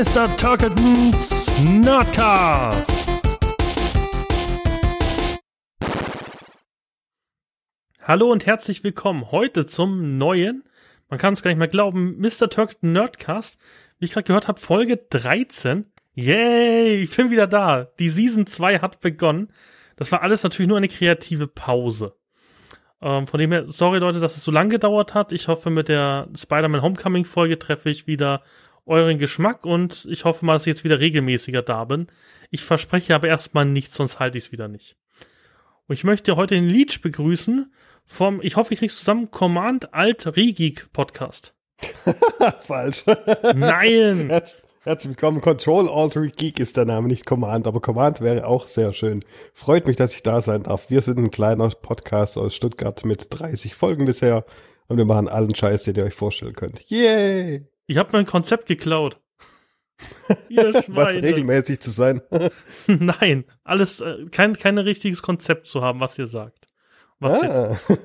Mr. Turketons Nerdcast. Hallo und herzlich willkommen heute zum neuen, man kann es gar nicht mehr glauben, Mr. Turketon Nerdcast. Wie ich gerade gehört habe, Folge 13. Yay, ich bin wieder da. Die Season 2 hat begonnen. Das war alles natürlich nur eine kreative Pause. Ähm, von dem her, sorry Leute, dass es so lange gedauert hat. Ich hoffe, mit der Spider-Man Homecoming Folge treffe ich wieder euren Geschmack und ich hoffe mal, dass ich jetzt wieder regelmäßiger da bin. Ich verspreche aber erstmal nichts, sonst halte ich es wieder nicht. Und ich möchte heute den Leech begrüßen vom, ich hoffe, ich krieg's zusammen, Command Alt Regeek Podcast. Falsch. Nein! Herz, herzlich willkommen. Control Alt Geek ist der Name, nicht Command, aber Command wäre auch sehr schön. Freut mich, dass ich da sein darf. Wir sind ein kleiner Podcast aus Stuttgart mit 30 Folgen bisher und wir machen allen Scheiß, den ihr euch vorstellen könnt. Yay! Ich habe mein Konzept geklaut. was regelmäßig zu sein. Nein, alles, äh, kein, kein richtiges Konzept zu haben, was ihr sagt. Was ah. Das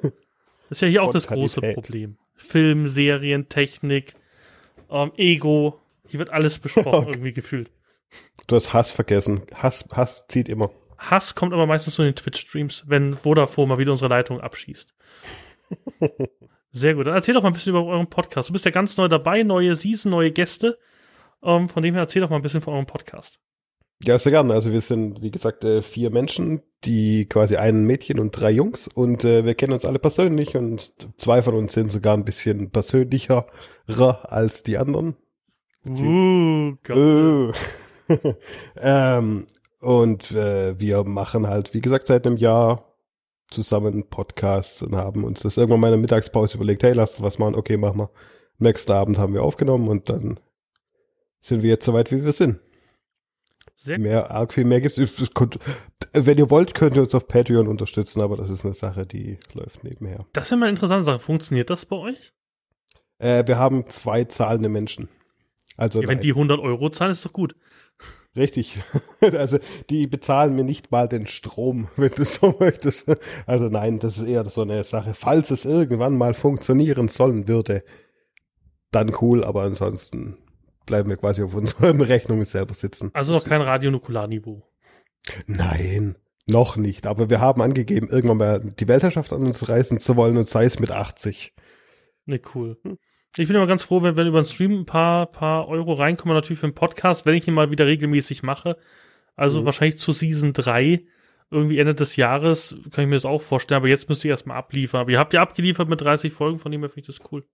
ist ja hier auch das große Problem. Film, Serien, Technik, ähm, Ego. Hier wird alles besprochen, okay. irgendwie gefühlt. Du hast Hass vergessen. Hass, Hass zieht immer. Hass kommt aber meistens nur in den Twitch-Streams, wenn Vodafone mal wieder unsere Leitung abschießt. Sehr gut. Dann erzähl doch mal ein bisschen über euren Podcast. Du bist ja ganz neu dabei, neue Season, neue Gäste. Ähm, von dem her erzähl doch mal ein bisschen von eurem Podcast. Ja, sehr gerne. Also wir sind, wie gesagt, äh, vier Menschen, die quasi ein Mädchen und drei Jungs und äh, wir kennen uns alle persönlich und zwei von uns sind sogar ein bisschen persönlicher als die anderen. Uh. Uh. ähm, und äh, wir machen halt, wie gesagt, seit einem Jahr zusammen Podcasts und haben uns das irgendwann mal in der Mittagspause überlegt, hey, lass was machen, okay, machen wir. Nächsten Abend haben wir aufgenommen und dann sind wir jetzt so weit, wie wir sind. Sehr mehr, arg viel mehr gibt's. Wenn ihr wollt, könnt ihr uns auf Patreon unterstützen, aber das ist eine Sache, die läuft nebenher. Das wäre mal eine interessante Sache. Funktioniert das bei euch? Äh, wir haben zwei zahlende Menschen. Also ja, wenn die 100 Euro zahlen, ist doch gut. Richtig. Also die bezahlen mir nicht mal den Strom, wenn du so möchtest. Also nein, das ist eher so eine Sache. Falls es irgendwann mal funktionieren sollen würde, dann cool, aber ansonsten bleiben wir quasi auf unseren Rechnungen selber sitzen. Also noch kein Radionukularniveau. Nein, noch nicht. Aber wir haben angegeben, irgendwann mal die Weltherrschaft an uns reißen zu wollen und sei es mit 80. Ne, cool. Ich bin immer ganz froh, wenn, wenn über den Stream ein paar, paar Euro reinkommen, natürlich für den Podcast, wenn ich ihn mal wieder regelmäßig mache. Also mhm. wahrscheinlich zu Season 3, irgendwie Ende des Jahres, kann ich mir das auch vorstellen, aber jetzt müsst ihr erstmal abliefern. Aber ihr habt ja abgeliefert mit 30 Folgen, von dem her finde ich das cool.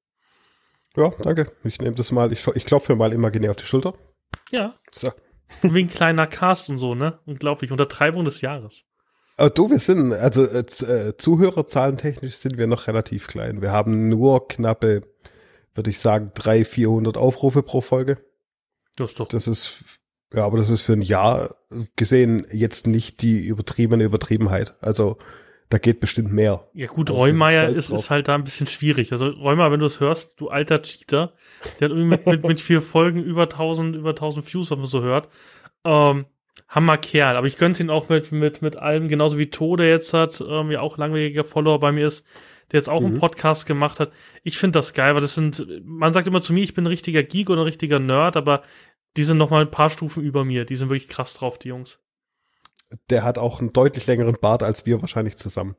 Ja, danke. Ich nehme das mal, ich, ich klopfe mir mal imaginär auf die Schulter. Ja. So. Wie ein kleiner Cast und so, ne? Unglaublich. Untertreibung des Jahres. Aber du, wir sind, also äh, äh Zuhörerzahlen technisch sind wir noch relativ klein. Wir haben nur knappe, würde ich sagen, 300, 400 Aufrufe pro Folge. Das ist doch. Das ist, ja, aber das ist für ein Jahr gesehen jetzt nicht die übertriebene Übertriebenheit. Also da geht bestimmt mehr. Ja gut, Reumeier ist, ist halt da ein bisschen schwierig. Also Reumeier, wenn du es hörst, du alter Cheater, der hat irgendwie mit, mit, mit vier Folgen über 1000, über 1000 Views, wenn man so hört. Ähm, Hammer Kerl, aber ich gönn's ihn auch mit, mit, mit allem, genauso wie Tode jetzt hat, ähm, ja auch langweiliger Follower bei mir ist, der jetzt auch mhm. einen Podcast gemacht hat. Ich finde das geil, weil das sind, man sagt immer zu mir, ich bin ein richtiger Geek oder ein richtiger Nerd, aber die sind noch mal ein paar Stufen über mir. Die sind wirklich krass drauf, die Jungs der hat auch einen deutlich längeren Bart als wir wahrscheinlich zusammen.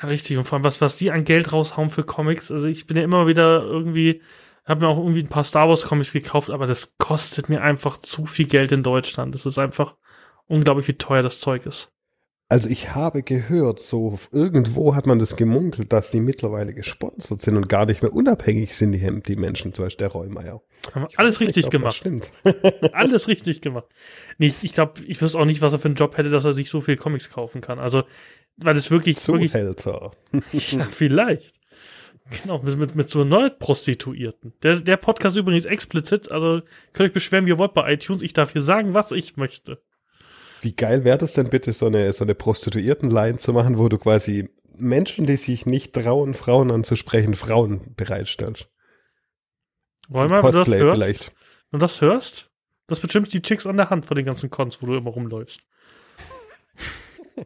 Ja, richtig. Und vor allem, was, was die an Geld raushauen für Comics. Also ich bin ja immer wieder irgendwie, habe mir auch irgendwie ein paar Star Wars Comics gekauft, aber das kostet mir einfach zu viel Geld in Deutschland. Das ist einfach unglaublich, wie teuer das Zeug ist. Also ich habe gehört, so irgendwo hat man das gemunkelt, dass die mittlerweile gesponsert sind und gar nicht mehr unabhängig sind, die, die Menschen, zum Beispiel der Reumeier. Haben alles richtig nicht, gemacht. Stimmt. alles richtig gemacht. Nee, ich glaube, ich wüsste auch nicht, was er für einen Job hätte, dass er sich so viel Comics kaufen kann. Also, weil das wirklich. Zuhälter. Wirklich, ja, vielleicht. Genau, mit, mit, mit so Nerd-Prostituierten. Der, der Podcast übrigens explizit, also könnt euch beschweren, wie ihr wollt bei iTunes. Ich darf hier sagen, was ich möchte. Wie geil wäre das denn bitte, so eine, so eine Prostituierten-Line zu machen, wo du quasi Menschen, die sich nicht trauen, Frauen anzusprechen, Frauen bereitstellst? Wollen wir, wenn du das hörst, vielleicht. Wenn du das hörst, das bestimmt die Chicks an der Hand von den ganzen Cons, wo du immer rumläufst.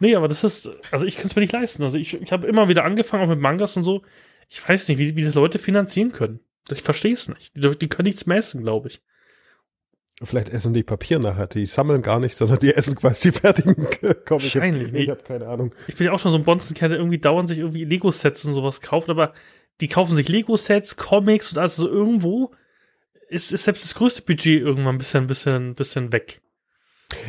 nee, aber das ist, also ich kann es mir nicht leisten. Also ich, ich habe immer wieder angefangen, auch mit Mangas und so. Ich weiß nicht, wie, wie das Leute finanzieren können. Ich verstehe es nicht. Die, die können nichts messen, glaube ich. Vielleicht essen die Papier nachher. Die sammeln gar nicht, sondern die essen quasi die fertigen Comics. Wahrscheinlich Ich nicht. habe keine Ahnung. Ich bin ja auch schon so ein Bonzenkerl, der irgendwie dauernd sich irgendwie Lego-Sets und sowas kauft, aber die kaufen sich Lego-Sets, Comics und also so irgendwo ist, ist selbst das größte Budget irgendwann ein bisschen, bisschen, bisschen weg.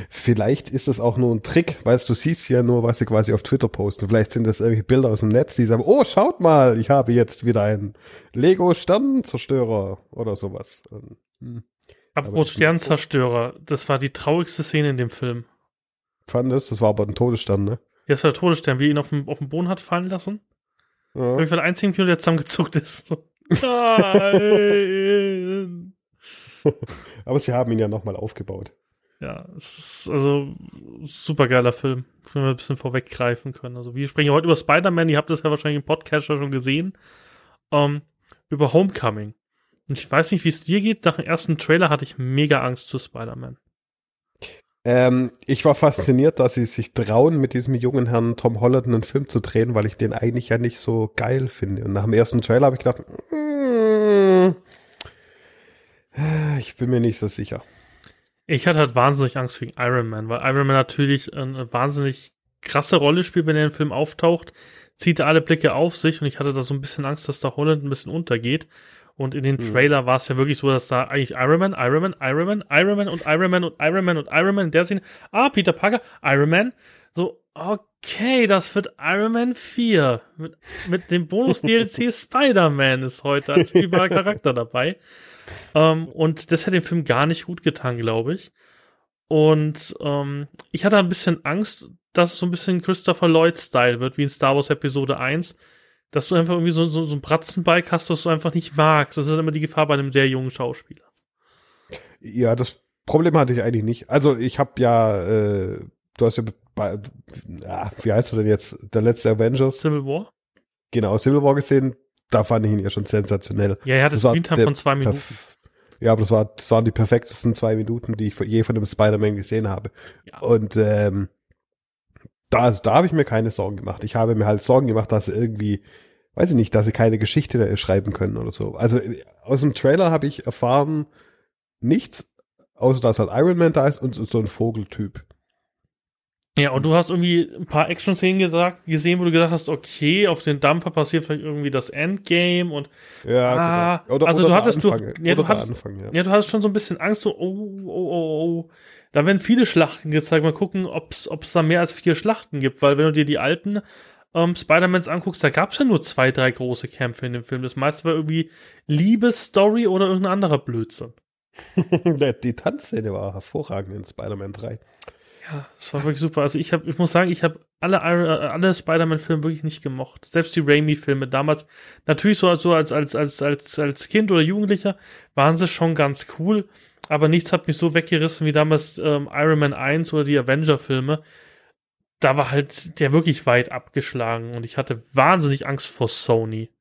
Vielleicht ist das auch nur ein Trick, weißt du, siehst ja nur, was sie quasi auf Twitter posten. Vielleicht sind das irgendwelche Bilder aus dem Netz, die sagen, oh, schaut mal, ich habe jetzt wieder einen Lego-Sternenzerstörer oder sowas. Hm. Apropos Sternzerstörer, das war die traurigste Szene in dem Film. Fand das, das war aber ein Todesstern, ne? Ja, das war der Todesstern, wie er ihn auf dem, auf dem Boden hat fallen lassen. Ja. Ich war der einzige Kino, der zusammengezuckt ist. So. Nein! Aber sie haben ihn ja nochmal aufgebaut. Ja, es ist also super geiler Film, wenn wir ein bisschen vorweggreifen können. Also wir sprechen heute über Spider-Man, ihr habt das ja wahrscheinlich im Podcast schon gesehen, ähm, über Homecoming. Und ich weiß nicht, wie es dir geht, nach dem ersten Trailer hatte ich mega Angst zu Spider-Man. Ähm, ich war fasziniert, dass sie sich trauen, mit diesem jungen Herrn Tom Holland einen Film zu drehen, weil ich den eigentlich ja nicht so geil finde. Und nach dem ersten Trailer habe ich gedacht, mm, ich bin mir nicht so sicher. Ich hatte halt wahnsinnig Angst wegen Iron Man, weil Iron Man natürlich eine wahnsinnig krasse Rolle spielt, wenn er im Film auftaucht, zieht er alle Blicke auf sich und ich hatte da so ein bisschen Angst, dass da Holland ein bisschen untergeht. Und in den Mhm. Trailer war es ja wirklich so, dass da eigentlich Iron Man, Iron Man, Iron Man, Iron Man und Iron Man und Iron Man und Iron Man in der Szene, ah, Peter Parker, Iron Man, so, okay, das wird Iron Man 4. Mit, mit dem Bonus-DLC Spider-Man ist heute als spielbarer Charakter dabei. Ähm, und das hat dem Film gar nicht gut getan, glaube ich. Und ähm, ich hatte ein bisschen Angst, dass es so ein bisschen Christopher Lloyd-Style wird, wie in Star Wars Episode 1, dass du einfach irgendwie so, so, so ein Bratzenbike hast, das du einfach nicht magst. Das ist immer die Gefahr bei einem sehr jungen Schauspieler. Ja, das Problem hatte ich eigentlich nicht. Also ich habe ja, äh, du hast ja bei, ja, wie heißt er denn jetzt, der letzte Avengers, Civil War? genau, Civil War gesehen, da fand ich ihn ja schon sensationell. Ja, er hatte Screentime von zwei Minuten. Ja, aber das, war, das waren die perfektesten zwei Minuten, die ich je von einem Spider-Man gesehen habe. Ja. Und ähm, da, da habe ich mir keine Sorgen gemacht. Ich habe mir halt Sorgen gemacht, dass sie irgendwie, weiß ich nicht, dass sie keine Geschichte da schreiben können oder so. Also äh, aus dem Trailer habe ich erfahren nichts, außer dass halt Iron Man da ist und so ein Vogeltyp. Ja, und du hast irgendwie ein paar Action-Szenen gesagt, gesehen, wo du gesagt hast, okay, auf den Dampfer passiert vielleicht irgendwie das Endgame und Ja, Ah, genau. Oder, also oder du hattest- du- Anfang, ja, oder du hattest- Anfang, ja. Ja, du hast schon so ein bisschen Angst, so, oh, oh, oh, oh. Da werden viele Schlachten gezeigt. Mal gucken, ob es da mehr als vier Schlachten gibt, weil wenn du dir die alten ähm, Spider-Mans anguckst, da gab es ja nur zwei, drei große Kämpfe in dem Film. Das meiste war irgendwie Liebesstory oder irgendein anderer Blödsinn. Die- Tanzszene war hervorragend in Spider-Man 3. Ja, das war wirklich super. Also ich habe, ich muss sagen, ich habe alle, alle Spider-Man-Filme wirklich nicht gemocht. Selbst die Raimi-Filme damals, natürlich so, so als, als, als, als, als Kind oder Jugendlicher waren sie schon ganz cool, aber nichts hat mich so weggerissen wie damals ähm, Iron Man 1 oder die Avenger-Filme. Da war halt der wirklich weit abgeschlagen und ich hatte wahnsinnig Angst vor Sony.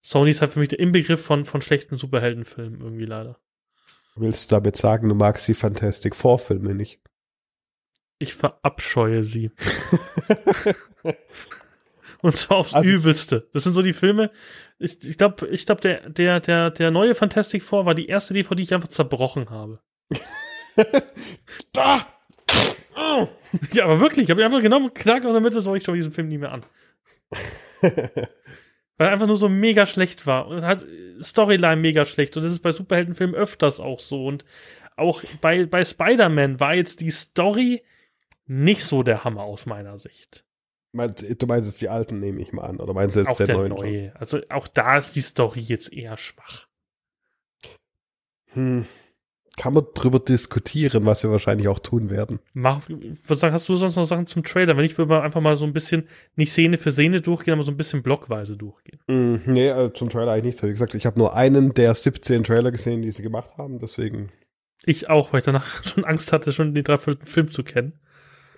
Sony ist halt für mich der Inbegriff von, von schlechten Superheldenfilmen irgendwie leider. Willst du damit sagen, du magst die Fantastic Four Filme nicht? Ich verabscheue sie. Und zwar aufs Also- Übelste. Das sind so die Filme. Ich, ich glaube, ich glaub, der, der, der, der neue Fantastic Four war die erste DVD, die ich einfach zerbrochen habe. Da! Ja, aber wirklich, ich habe einfach genommen, knack und damit so ich schon diesen Film nie mehr an. Weil er einfach nur so mega schlecht war. Und hat Storyline mega schlecht. Und das ist bei Superheldenfilmen öfters auch so. Und auch bei, bei Spider-Man war jetzt die Story nicht so der Hammer aus meiner Sicht. Du meinst jetzt die alten, nehme ich mal an. Oder meinst du jetzt auch der, der, neuen? schon? neue. Also auch da ist die Story jetzt eher schwach. Hm. Kann man drüber diskutieren, was wir wahrscheinlich auch tun werden. Mach, ich würde sagen, hast du sonst noch Sachen zum Trailer? Wenn ich würde mal einfach mal so ein bisschen, nicht Szene für Szene durchgehen, aber so ein bisschen blockweise durchgehen. Hm, nee, äh, zum Trailer eigentlich nicht so. Wie gesagt, ich habe nur einen der 17 Trailer gesehen, die sie gemacht haben. Deswegen, Ich auch, weil ich danach schon Angst hatte, schon den dreiviertelten Film zu kennen.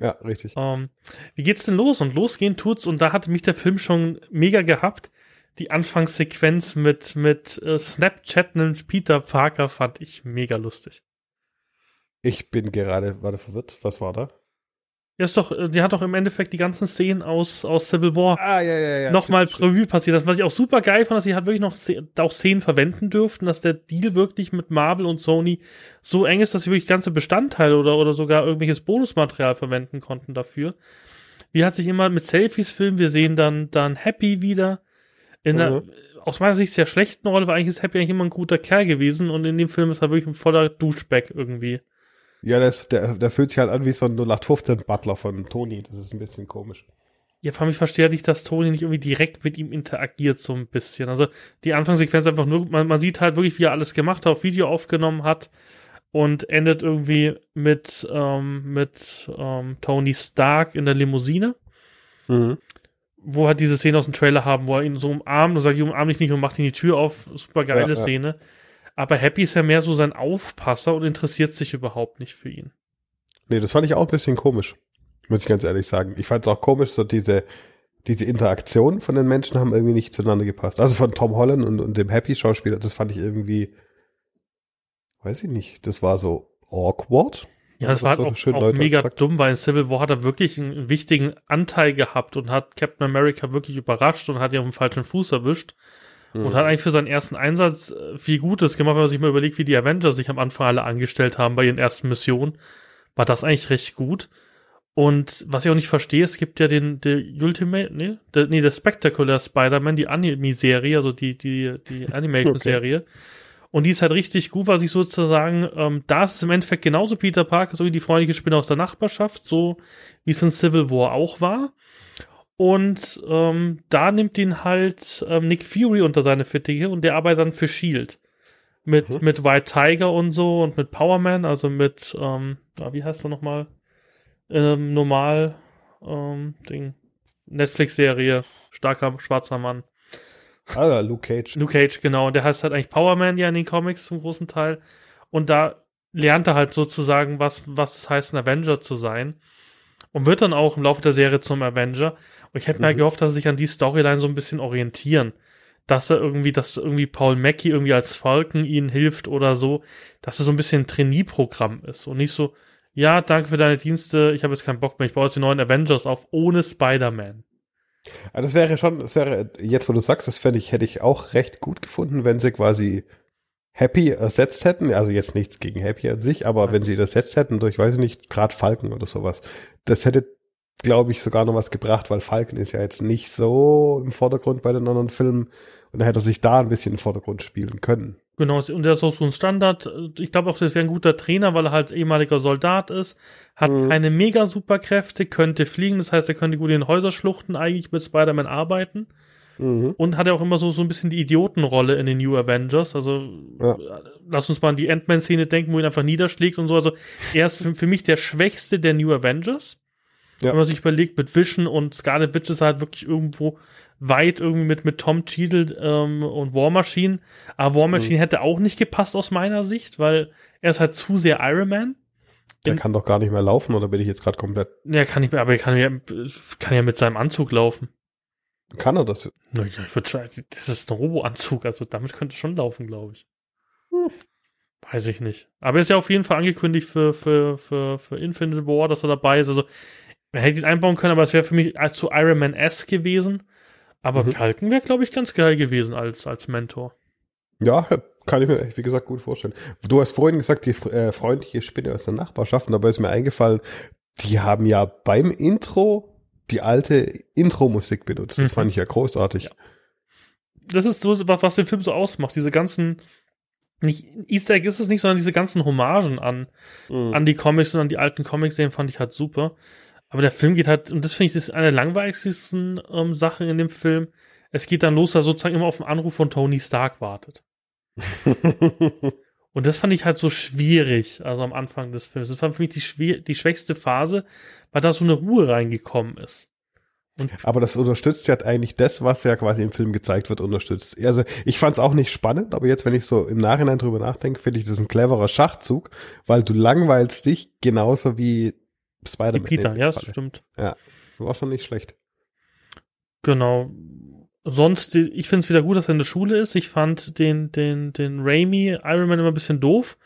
Ja, richtig. Ähm, wie geht's denn los? Und losgehen tut's, und da hat mich der Film schon mega gehabt. Die Anfangssequenz mit, mit äh, Snapchatten Peter Parker fand ich mega lustig. Ich bin gerade, warte, verwirrt. Was war da? Er ist doch, die hat doch im Endeffekt die ganzen Szenen aus, aus Civil War Ah, ja, ja, ja. nochmal Revue passiert. Das, was ich auch super geil fand, dass sie halt wirklich noch auch Szenen verwenden dürften, dass der Deal wirklich mit Marvel und Sony so eng ist, dass sie wirklich ganze Bestandteile oder, oder sogar irgendwelches Bonusmaterial verwenden konnten dafür. Wie hat sich immer mit Selfies filmen, wir sehen dann, dann Happy wieder. In einer, Mhm. aus meiner Sicht sehr schlechten Rolle, weil eigentlich ist Happy eigentlich immer ein guter Kerl gewesen und in dem Film ist er wirklich ein voller Duschback irgendwie. Ja, das, der, der fühlt sich halt an wie so ein 0815-Butler von Tony. Das ist ein bisschen komisch. Ja, vor allem, ich verstehe nicht, dass Tony nicht irgendwie direkt mit ihm interagiert, so ein bisschen. Also die Anfangssequenz einfach nur, man, man sieht halt wirklich, wie er alles gemacht hat, auf Video aufgenommen hat und endet irgendwie mit, ähm, mit ähm, Tony Stark in der Limousine, Mhm. wo halt diese Szene aus dem Trailer haben, wo er ihn so umarmt und sagt, ich umarm dich nicht und macht ihm die Tür auf. Super geile Ja, ja. Szene. Aber Happy ist ja mehr so sein Aufpasser und interessiert sich überhaupt nicht für ihn. Nee, das fand ich auch ein bisschen komisch. Muss ich ganz ehrlich sagen. Ich fand es auch komisch, so diese, diese Interaktion von den Menschen haben irgendwie nicht zueinander gepasst. Also von Tom Holland und, und dem Happy-Schauspieler, das fand ich irgendwie, weiß ich nicht, das war so awkward. Ja, das war halt so auch, schön auch mega gesagt. dumm, weil in Civil War hat er wirklich einen, einen wichtigen Anteil gehabt und hat Captain America wirklich überrascht und hat ihn auf den falschen Fuß erwischt Mhm. und hat eigentlich für seinen ersten Einsatz äh, viel Gutes gemacht, wenn man sich mal überlegt, wie die Avengers sich am Anfang alle angestellt haben bei ihren ersten Missionen, war das eigentlich recht gut. Und was ich auch nicht verstehe, es gibt ja den, der Ultimate, nee, der, nee, der Spectacular Spider-Man, die Anime-Serie, also die, die, die Animation-Serie. Und die ist halt richtig gut, weil sich sozusagen, ähm, da ist es im Endeffekt genauso Peter Parker, so wie die freundliche Spinne aus der Nachbarschaft, so wie es in Civil War auch war. Und ähm, da nimmt ihn halt ähm, Nick Fury unter seine Fittiche und der arbeitet dann für Shield. Mit, Mhm. mit White Tiger und so und mit Power Man, also mit, ähm, ja, wie heißt er nochmal? Ähm, normal, ähm, Ding. Netflix-Serie, starker schwarzer Mann. Ah, Luke Cage. Luke Cage, genau. Und der heißt halt eigentlich Power Man ja in den Comics zum großen Teil. Und da lernt er halt sozusagen, was, was es heißt, ein Avenger zu sein. Und wird dann auch im Laufe der Serie zum Avenger. Und ich hätte mir Mhm. gehofft, dass sie sich an die Storyline so ein bisschen orientieren. Dass er irgendwie, dass irgendwie Paul Mackie irgendwie als Falcon ihnen hilft oder so. Dass es so ein bisschen ein Trainee-Programm ist. Und nicht so, ja, danke für deine Dienste, ich habe jetzt keinen Bock mehr, ich baue jetzt die neuen Avengers auf, ohne Spider-Man. Ah, das wäre schon, das wäre, jetzt wo du sagst, das fände ich, hätte ich auch recht gut gefunden, wenn sie quasi Happy ersetzt hätten. Also jetzt nichts gegen Happy an sich, aber Ja. wenn sie das ersetzt hätten durch, weiß ich nicht, gerade Falken oder sowas. Das hätte, glaube ich, sogar noch was gebracht, weil Falken ist ja jetzt nicht so im Vordergrund bei den anderen Filmen. Und dann hätte er sich da ein bisschen im Vordergrund spielen können. Genau, und der ist auch so ein Standard. Ich glaube auch, das wäre ein guter Trainer, weil er halt ehemaliger Soldat ist, hat Mhm. keine mega Superkräfte, könnte fliegen, das heißt, er könnte gut in den Häuserschluchten eigentlich mit Spider-Man arbeiten Mhm. und hat ja auch immer so, so ein bisschen die Idiotenrolle in den New Avengers. Also Ja. lass uns mal an die Ant-Man-Szene denken, wo ihn einfach niederschlägt und so. Also er ist für, für mich der schwächste der New Avengers. Ja. Wenn man sich überlegt, mit Vision und Scarlet Witch ist halt wirklich irgendwo weit irgendwie mit, mit Tom Cheadle ähm, und War Machine. Aber War Machine Mhm. hätte auch nicht gepasst aus meiner Sicht, weil er ist halt zu sehr Iron Man. Der In- kann doch gar nicht mehr laufen, oder bin ich jetzt gerade komplett, Er kann nicht mehr, aber er kann ja, kann ja mit seinem Anzug laufen. kann er das? Ja, ich würd, schon- das ist ein Robo-Anzug, also damit könnte er schon laufen, glaube ich. Hm. Weiß ich nicht. Aber er ist ja auf jeden Fall angekündigt für, für, für, für Infinite War, dass er dabei ist. Also, man hätte ihn einbauen können, aber es wäre für mich zu Iron Man S gewesen. Aber Mhm. Falcon wäre, glaube ich, ganz geil gewesen als, als Mentor. Ja, kann ich mir, wie gesagt, gut vorstellen. Du hast vorhin gesagt, die äh, freundliche Spinne aus der Nachbarschaft, dabei ist mir eingefallen, die haben ja beim Intro die alte Intro-Musik benutzt. Das Mhm. fand ich ja großartig. Ja. Das ist so, was, den Film so ausmacht. Diese ganzen, nicht, Easter Egg ist es nicht, sondern diese ganzen Hommagen an, Mhm. an die Comics und an die alten Comics-Serien fand ich halt super. Aber der Film geht halt, und das finde ich, das ist eine der langweiligsten ähm, Sachen in dem Film. Es geht dann los, dass er sozusagen immer auf den Anruf von Tony Stark wartet. Und das fand ich halt so schwierig, also am Anfang des Films. Das war für mich die, die schwächste Phase, weil da so eine Ruhe reingekommen ist. Und aber das unterstützt ja eigentlich das, was ja quasi im Film gezeigt wird, unterstützt. Also ich fand es auch nicht spannend, aber jetzt, wenn ich so im Nachhinein drüber nachdenke, finde ich das ein cleverer Schachzug, weil du langweilst dich genauso wie die Spider-Man. Peter, ja, das stimmt. War schon nicht schlecht. Genau. Sonst, ich finde es wieder gut, dass er in der Schule ist. Ich fand den, den, den Raimi Iron Man immer ein bisschen doof,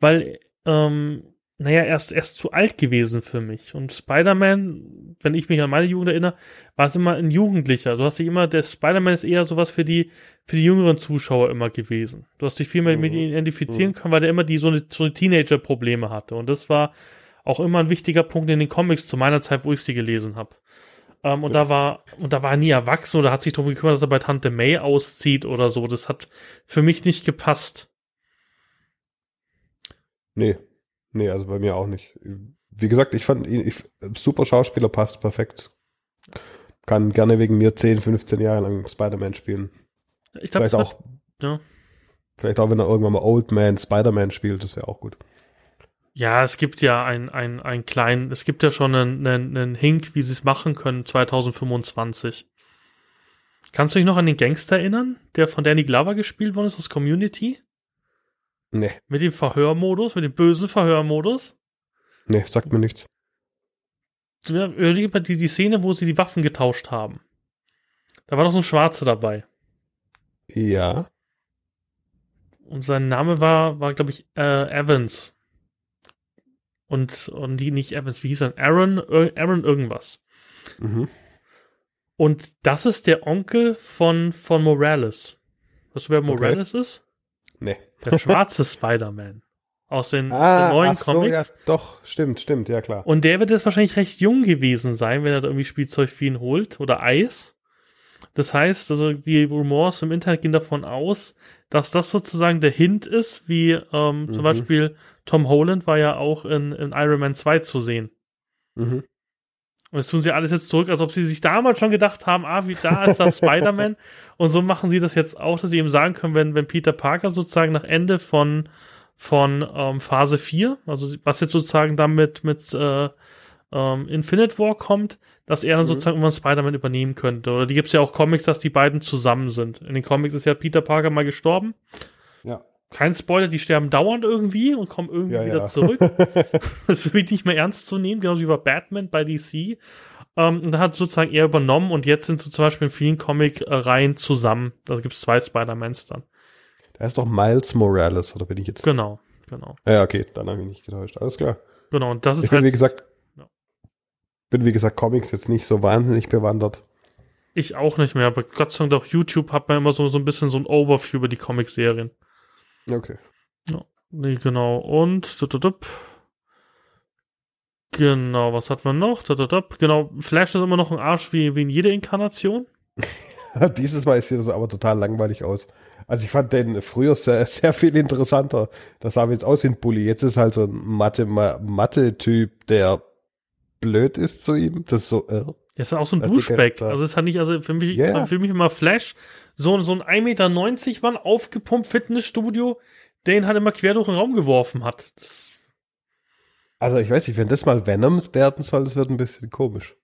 weil ähm, naja, erst, erst zu alt gewesen für mich. Und Spider-Man, wenn ich mich an meine Jugend erinnere, war es immer ein Jugendlicher. Du hast dich immer, der Spider-Man ist eher sowas für die, für die jüngeren Zuschauer immer gewesen. Du hast dich viel mehr mhm. mit ihm identifizieren mhm. können, weil der immer die so eine, so eine Teenager-Probleme hatte. Und das war auch immer ein wichtiger Punkt in den Comics zu meiner Zeit, wo ich sie gelesen habe. Ähm, und ja. da war, und da war er nie erwachsen oder hat sich darum gekümmert, dass er bei Tante May auszieht oder so. Das hat für mich nicht gepasst. Nee, Nee, also bei mir auch nicht. Wie gesagt, ich fand ihn, ich, super Schauspieler passt perfekt. Kann gerne wegen mir 10, 15 Jahre lang Spider-Man spielen. Ich glaube, vielleicht auch, ja. vielleicht auch, wenn er irgendwann mal Old Man Spider-Man spielt, das wäre auch gut. Ja, es gibt ja ein, ein, ein kleinen, es gibt ja schon einen, einen, einen Hink, wie sie es machen können, 2025. Kannst du dich noch an den Gangster erinnern, der von Danny Glover gespielt worden ist aus Community? Nee. Mit dem Verhörmodus, mit dem bösen Verhörmodus? Nee, sagt mir nichts. Überleg mal die, die Szene, wo sie die Waffen getauscht haben. Da war doch so ein Schwarzer dabei. Ja. Und sein Name war, war glaube ich, äh, Evans. Und, und die nicht Evans, wie hieß er? Aaron, Aaron irgendwas. Mhm. Und das ist der Onkel von, von Morales. Weißt du, wer Morales okay. ist? Nee. Der schwarze Spider-Man. Aus den, ah, den neuen Comics. So, ja, doch, stimmt, stimmt, ja klar. Und der wird jetzt wahrscheinlich recht jung gewesen sein, wenn er da irgendwie Spielzeug für ihn holt oder Eis. Das heißt, also die Rumors im Internet gehen davon aus, dass das sozusagen der Hint ist, wie ähm, mhm. zum Beispiel Tom Holland war ja auch in, in Iron Man 2 zu sehen. Mhm. Und das tun sie alles jetzt zurück, als ob sie sich damals schon gedacht haben, ah, wie da ist das Spider-Man. Und so machen sie das jetzt auch, dass sie eben sagen können, wenn, wenn Peter Parker sozusagen nach Ende von, von ähm, Phase 4, also was jetzt sozusagen damit mit äh, ähm, Infinite War kommt, dass er dann mhm. sozusagen irgendwann Spider-Man übernehmen könnte. Oder die gibt es ja auch Comics, dass die beiden zusammen sind. In den Comics ist ja Peter Parker mal gestorben. Ja kein Spoiler, die sterben dauernd irgendwie und kommen irgendwie ja, wieder ja. zurück. das wird nicht mehr ernst zu nehmen, genauso wie bei Batman bei DC. Ähm, und da hat sozusagen er übernommen und jetzt sind so zum Beispiel in vielen Comic-Reihen zusammen. Da gibt es zwei Spider-Mans dann. Da ist doch Miles Morales, oder bin ich jetzt? Genau, genau. Ja, okay, dann habe ich mich nicht getäuscht. Alles klar. Genau, und das ist ich bin, halt, wie gesagt, ja. bin, wie gesagt, Comics jetzt nicht so wahnsinnig bewandert. Ich auch nicht mehr, aber Gott sei Dank auf YouTube hat man immer so, so ein bisschen so ein Overview über die Comic-Serien. Okay. Ja, nee, genau. Und genau, was hat man noch? Genau, Flash ist immer noch ein Arsch wie, wie in jeder Inkarnation. Dieses Mal sieht das aber total langweilig aus. Also ich fand den früher sehr, sehr viel interessanter. Das sah jetzt aus wie ein Bully. Jetzt ist halt so ein Mathe-Typ, der blöd ist zu ihm. Das ist so, äh. Das ist auch so ein Duschbeck. Also es hat nicht, also für mich, yeah. für mich immer Flash, so, so ein 1,90 Meter Mann, aufgepumpt Fitnessstudio, der ihn halt immer quer durch den Raum geworfen hat. Das also ich weiß nicht, wenn das mal Venoms werden soll, das wird ein bisschen komisch.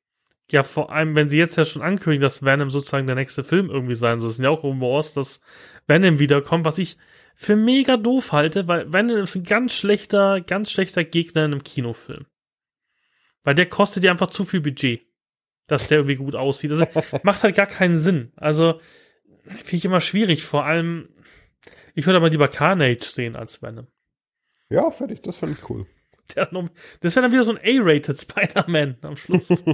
Ja, vor allem, wenn sie jetzt ja schon ankündigen, dass Venom sozusagen der nächste Film irgendwie sein soll. Es sind ja auch Rumors, dass Venom wiederkommt, was ich für mega doof halte, weil Venom ist ein ganz schlechter, ganz schlechter Gegner in einem Kinofilm. Weil der kostet ja einfach zu viel Budget dass der irgendwie gut aussieht. Das macht halt gar keinen Sinn. Also, finde ich immer schwierig. Vor allem, ich würde aber lieber Carnage sehen als Venom. Ja, fertig, das fand ich cool. das wäre dann wieder so ein A-rated Spider-Man am Schluss.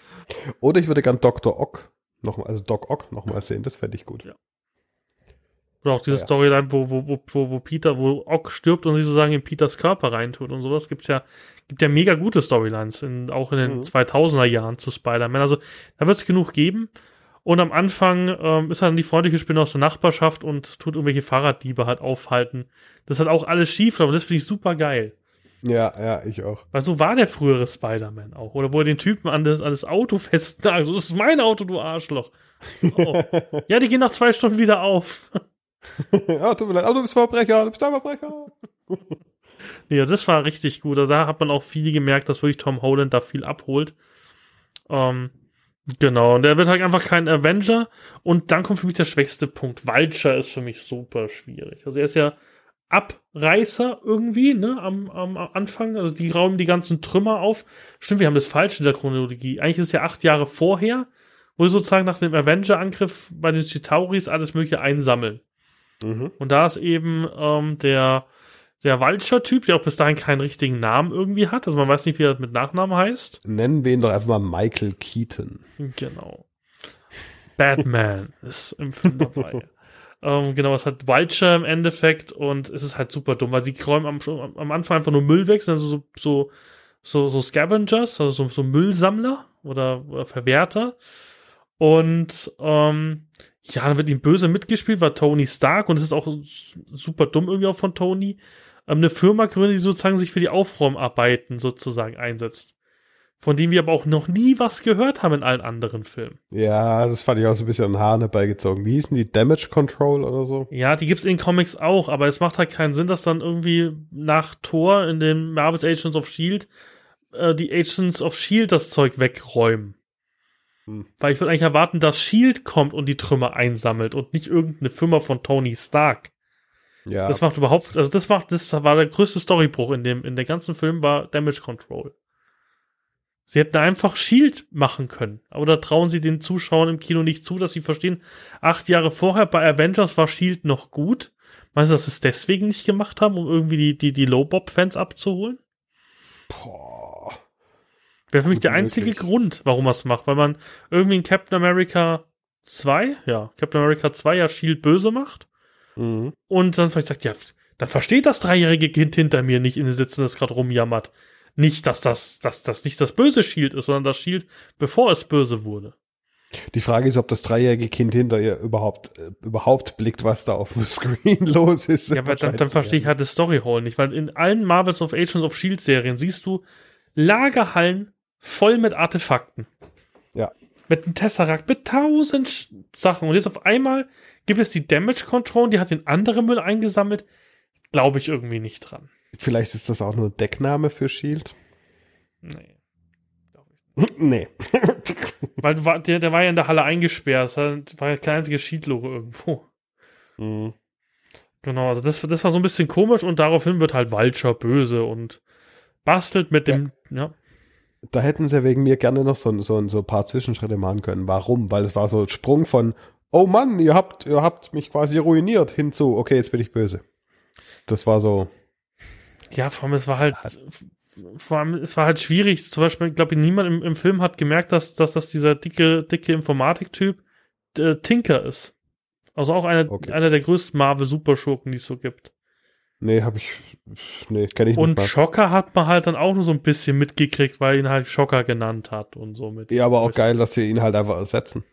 Oder ich würde gern Dr. Ock nochmal, also Doc Ock nochmal sehen, das fände ich gut. Ja. Oder auch diese ja, Storyline, wo, wo, wo, wo Peter, wo Ock stirbt und sie sozusagen in Peters Körper reintut und sowas gibt's ja, gibt ja mega gute Storylines, in, auch in den mhm. 2000er Jahren zu Spider-Man. Also da wird's genug geben. Und am Anfang ähm, ist dann die freundliche Spinne aus der Nachbarschaft und tut irgendwelche Fahrraddiebe halt aufhalten. Das hat auch alles schief, aber das finde ich super geil. Ja, ja, ich auch. Weil so war der frühere Spider-Man auch. Oder wo er den Typen an das, an das Auto festnagelt. So, das ist mein Auto, du Arschloch. Oh. ja, die gehen nach zwei Stunden wieder auf. ja, tut mir leid, aber du bist Verbrecher, du bist ein Verbrecher. Ja, das war richtig gut. Also da hat man auch viel gemerkt, dass wirklich Tom Holland da viel abholt. Ähm, genau, und er wird halt einfach kein Avenger. Und dann kommt für mich der schwächste Punkt. Vulture ist für mich super schwierig. Also er ist ja Abreißer irgendwie, ne, am, am Anfang. Also die rauben die ganzen Trümmer auf. Stimmt, wir haben das falsch in der Chronologie. Eigentlich ist es ja acht Jahre vorher, wo sie sozusagen nach dem Avenger-Angriff bei den Chitauris alles mögliche einsammeln. Mhm. Und da ist eben ähm, der, der Vulture-Typ, der auch bis dahin keinen richtigen Namen irgendwie hat. Also man weiß nicht, wie er mit Nachnamen heißt. Nennen wir ihn doch einfach mal Michael Keaton. Genau. Batman ist im Film dabei. ähm, genau, es hat Vulture im Endeffekt und es ist halt super dumm, weil sie räumen am, am Anfang einfach nur Müll weg, sind also so, so, so, so Scavengers, also so, so Müllsammler oder, oder Verwerter. Und ähm, ja, dann wird ihm böse mitgespielt, war Tony Stark und es ist auch super dumm irgendwie auch von Tony. Ähm, eine Firma gründet, die sozusagen sich für die Aufräumarbeiten sozusagen einsetzt. Von dem wir aber auch noch nie was gehört haben in allen anderen Filmen. Ja, das fand ich auch so ein bisschen an Haaren herbeigezogen. Wie hießen die? Damage Control oder so? Ja, die gibt's in Comics auch, aber es macht halt keinen Sinn, dass dann irgendwie nach Thor in den Marvel's Agents of S.H.I.E.L.D. Äh, die Agents of S.H.I.E.L.D. das Zeug wegräumen. Hm. Weil ich würde eigentlich erwarten, dass S.H.I.E.L.D. kommt und die Trümmer einsammelt und nicht irgendeine Firma von Tony Stark. Ja. Das macht überhaupt, also das macht, das war der größte Storybruch in dem, in der ganzen Film war Damage Control. Sie hätten einfach Shield machen können. Oder trauen sie den Zuschauern im Kino nicht zu, dass sie verstehen, acht Jahre vorher bei Avengers war Shield noch gut. Meinst du, dass sie es deswegen nicht gemacht haben, um irgendwie die, die, die Low-Bob-Fans abzuholen? Boah. Wäre für mich der einzige möglich. Grund, warum er es macht, weil man irgendwie in Captain America 2, ja, Captain America 2 ja Shield böse macht. Mhm. Und dann vielleicht sagt, ja, dann versteht das dreijährige Kind hinter mir nicht in den Sitzen, das gerade rumjammert. Nicht, dass das, dass das nicht das böse Shield ist, sondern das Shield, bevor es böse wurde. Die Frage ist, ob das dreijährige Kind hinter ihr überhaupt, äh, überhaupt blickt, was da auf dem Screen los ist. Ja, aber dann, dann verstehe ich halt das Storyhole nicht, weil in allen Marvels of Agents of Shield Serien siehst du Lagerhallen voll mit Artefakten. Ja. Mit einem Tesseract, mit tausend Sachen. Und jetzt auf einmal gibt es die Damage Control, die hat den anderen Müll eingesammelt. Glaube ich irgendwie nicht dran. Vielleicht ist das auch nur Deckname für Shield. Nee. nee. Weil der, der war ja in der Halle eingesperrt. Das war ja kein einziges Shield-Logo irgendwo. Mhm. Genau, also das, das war so ein bisschen komisch und daraufhin wird halt Vulture böse und bastelt mit dem, ja. ja. Da hätten sie wegen mir gerne noch so, so, so ein paar Zwischenschritte machen können. Warum? Weil es war so ein Sprung von, oh Mann, ihr habt, ihr habt mich quasi ruiniert, hinzu, okay, jetzt bin ich böse. Das war so. Ja, vor allem, es war halt, vor allem, es war halt schwierig. Zum Beispiel, ich glaube, niemand im, im Film hat gemerkt, dass, dass das dieser dicke, dicke Informatiktyp äh, Tinker ist. Also auch einer, okay. einer der größten Marvel-Superschurken, die es so gibt. Nee, hab ich, nee, kenn ich und nicht. Und Schocker hat man halt dann auch nur so ein bisschen mitgekriegt, weil ihn halt Schocker genannt hat und so mit. Ja, aber auch geil, dass sie ihn halt einfach ersetzen.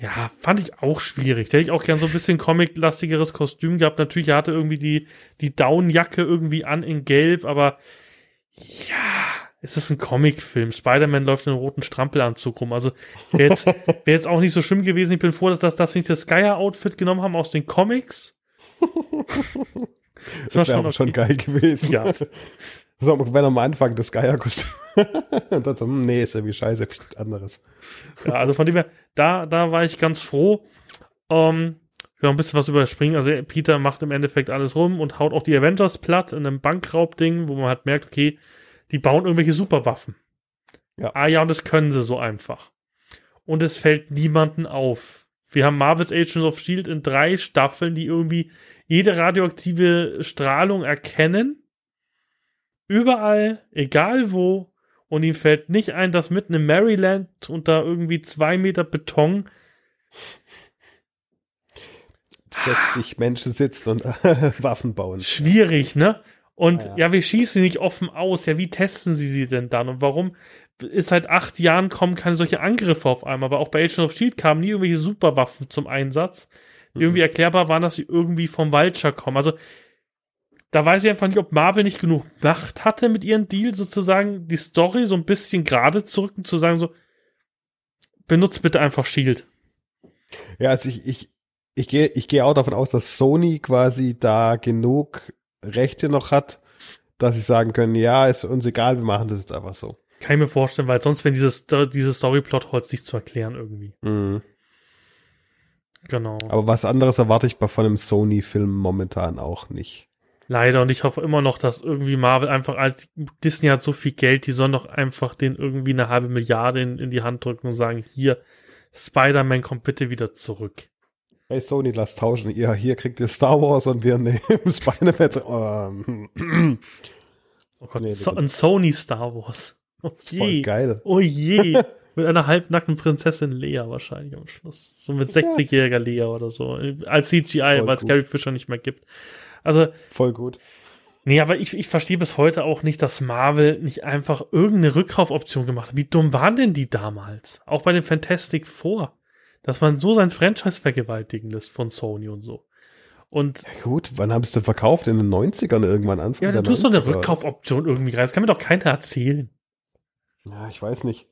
Ja, fand ich auch schwierig. Da hätte ich auch gern so ein bisschen comic-lastigeres Kostüm gehabt. Natürlich, er hatte irgendwie die, die Downjacke irgendwie an in Gelb, aber ja, es ist ein Comicfilm. Spider-Man läuft in einem roten Strampelanzug rum. Also wäre jetzt, wär jetzt auch nicht so schlimm gewesen. Ich bin froh, dass das, dass nicht das Skyer-Outfit genommen haben aus den Comics. das, das wäre schon, schon geil gewesen. Ja. So, wenn am Anfang das Geierkostüm. und dann so, hm, nee, ist irgendwie scheiße, anderes. Ja, also von dem her, da, da war ich ganz froh. Ähm, wir ein bisschen was überspringen. Also Peter macht im Endeffekt alles rum und haut auch die Avengers platt in einem Bankraubding, wo man halt merkt, okay, die bauen irgendwelche Superwaffen. Ja. Ah ja, und das können sie so einfach. Und es fällt niemanden auf. Wir haben Marvel's Agents of Shield in drei Staffeln, die irgendwie jede radioaktive Strahlung erkennen überall, egal wo, und ihm fällt nicht ein, dass mitten im Maryland unter irgendwie zwei Meter Beton 60 Menschen sitzen und Waffen bauen. Schwierig, ne? Und ja, ja. ja, wir schießen nicht offen aus. Ja, wie testen sie sie denn dann? Und warum ist seit acht Jahren kommen keine solche Angriffe auf einmal? Aber auch bei Agent of Shield kamen nie irgendwelche Superwaffen zum Einsatz, mhm. irgendwie erklärbar waren, dass sie irgendwie vom Vulture kommen. Also da weiß ich einfach nicht, ob Marvel nicht genug Macht hatte mit ihrem Deal, sozusagen die Story so ein bisschen gerade zu rücken, zu sagen so, benutzt bitte einfach Shield. Ja, also ich, ich, ich gehe ich gehe auch davon aus, dass Sony quasi da genug Rechte noch hat, dass sie sagen können, ja, ist uns egal, wir machen das jetzt einfach so. Kann ich mir vorstellen, weil sonst wenn dieses, dieses Storyplot nicht zu erklären irgendwie. Mhm. Genau. Aber was anderes erwarte ich bei von einem Sony-Film momentan auch nicht. Leider und ich hoffe immer noch, dass irgendwie Marvel einfach als Disney hat so viel Geld, die sollen doch einfach den irgendwie eine halbe Milliarde in, in die Hand drücken und sagen, hier, Spider-Man kommt bitte wieder zurück. Hey Sony, lass tauschen. Ihr, hier kriegt ihr Star Wars und wir nehmen Spider-Man. Ähm, Oh Gott, Nee, so, ein Sony Star Wars. Oh voll je. geil. Oh je. Mit einer halbnackten Prinzessin Lea wahrscheinlich am Schluss. So mit 60-jähriger Lea oder so. Als CGI, Voll weil es gut. Carrie Fisher nicht mehr gibt. Also, Voll gut. nee, aber ich, ich verstehe bis heute auch nicht, dass Marvel nicht einfach irgendeine Rückkaufoption gemacht hat. Wie dumm waren denn die damals? Auch bei den Fantastic Four. Dass man so sein Franchise vergewaltigen lässt von Sony und so. Und Ja, gut, wann haben sie denn verkauft? In den 90ern irgendwann Anfang ja, du tust doch eine 90er. Rückkaufoption irgendwie rein. Das kann mir doch keiner erzählen. Ja, ich weiß nicht.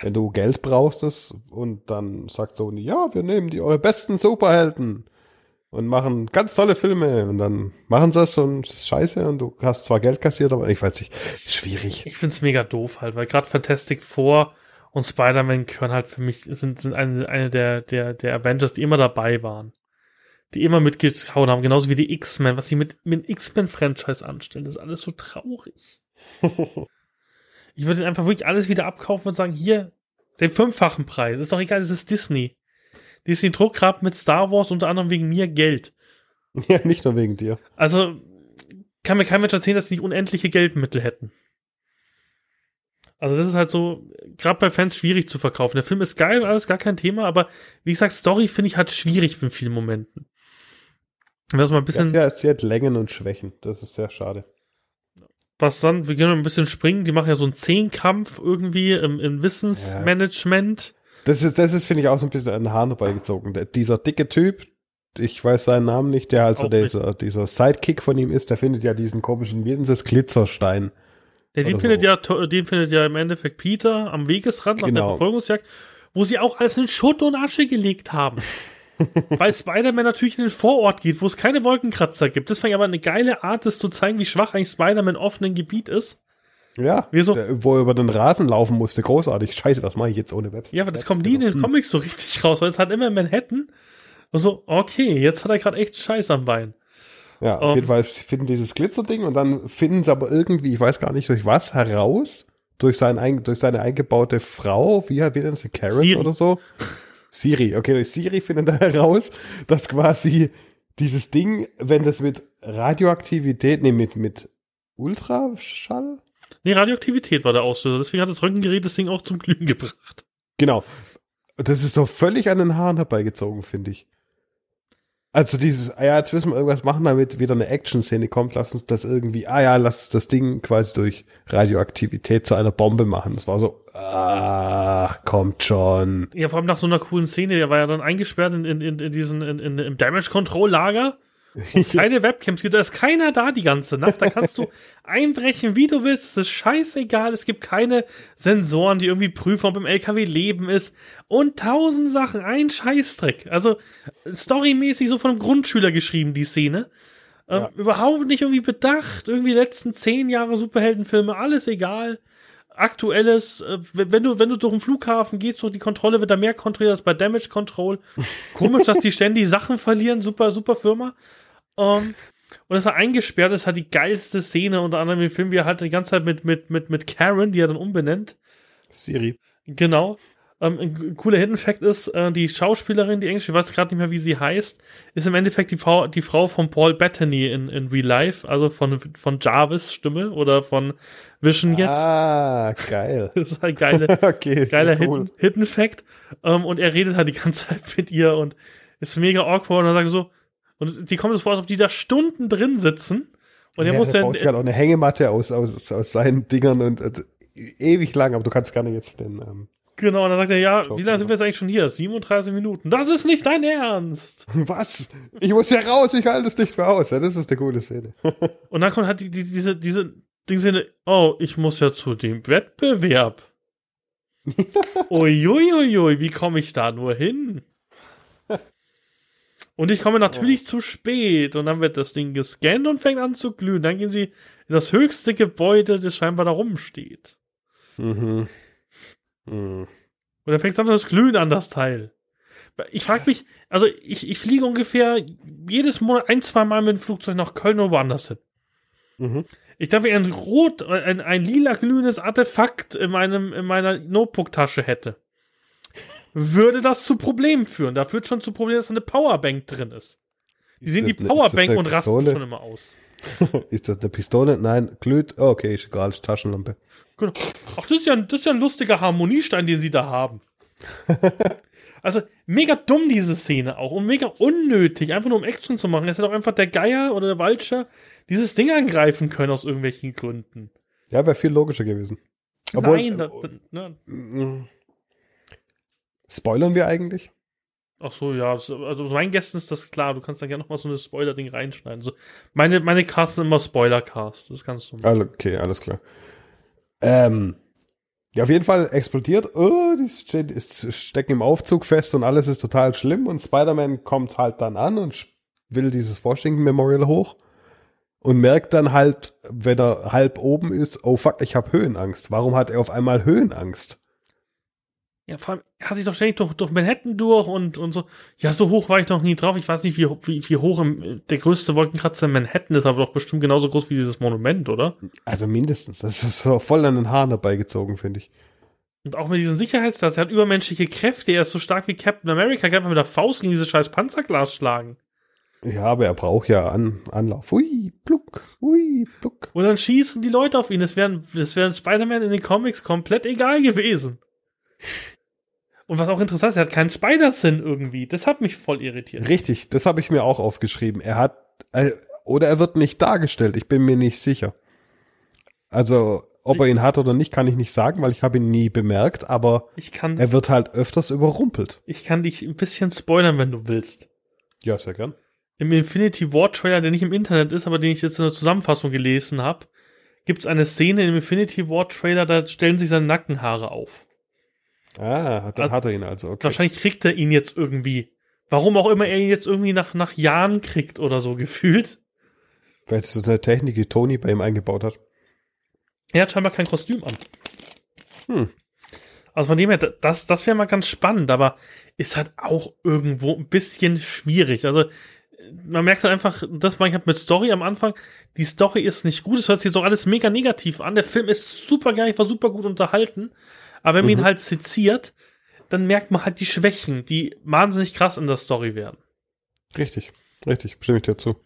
Wenn du Geld brauchst es und dann sagt Sony, ja, wir nehmen die eure besten Superhelden und machen ganz tolle Filme und dann machen sie es und es ist scheiße und du hast zwar Geld kassiert, aber ich weiß nicht, schwierig. Ich find's mega doof halt, weil gerade Fantastic Four und Spider-Man gehören halt für mich, sind, sind eine, eine der, der, der Avengers, die immer dabei waren. Die immer mitgehauen haben, genauso wie die X-Men, was sie mit, mit X-Men-Franchise anstellen. Das ist alles so traurig. ich würde einfach wirklich alles wieder abkaufen und sagen, hier, den fünffachen Preis. Ist doch egal, das ist Disney. Disney druckt gerade mit Star Wars unter anderem wegen mir Geld. ja, nicht nur wegen dir. Also kann mir kein Mensch erzählen, dass sie nicht unendliche Geldmittel hätten. Also das ist halt so, gerade bei Fans schwierig zu verkaufen. Der Film ist geil, alles gar kein Thema, aber wie gesagt, Story finde ich halt schwierig in vielen Momenten. Das mal ein bisschen, Ja, sie hat Längen und Schwächen. Das ist sehr schade. was dann, wir können ein bisschen springen, die machen ja so einen Zehnkampf irgendwie im, im Wissensmanagement. Das ist, das ist, finde ich, auch so ein bisschen an den Haaren herbeigezogen. Der, dieser dicke Typ, ich weiß seinen Namen nicht, der also dieser, dieser Sidekick von ihm ist, der findet ja diesen komischen, wie nennt das, Glitzerstein. Ja, den findet so. ja, den findet ja im Endeffekt Peter am Wegesrand nach der Genau. Verfolgungsjagd, wo sie auch alles in Schutt und Asche gelegt haben. Weil Spider-Man natürlich in den Vorort geht, wo es keine Wolkenkratzer gibt. Das fand ich aber eine geile Art, das zu zeigen, wie schwach eigentlich Spider-Man im offenen Gebiet ist. Ja, Wieso? wo er über den Rasen laufen musste. Großartig. Scheiße, was mache ich jetzt ohne Website? Ja, aber das kommt nie in den Comics so richtig raus, weil es hat immer Manhattan. Und so, okay, jetzt hat er gerade echt Scheiß am Bein. Ja, auf Ähm. jeden Fall finden dieses Glitzerding und dann finden sie aber irgendwie, ich weiß gar nicht durch was, heraus, durch, sein, ein- durch seine eingebaute Frau, wie, wie nennt sie, Karen Siri. oder so? Siri, okay, durch Siri finden da heraus, dass quasi dieses Ding, wenn das mit Radioaktivität, nee, mit, mit Ultraschall? Nee, Radioaktivität war der Auslöser. Deswegen hat das Röntgengerät das Ding auch zum Glühen gebracht. Genau. Das ist so völlig an den Haaren herbeigezogen, finde ich. Also dieses, ah ja, jetzt müssen wir irgendwas machen, damit wieder eine Action-Szene kommt, lass uns das irgendwie, ah ja, lass uns das Ding quasi durch Radioaktivität zu einer Bombe machen. Das war so, ah, kommt schon. Ja, vor allem nach so einer coolen Szene, der war ja dann eingesperrt in, in, in, in diesen, in, in, im Damage Control Lager. Wo es keine Webcams gibt, da ist keiner da die ganze Nacht. Da kannst du einbrechen, wie du willst. Es ist scheißegal. Es gibt keine Sensoren, die irgendwie prüfen, ob im LKW Leben ist. Und tausend Sachen. Ein Scheißdreck. Also, storymäßig so von einem Grundschüler geschrieben, die Szene. Ähm, Ja. Überhaupt nicht irgendwie bedacht. Irgendwie die letzten zehn Jahre Superheldenfilme, alles egal aktuelles, äh, wenn wenn du, wenn du durch den Flughafen gehst, durch die Kontrolle wird da mehr kontrolliert als bei Damage Control. Komisch, dass die ständig Sachen verlieren, super, super Firma. Ähm, und dass er eingesperrt ist, hat die geilste Szene, unter anderem im Film, wie er halt die ganze Zeit mit, mit, mit, mit Karen, die er dann umbenennt. Siri. Genau. Ähm, ein cooler Hidden Fact ist, äh, die Schauspielerin, die Englische, ich weiß gerade nicht mehr, wie sie heißt, ist im Endeffekt die Frau, die Frau von Paul Bettany in, in Real Life, also von, von Jarvis Stimme oder von Vision jetzt. Ah, geil. Das ist halt geile, okay, geiler cool. Hidden, Hidden Fact. Ähm, und er redet halt die ganze Zeit mit ihr und ist mega awkward und dann sagt so, und die kommt es vor, als ob die da Stunden drin sitzen. Und er ja, muss der ja, baut sich halt auch eine Hängematte aus, aus, aus seinen Dingern und äh, ewig lang, aber du kannst gerne jetzt den, ähm, genau, und dann sagt er, ja, Schau wie lange sind wir jetzt eigentlich schon hier? 37 Minuten. Das ist nicht dein Ernst. was? Ich muss hier raus, ich halte es nicht mehr aus. Ja, das ist eine coole Szene. Und dann kommt halt die, die, diese, diese Dingsinne, oh, ich muss ja zu dem Wettbewerb. Uiuiui, wie komme ich da nur hin? Und ich komme natürlich zu spät und dann wird das Ding gescannt und fängt an zu glühen. Dann gehen sie in das höchste Gebäude, das scheinbar da rumsteht. Mhm. Mhm. Und dann fängt dann das Glühen an, das Teil. Ich frage mich, also ich, ich fliege ungefähr jedes Monat ein, zwei Mal mit dem Flugzeug nach Köln oder woanders hin. Mhm. Ich ich ein rot, ein, ein lila glühendes Artefakt in meinem, in meiner Notebook-Tasche hätte. Würde das zu Problemen führen. Da führt schon zu Problemen, dass da eine Powerbank drin ist. Die sehen die eine- Powerbank ist und rasten schon immer aus. ist das eine Pistole? Nein, glüht. Oh, okay, ist egal, ist Taschenlampe. Genau. Ach, das ist, ja, ein- das ist ja ein lustiger Harmoniestein, den sie da haben. also, mega dumm, diese Szene auch. Und mega unnötig, einfach nur um Action zu machen. Es hätte auch einfach der Geier oder der Walcher dieses Ding angreifen können aus irgendwelchen Gründen. Ja, wäre viel logischer gewesen. Obwohl- Nein, da, ne, Mm. Spoilern wir eigentlich? Ach so, ja. so- Also meinen Gästen ist das klar. Du kannst da gerne noch mal so ein Spoiler-Ding reinschneiden. So, meine, meine Casts sind immer Spoiler-Cast. Das kannst du. Alle- Okay, alles klar. Ähm, ja, auf jeden Fall explodiert. Oh, die stecken im Aufzug fest und alles ist total schlimm. Und Spider-Man kommt halt dann an und will dieses Washington Memorial hoch und merkt dann halt, wenn er halb oben ist, oh fuck, ich habe Höhenangst. Warum hat er auf einmal Höhenangst? Ja, vor allem, er hat sich doch ständig durch, durch Manhattan durch und, und so. Ja, so hoch war ich noch nie drauf. Ich weiß nicht, wie, wie, wie hoch im, der größte Wolkenkratzer in Manhattan ist, aber doch bestimmt genauso groß wie dieses Monument, oder? Also mindestens. Das ist so voll an den Haaren herbeigezogen, finde ich. Und auch mit diesen Sicherheitsglas, er hat übermenschliche Kräfte, er ist so stark wie Captain America, kann einfach mit der Faust gegen dieses scheiß Panzerglas schlagen. Ja, aber er braucht ja An Anlauf. Hui, pluck, hui, pluck. Und dann schießen die Leute auf ihn. Das wäre das wär Spider-Man in den Comics komplett egal gewesen. Und was auch interessant ist, er hat keinen Spider-Sinn irgendwie. Das hat mich voll irritiert. Richtig, das habe ich mir auch aufgeschrieben. Er hat, äh, oder er wird nicht dargestellt, ich bin mir nicht sicher. Also, ob er ihn hat oder nicht, kann ich nicht sagen, weil ich habe ihn nie bemerkt, aber kann, er wird halt öfters überrumpelt. ich kann dich ein bisschen spoilern, wenn du willst. Ja, sehr gern. Im Infinity War Trailer, der nicht im Internet ist, aber den ich jetzt in der Zusammenfassung gelesen habe, gibt es eine Szene im Infinity War Trailer, da stellen sich seine Nackenhaare auf. Ah, dann Also- hat er ihn also, okay. Wahrscheinlich kriegt er ihn jetzt irgendwie. Warum auch immer er ihn jetzt irgendwie nach, nach Jahren kriegt oder so gefühlt. Vielleicht ist das eine Technik, die Tony bei ihm eingebaut hat. Er hat scheinbar kein Kostüm an. Hm. Also von dem her, das, das wäre mal ganz spannend, aber ist halt auch irgendwo ein bisschen schwierig. Also man merkt halt einfach, das meine ich halt mit Story am Anfang, die Story ist nicht gut, es hört sich auch alles mega negativ an. Der Film ist super geil, ich war super gut unterhalten, aber wenn man Mhm. ihn halt seziert, dann merkt man halt die Schwächen, die wahnsinnig krass in der Story werden. Richtig, richtig, stimme ich dir zu.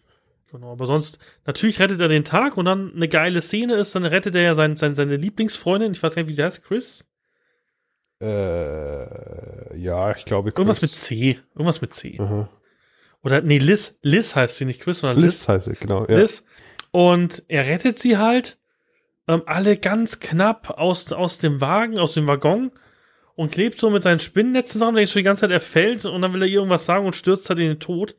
Genau, aber sonst, natürlich rettet er den Tag und dann eine geile Szene ist, dann rettet er ja sein, sein, seine Lieblingsfreundin, ich weiß gar nicht, wie die heißt, Chris? Äh, ja, ich glaube, Irgendwas mit Chris- C. Irgendwas mit C. Aha. Oder, nee, Liz. Liz heißt sie nicht Chris, sondern Liz. Liz heißt sie, genau. Ja. Liz. Und er rettet sie halt, ähm, alle ganz knapp aus, aus dem Wagen, aus dem Waggon und klebt so mit seinen Spinnennetzen dran, denkst du die ganze Zeit, er fällt und dann will er irgendwas sagen und stürzt halt in den Tod.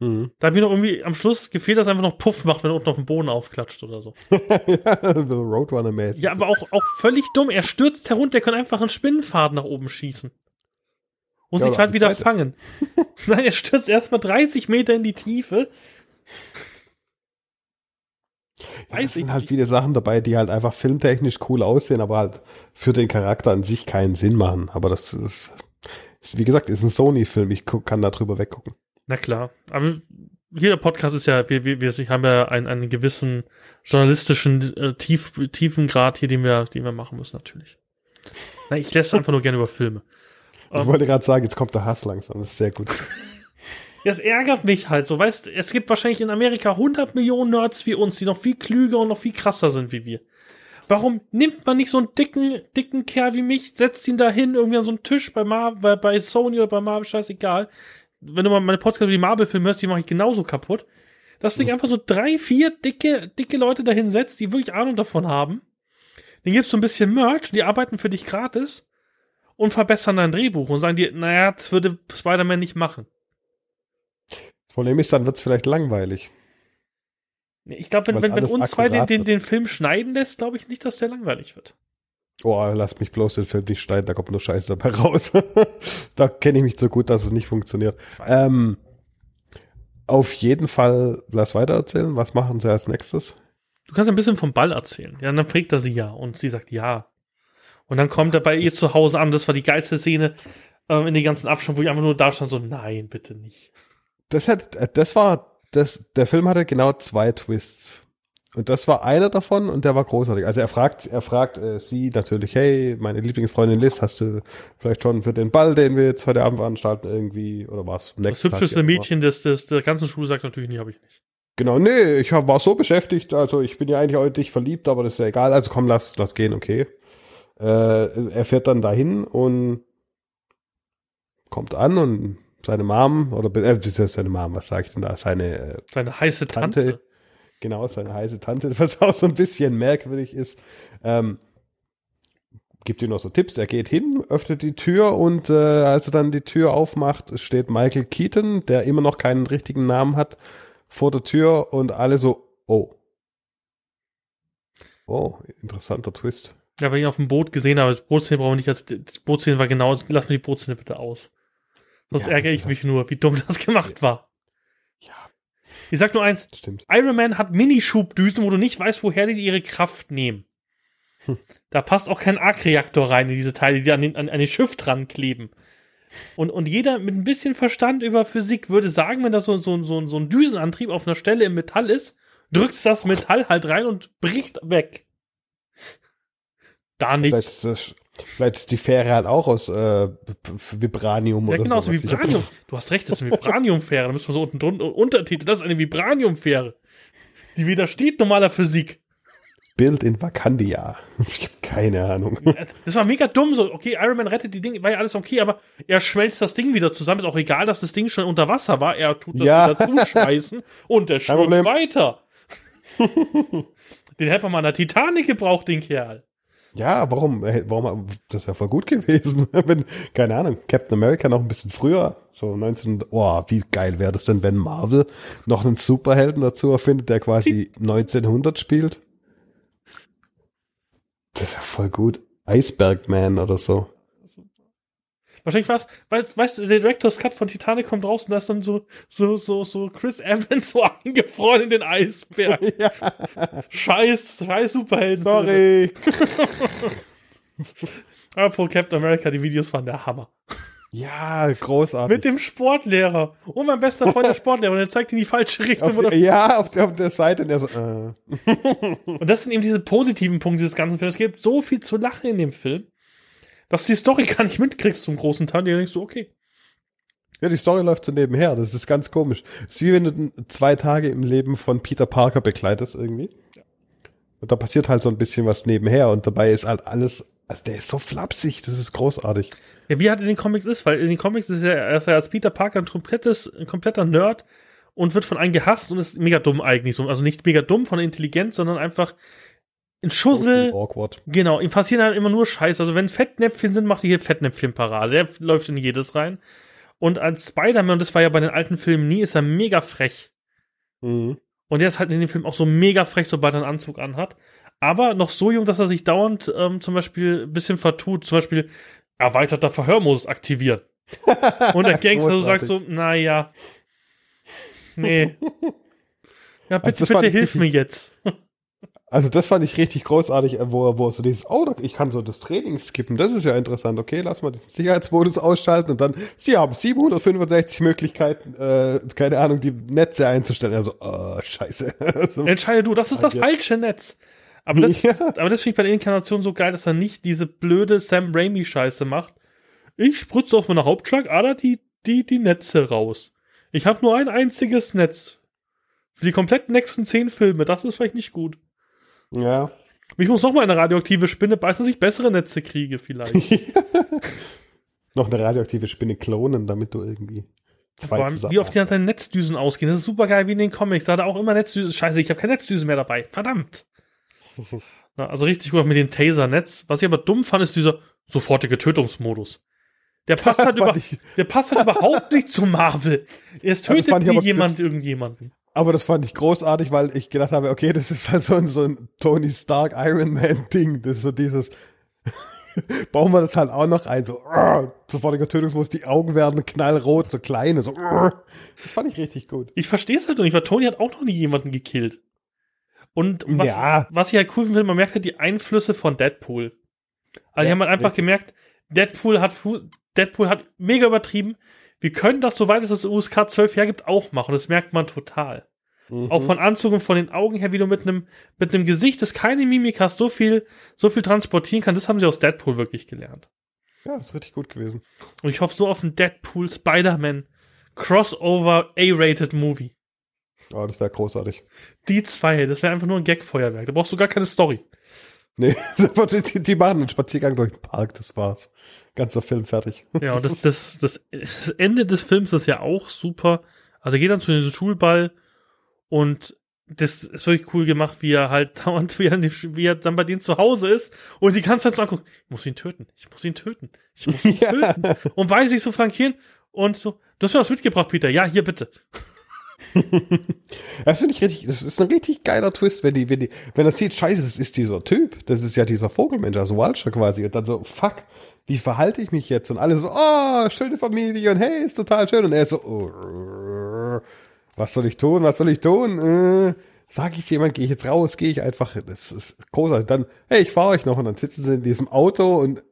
Mhm. Da hat mir noch irgendwie am Schluss gefehlt, dass er einfach noch Puff macht, wenn er unten auf dem Boden aufklatscht oder so. Roadrunner-mäßig. Ja, aber auch, auch völlig dumm. Er stürzt herunter, er kann einfach einen Spinnenfaden nach oben schießen. Und Ja, sich halt wieder Seite. fangen. Nein, er stürzt erstmal 30 Meter in die Tiefe. Ja, es sind halt viele Sachen dabei, die halt einfach filmtechnisch cool aussehen, aber halt für den Charakter an sich keinen Sinn machen. Aber das ist, ist wie gesagt, ist ein Sony-Film. Ich guck, kann da drüber weggucken. Na klar. Aber jeder Podcast ist ja, wir, wir, wir haben ja einen, einen gewissen journalistischen äh, Tief, Tiefengrad hier, den wir, den wir machen müssen, natürlich. Na, ich lässt einfach nur gerne über Filme. Ich Ähm, wollte gerade sagen, jetzt kommt der Hass langsam. Das ist sehr gut. Ja, es ärgert mich halt so, weißt, es gibt wahrscheinlich in Amerika 100 Millionen Nerds wie uns, die noch viel klüger und noch viel krasser sind wie wir. Warum nimmt man nicht so einen dicken, dicken Kerl wie mich, setzt ihn da hin, irgendwie an so einen Tisch bei, Mar bei, bei Sony oder bei Marvel, scheißegal. Wenn du mal meine Podcast über die Marvel-Filme hörst, die mache ich genauso kaputt. Dass du einfach so drei, vier dicke, dicke Leute dahin setzt, die wirklich Ahnung davon haben. Den gibst du ein bisschen Merch, die arbeiten für dich gratis und verbessern dein Drehbuch und sagen dir, naja, das würde Spider-Man nicht machen. Das Problem ist, dann wird es vielleicht langweilig. Ich glaube, wenn, wenn, wenn uns zwei den, den, den Film schneiden lässt, glaube ich nicht, dass der langweilig wird. Oh, lass mich bloß den Film nicht schneiden, da kommt nur Scheiße dabei raus. da kenne ich mich so gut, dass es nicht funktioniert. Ähm, auf jeden Fall, lass weiter erzählen. Was machen sie als nächstes? Du kannst ein bisschen vom Ball erzählen. Ja, und dann fragt er sie ja und sie sagt ja. Und dann kommt er bei ihr zu Hause an. Das war die geilste Szene ähm, in den ganzen Abstand, wo ich einfach nur da stand, so, nein, bitte nicht. Das hat, das war, das, der Film hatte genau zwei Twists. Und das war einer davon und der war großartig. Also er fragt, er fragt äh, sie natürlich, hey, meine Lieblingsfreundin Liz, hast du vielleicht schon für den Ball, den wir jetzt heute Abend veranstalten, irgendwie, oder was? Das hübscheste Mädchen des, des, der ganzen Schule sagt natürlich nie, habe ich nicht. Genau, nee, ich hab, war so beschäftigt, also ich bin ja eigentlich heute dich verliebt, aber das ist ja egal, also komm, lass, lass gehen, okay. Äh, er fährt dann dahin und kommt an und seine Mom, oder äh, das ist ja seine Mom, was sag ich denn da? Seine, äh, seine heiße Tante. Tante. Genau, seine heiße Tante, was auch so ein bisschen merkwürdig ist. Ähm, gibt ihm noch so Tipps. Er geht hin, öffnet die Tür und äh, als er dann die Tür aufmacht, steht Michael Keaton, der immer noch keinen richtigen Namen hat, vor der Tür und alle so, oh. Oh, interessanter Twist. Ja, weil ich ihn auf dem Boot gesehen habe. Das Bootszene brauchen wir nicht als, das Bootszene war genau, lass mir die Bootszene bitte aus. Sonst ja, ärgere ich mich nur, wie dumm das gemacht war. Ja. Ich sag nur eins. Stimmt. Iron Man hat Minischubdüsen, wo du nicht weißt, woher die ihre Kraft nehmen. Hm. Da passt auch kein Arc-Reaktor rein in diese Teile, die an den, an, an den Schiff dran kleben. Und, und jeder mit ein bisschen Verstand über Physik würde sagen, wenn das so, so, so, so ein Düsenantrieb auf einer Stelle im Metall ist, drückst das Metall halt rein und bricht weg. Da nicht. Ist, das, vielleicht ist die Fähre halt auch aus äh, Vibranium ja, oder genau, so. so Vibranium. Du hast recht, das ist eine Vibraniumfähre. Da müssen wir so unten drunter Untertitel. Das ist eine Vibraniumfähre. Die widersteht normaler Physik. Bild in Vakandia. Ich habe keine Ahnung. Das war mega dumm. So, okay, Iron Man rettet die Dinge, war ja alles okay, aber er schmelzt das Ding wieder zusammen. Ist auch egal, dass das Ding schon unter Wasser war. Er tut das Ja. wieder zuschmeißen und er schwimmt weiter. den hätte man mal an der Titanic gebraucht, den Kerl. Ja, warum? Warum? Das ja voll gut gewesen. Wenn, keine Ahnung, Captain America noch ein bisschen früher, so 19. Oh, wie geil wäre das denn, wenn Marvel noch einen Superhelden dazu erfindet, der quasi 1900 spielt? Das ist ja voll gut. Icebergman oder so. Wahrscheinlich war es, weißt, weißt du, der Director's Cut von Titanic kommt raus und da ist dann so, so, so, so Chris Evans so eingefroren in den Eisberg. ja. Scheiß, scheiß Superhelden. Sorry. Apropos Captain America, die Videos waren der Hammer. Ja, großartig. Mit dem Sportlehrer. Und mein bester Freund der Sportlehrer. Und er zeigt in die falsche Richtung. auf, ja, auf der, auf der Seite und der so, äh. Und das sind eben diese positiven Punkte dieses ganzen Films. Es gibt so viel zu lachen in dem Film, dass du die Story gar nicht mitkriegst zum großen Teil. Du denkst so, okay. Ja, die Story läuft so nebenher. Das ist ganz komisch. Es ist wie wenn du zwei Tage im Leben von Peter Parker begleitest irgendwie. Und da passiert halt so ein bisschen was nebenher und dabei ist halt alles, also der ist so flapsig, das ist großartig. Ja, wie halt in den Comics ist, weil in den Comics ist er, er ist ja als Peter Parker ein komplettes, ein kompletter Nerd und wird von einem gehasst und ist mega dumm eigentlich. So. Also nicht mega dumm von der Intelligenz, sondern einfach ein Schussel. Awkward. Genau, ihm passieren halt immer nur Scheiß. Also wenn Fettnäpfchen sind, macht er hier Fettnäpfchen-Parade. Der läuft in jedes rein. Und als Spider-Man, und das war ja bei den alten Filmen nie, ist er mega frech. Mhm. Und der ist halt in dem Film auch so mega frech, sobald er einen Anzug anhat. Aber noch so jung, dass er sich dauernd ähm, zum Beispiel ein bisschen vertut. Zum Beispiel erweiterter Verhörmodus aktivieren. Und der Gangster so sagt so, naja. Nee. Ja, bitte, fand bitte hilf mir jetzt. Also das fand ich richtig großartig, äh, wo, wo so dieses, oh, ich kann so das Training skippen, das ist ja interessant. Okay, lass mal diesen Sicherheitsmodus ausschalten und dann, Sie haben 765 Möglichkeiten, äh, keine Ahnung, die Netze einzustellen. Also, oh, scheiße. so, Entscheide du, das ist das Ja. falsche Netz. Aber das, Ja. aber das finde ich bei der Inkarnation so geil, dass er nicht diese blöde Sam Raimi-Scheiße macht. Ich spritze auf meiner Hauptschlagader die, die, die Netze raus. Ich habe nur ein einziges Netz. Für die kompletten nächsten zehn Filme, das ist vielleicht nicht gut. Ja. Ich muss noch mal eine radioaktive Spinne beißen, dass ich bessere Netze kriege, vielleicht. Noch eine radioaktive Spinne klonen, damit du irgendwie zwei Vor allem, zusammen wie oft die an seinen Netzdüsen ausgehen. Das ist super geil wie in den Comics. Da hat er auch immer Netzdüsen. Scheiße, ich habe keine Netzdüsen mehr dabei. Verdammt. Na, also richtig gut mit dem Taser-Netz. Was ich aber dumm fand, ist dieser sofortige Tötungsmodus. Der passt halt, über, der passt halt überhaupt nicht zu Marvel. Das tötet nie jemand irgendjemanden. Aber das fand ich großartig, weil ich gedacht habe, okay, das ist halt so ein, so ein Tony Stark Iron Man Ding. Das ist so dieses, bauen wir das halt auch noch ein, so, uh, sofortiger Tötungsmodus, die Augen werden knallrot, so kleine, so, uh. das fand ich richtig gut. Ich verstehe es halt nicht, weil Tony hat auch noch nie jemanden gekillt. Und was, Ja. was ich halt cool finde, man merkt halt die Einflüsse von Deadpool. Also die Ja, haben halt einfach richtig. gemerkt, Deadpool hat, Deadpool hat mega übertrieben. Wir können das, soweit es das USK 12 hergibt, auch machen. Das merkt man total. Mhm. Auch von Anzug und von den Augen her, wie du mit einem mit einem Gesicht, das keine Mimik hast, so viel, so viel transportieren kann. Das haben sie aus Deadpool wirklich gelernt. Ja, das ist richtig gut gewesen. Und ich hoffe so auf einen Deadpool Spider-Man Crossover A-rated Movie. Oh, das wäre großartig. Die zwei, das wäre einfach nur ein Gag-Feuerwerk. Da brauchst du gar keine Story. Nee, die, machen einen Spaziergang durch den Park, das war's. Ganzer Film fertig. Ja, und das, das, das, das Ende des Films ist ja auch super. Also er geht dann zu diesem Schulball und das ist wirklich cool gemacht, wie er halt dauernd, wie er, wie er dann bei denen zu Hause ist und die ganze Zeit so anguckt, ich muss ihn töten, ich muss ihn töten, ich muss ihn Ja. töten. Und weiß sich so flankieren und so, du hast mir was mitgebracht, Peter, ja, hier bitte. Das finde ich richtig, das ist ein richtig geiler Twist, wenn die, wenn die, wenn er sieht, scheiße, das ist dieser Typ, das ist ja dieser Vogelmensch, also Walcher quasi, und dann so, fuck, wie verhalte ich mich jetzt? Und alle so, oh, schöne Familie und hey, ist total schön. Und er ist so, was soll ich tun, was soll ich tun? Äh, sag ich jemand, gehe ich jetzt raus, gehe ich einfach, das ist großartig. Dann, hey, ich fahre euch noch und dann sitzen sie in diesem Auto und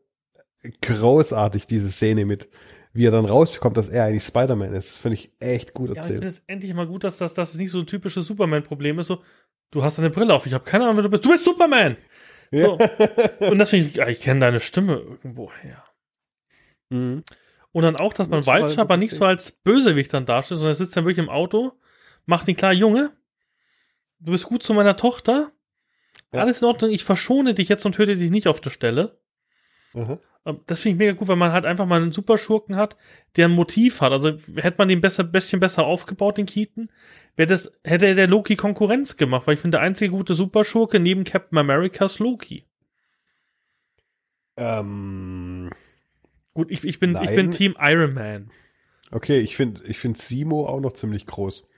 großartig diese Szene mit, wie er dann rauskommt, dass er eigentlich Spider-Man ist. Das finde ich echt gut Ja, ich erzählt. finde es endlich mal gut, dass das, dass es nicht so ein typisches Superman-Problem ist, so, du hast eine Brille auf, ich habe keine Ahnung, wer du bist, du bist Superman! So. Und das finde ich, ich kenne deine Stimme irgendwo her. Mhm. Und dann auch, dass man aber nicht so als Bösewicht dann darstellt, sondern er sitzt dann wirklich im Auto, macht ihn klar, Junge, du bist gut zu meiner Tochter, Ja. alles in Ordnung, ich verschone dich jetzt und töte dich nicht auf der Stelle. Aha. Ähm, Das finde ich mega gut, weil man halt einfach mal einen Superschurken hat, der ein Motiv hat. Also hätte man den besser, bisschen besser aufgebaut, den Keaton, wäre das, hätte der Loki Konkurrenz gemacht, weil ich finde, der einzige gute Superschurke neben Captain America ist Loki. Ähm, Gut, ich, ich bin, ich bin Team Iron Man. okay, ich finde ich find Simo auch noch ziemlich groß.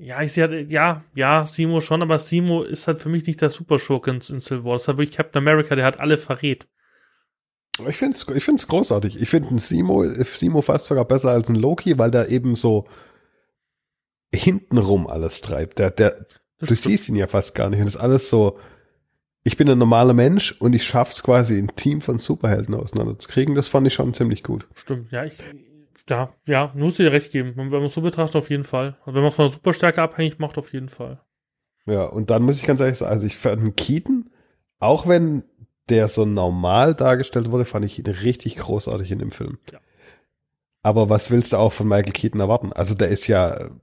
Ja, ich sehe, ja, ja, Simo schon, aber Simo ist halt für mich nicht der Superschurke in, in Civil War. Das ist halt wirklich Captain America, der hat alle verrät. Ich finde es ich find's großartig. Ich finde einen Simo, Simo fast sogar besser als ein Loki, weil der eben so hintenrum alles treibt. Der, der, Das du stimmt. siehst ihn ja fast gar nicht. Und das ist alles so, ich bin ein normaler Mensch und ich schaff's quasi, ein Team von Superhelden auseinanderzukriegen. Das fand ich schon ziemlich gut. Stimmt, ja, ich, ja, ja, muss dir recht geben. Wenn man es so betrachtet, auf jeden Fall. Also wenn man von der Superstärke abhängig macht, auf jeden Fall. Ja, und dann muss ich ganz ehrlich sagen, also ich fand einen Keaton, auch wenn der so normal dargestellt wurde, fand ich ihn richtig großartig in dem Film. Ja. Aber was willst du auch von Michael Keaton erwarten? Also der ist ja, Er ist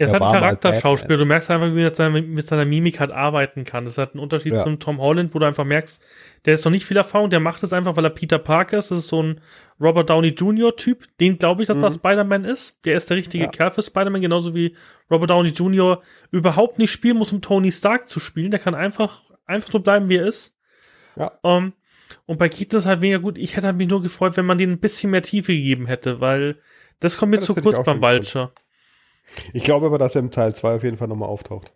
Er halt war ein mal Charakterschauspieler. Du merkst einfach, wie er mit seiner, mit seiner Mimik halt arbeiten kann. Das hat einen Unterschied Ja. zum Tom Holland, wo du einfach merkst, der ist noch nicht viel Erfahrung, der macht es einfach, weil er Peter Parker ist. Das ist so ein Robert Downey Jr. Typ. Den glaube ich, dass er Mhm. Spider-Man ist. Der ist der richtige Ja. Kerl für Spider-Man, genauso wie Robert Downey Jr. überhaupt nicht spielen muss, um Tony Stark zu spielen. Der kann einfach, einfach so bleiben, wie er ist. Ja. Ähm, und bei Keaton ist halt mega gut. Ich hätte halt mich nur gefreut, wenn man denen ein bisschen mehr Tiefe gegeben hätte, weil das kommt mir Ja, zu kurz beim. Vulture. ich glaube aber, dass er im Teil 2 auf jeden Fall nochmal auftaucht.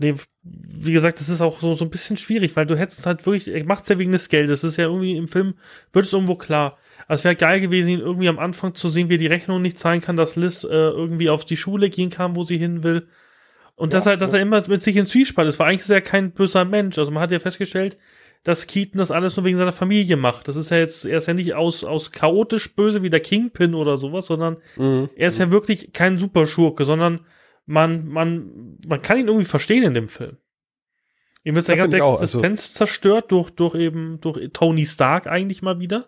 Nee, wie gesagt, das ist auch so, so ein bisschen schwierig, weil du hättest halt wirklich, er macht's ja wegen des Geldes. Das ist ja irgendwie im Film, wird es irgendwo klar. Also es wäre geil gewesen, ihn irgendwie am Anfang zu sehen, wie er die Rechnung nicht zahlen kann, dass Liz äh, irgendwie auf die Schule gehen kann, wo sie hin will. Und dass Ja, er, dass er immer mit sich in Zwiespalt ist, weil eigentlich ist er kein böser Mensch. Also man hat ja festgestellt, dass Keaton das alles nur wegen seiner Familie macht. Das ist ja jetzt, er ist ja nicht aus, aus chaotisch böse wie der Kingpin oder sowas, sondern er ist ja wirklich kein Superschurke, sondern man, man, man kann ihn irgendwie verstehen in dem Film. Ihm wird seine ganze auch, also- Existenz zerstört durch, durch eben, durch Tony Stark eigentlich mal wieder.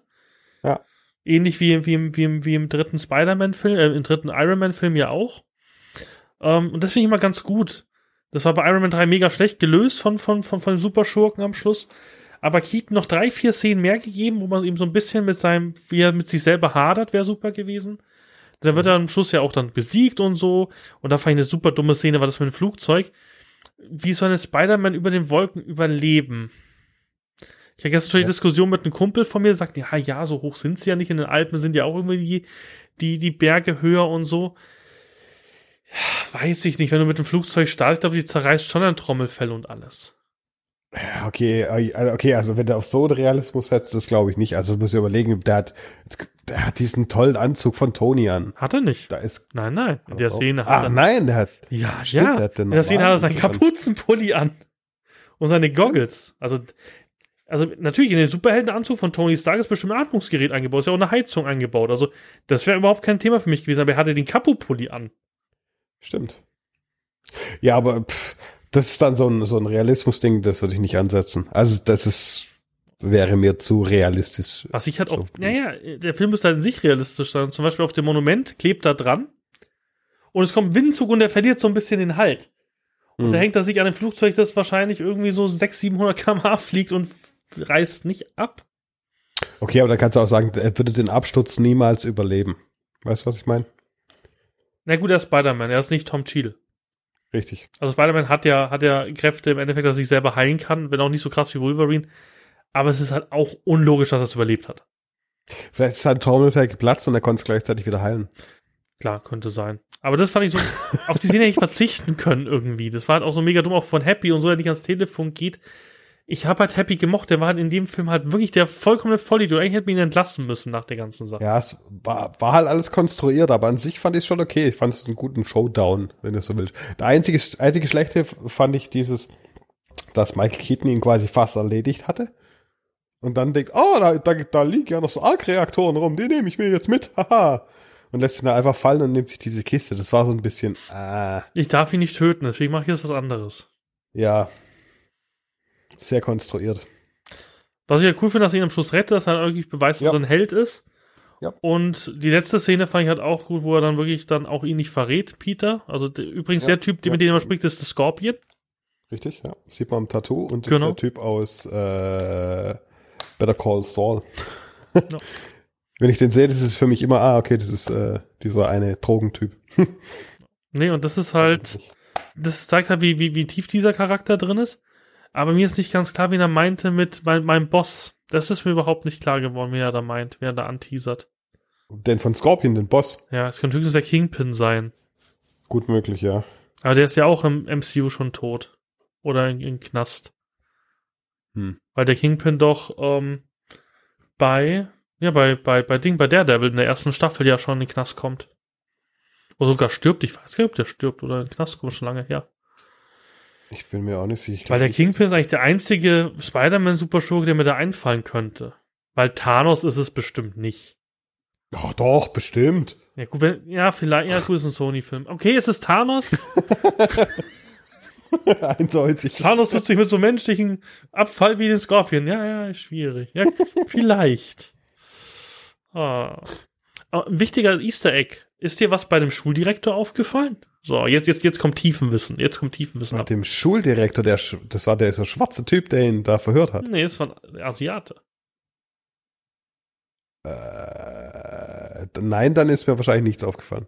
Ja. Ähnlich wie, wie, im, wie, im, wie im dritten Spider-Man-Film, äh, im dritten Iron Man-Film ja auch. Ähm, und das finde ich immer ganz gut. Das war bei Iron Man 3 mega schlecht gelöst von, von, von, von Superschurken am Schluss. Aber Keaton noch drei, vier Szenen mehr gegeben, wo man ihm so ein bisschen mit seinem, wie er mit sich selber hadert, wäre super gewesen. Dann wird er am Schluss ja auch dann besiegt und so. Und da fand ich eine super dumme Szene, war das mit dem Flugzeug. Wie soll ein Spider-Man über den Wolken überleben? Ich hatte gestern schon die Ja. Diskussion mit einem Kumpel von mir, der sagt, ja, ja, so hoch sind sie ja nicht. In den Alpen sind ja auch irgendwie die, die, die Berge höher und so. Weiß ich nicht, wenn du mit dem Flugzeug startest, ich glaube, die zerreißt schon ein Trommelfell und alles. Ja, okay, äh, okay, also wenn der auf so einen Realismus setzt, das glaube ich nicht. Also du musst dir überlegen, der hat, der hat diesen tollen Anzug von Tony an. Hat er nicht. Da ist. Nein, nein. In der. Szene hat Ach er. nein, der hat. Ja, Stimmt, ja. der hat den In der Szene hat er seinen Kapuzenpulli an. Und seine Goggles. Also, also natürlich in den Superheldenanzug von Tony Stark ist bestimmt ein Atmungsgerät eingebaut. Ist ja auch eine Heizung eingebaut. Also, das wäre überhaupt kein Thema für mich gewesen. Aber er hatte den Kapupulli an. Stimmt. Ja, aber pff, das ist dann so ein, so ein Realismus-Ding, das würde ich nicht ansetzen. Also das ist, wäre mir zu realistisch. Was ich halt auch, So. naja, der Film müsste halt in sich realistisch sein. Zum Beispiel auf dem Monument klebt da dran und es kommt Windzug und der verliert so ein bisschen den Halt. Und Hm. da hängt er sich an einem Flugzeug, das wahrscheinlich irgendwie so 600, 700 km/h fliegt und reißt nicht ab. Okay, aber dann kannst du auch sagen, er würde den Absturz niemals überleben. Weißt du, was ich meine? Na gut, er ist Spider-Man, er ist nicht Tom Cheadle. Richtig. Also Spider-Man hat ja, hat ja Kräfte im Endeffekt, dass er sich selber heilen kann, wenn auch nicht so krass wie Wolverine. Aber es ist halt auch unlogisch, dass er es überlebt hat. Vielleicht ist sein Trommelfell geplatzt und er konnte es gleichzeitig wieder heilen. Klar, könnte sein. Aber das fand ich so, auf die Szene hätte ich verzichten können irgendwie. Das war halt auch so mega dumm, auch von Happy und so, der nicht ans Telefon geht. Ich habe halt Happy gemocht, der war halt in dem Film halt wirklich der vollkommene Vollidiot. Eigentlich hätte man ihn entlassen müssen nach der ganzen Sache. Ja, es war, war halt alles konstruiert, aber an sich fand ich es schon okay. Ich fand es einen guten Showdown, wenn du so willst. Der einzige, einzige schlechte fand ich dieses, dass Michael Keaton ihn quasi fast erledigt hatte. Und dann denkt, oh, da, da, da liegen ja noch so Arc-Reaktoren rum, die nehme ich mir jetzt mit, haha. Und lässt ihn da einfach fallen und nimmt sich diese Kiste. Das war so ein bisschen, ah, Ich darf ihn nicht töten, deswegen mache ich jetzt was anderes. ja, sehr konstruiert. Was ich ja cool finde, dass er ihn am Schluss rettet, dass er wirklich beweist, dass Ja. er ein Held ist. Ja. Und die letzte Szene fand ich halt auch gut, wo er dann wirklich dann auch ihn nicht verrät, Peter. Also der, übrigens Ja, der Typ, ja. mit dem er spricht, ist der Scorpion. Richtig, ja. Sieht man am Tattoo und Genau. ist der Typ aus äh, Better Call Saul. Ja. Wenn ich den sehe, das ist für mich immer, ah, okay, das ist äh, dieser eine Drogentyp. Nee, und das ist halt, das zeigt halt, wie, wie, wie tief dieser Charakter drin ist. Aber mir ist nicht ganz klar, wen er meinte mit mein, meinem Boss. Das ist mir überhaupt nicht klar geworden, wen er da meint, wer er da anteasert. Den von Scorpion, den Boss. Ja, es könnte höchstens der Kingpin sein. Gut möglich, ja. Aber der ist ja auch im MCU schon tot. Oder in, in Knast. Hm. Weil der Kingpin doch ähm, bei, ja, bei, bei, bei Ding, bei Daredevil in der ersten Staffel ja schon in den Knast kommt. Oder sogar stirbt. Ich weiß gar nicht, ob der stirbt oder in den Knast kommt schon lange her. Ich bin mir auch nicht sicher. Ich Weil der Kingpin ist eigentlich der einzige Spider-Man-Superschurke, der mir da einfallen könnte. Weil Thanos ist es bestimmt nicht. Oh, doch, bestimmt. Ja, gut, wenn, ja, vielleicht, ja, gut, ist ein Sony-Film. Okay, ist es Thanos? Eindeutig. Thanos tut sich mit so menschlichen Abfall wie den Scorpion. Ja, ja, ist schwierig. Ja, vielleicht. Aber Ein wichtiger Easter Egg. Ist dir was bei dem Schuldirektor aufgefallen? So, jetzt, jetzt, jetzt kommt Tiefenwissen. Jetzt kommt Tiefenwissen ab. Mit dem Schuldirektor, der, das war der so schwarze Typ, der ihn da verhört hat. Nee, das war ein Asiate. Äh, nein, dann ist mir wahrscheinlich nichts aufgefallen.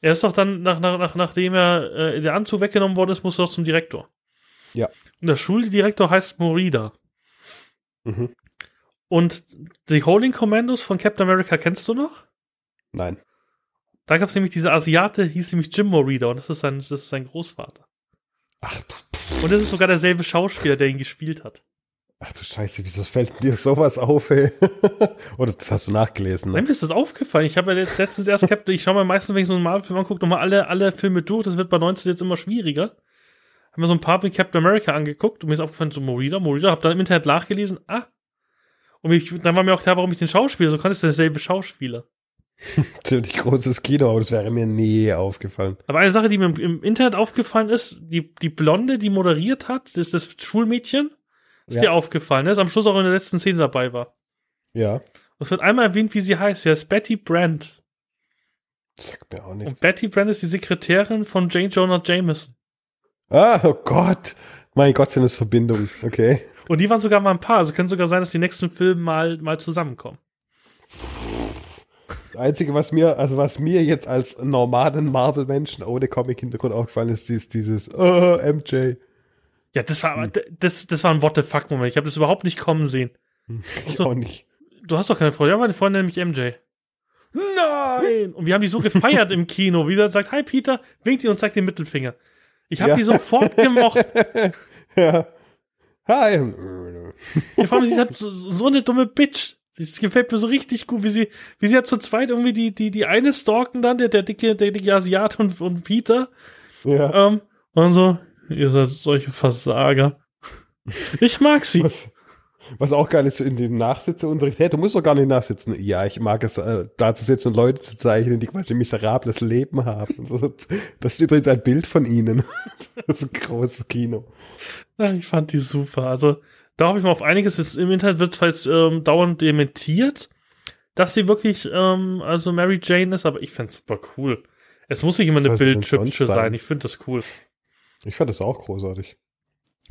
Er ist doch dann, nach, nach, nach, nachdem er äh, der Anzug weggenommen worden ist, muss er doch zum Direktor. Ja. Und der Schuldirektor heißt Morida. Mhm. Und die Holding Commandos von Captain America kennst du noch? Nein. Da gab es nämlich diese Asiate, hieß nämlich Jim Morida und das ist sein, das ist sein Großvater. Ach du, Und das ist sogar derselbe Schauspieler, der ihn gespielt hat. ach du Scheiße, wieso fällt dir sowas auf, ey? Oder das hast du nachgelesen, ne? mir ist das aufgefallen. Ich habe ja letztens erst Captain, ich schaue mir meistens, wenn ich so einen Marvel-Film angucke, nochmal alle, alle Filme durch. Das wird bei 19 jetzt immer schwieriger. Haben wir so ein paar mit Captain America angeguckt und mir ist aufgefallen, so Morida, Morida, hab dann im Internet nachgelesen, ah. Und mich, dann war mir auch klar, warum ich den Schauspieler, so kann es derselbe Schauspieler. Ziemlich großes Kino, aber das wäre mir nie aufgefallen. Aber eine Sache, die mir im, Internet aufgefallen ist, die, die Blonde, die moderiert hat, das ist das Schulmädchen, ist Ja. dir aufgefallen, ne? Ist am Schluss auch in der letzten Szene dabei war. Ja, Und es wird einmal erwähnt, wie sie heißt. Sie heißt Betty Brand. das sagt mir auch Und nichts. Betty Brand ist die Sekretärin von Jane Jonah Jameson. Ah, oh Gott. Mein Gott, sind das Verbindungen. Okay. Und die waren sogar mal ein Paar. Also könnte sogar sein, dass die nächsten Filme mal, mal zusammenkommen. Das Einzige, was mir, also was mir jetzt als normalen Marvel-Menschen ohne Comic-Hintergrund aufgefallen ist, ist dieses oh, MJ. Ja, das war, d- das, das war ein What the fuck Moment. Ich habe das überhaupt nicht kommen sehen. Ich So. auch nicht. Du hast doch keine Freundin. Ja, meine Freundin nämlich MJ. Nein! Und wir haben die so gefeiert im Kino. Wie er sagt, hi Peter, winkt ihn und zeigt den Mittelfinger. Ich habe Ja. die sofort gemocht. ja. Hi. Ja, vor allem, sie hat so, so eine dumme Bitch. Das gefällt mir so richtig gut, wie sie, wie sie hat zu zweit irgendwie die, die, die eine stalken dann, der, der dicke, der dicke Asiat und, und Peter. Ja. Ähm, und so, ihr seid solche Versager. Ich mag sie. Was, Was auch geil ist, in dem Nachsitzeunterricht, hey, du musst doch gar nicht nachsitzen. Ja, ich mag es, äh, da zu sitzen und Leute zu zeichnen, die quasi ein miserables Leben haben. Das ist übrigens ein Bild von ihnen. Das ist ein großes Kino. Ja, ich fand die super. Also, da hoffe ich mal auf einiges. Ist, Im Internet wird zwar jetzt ähm, dauernd dementiert, dass sie wirklich, ähm, also Mary Jane ist, aber ich fände super cool. Es muss nicht immer eine Bildschüppche sein. Ich finde das cool. Ich fand das auch großartig.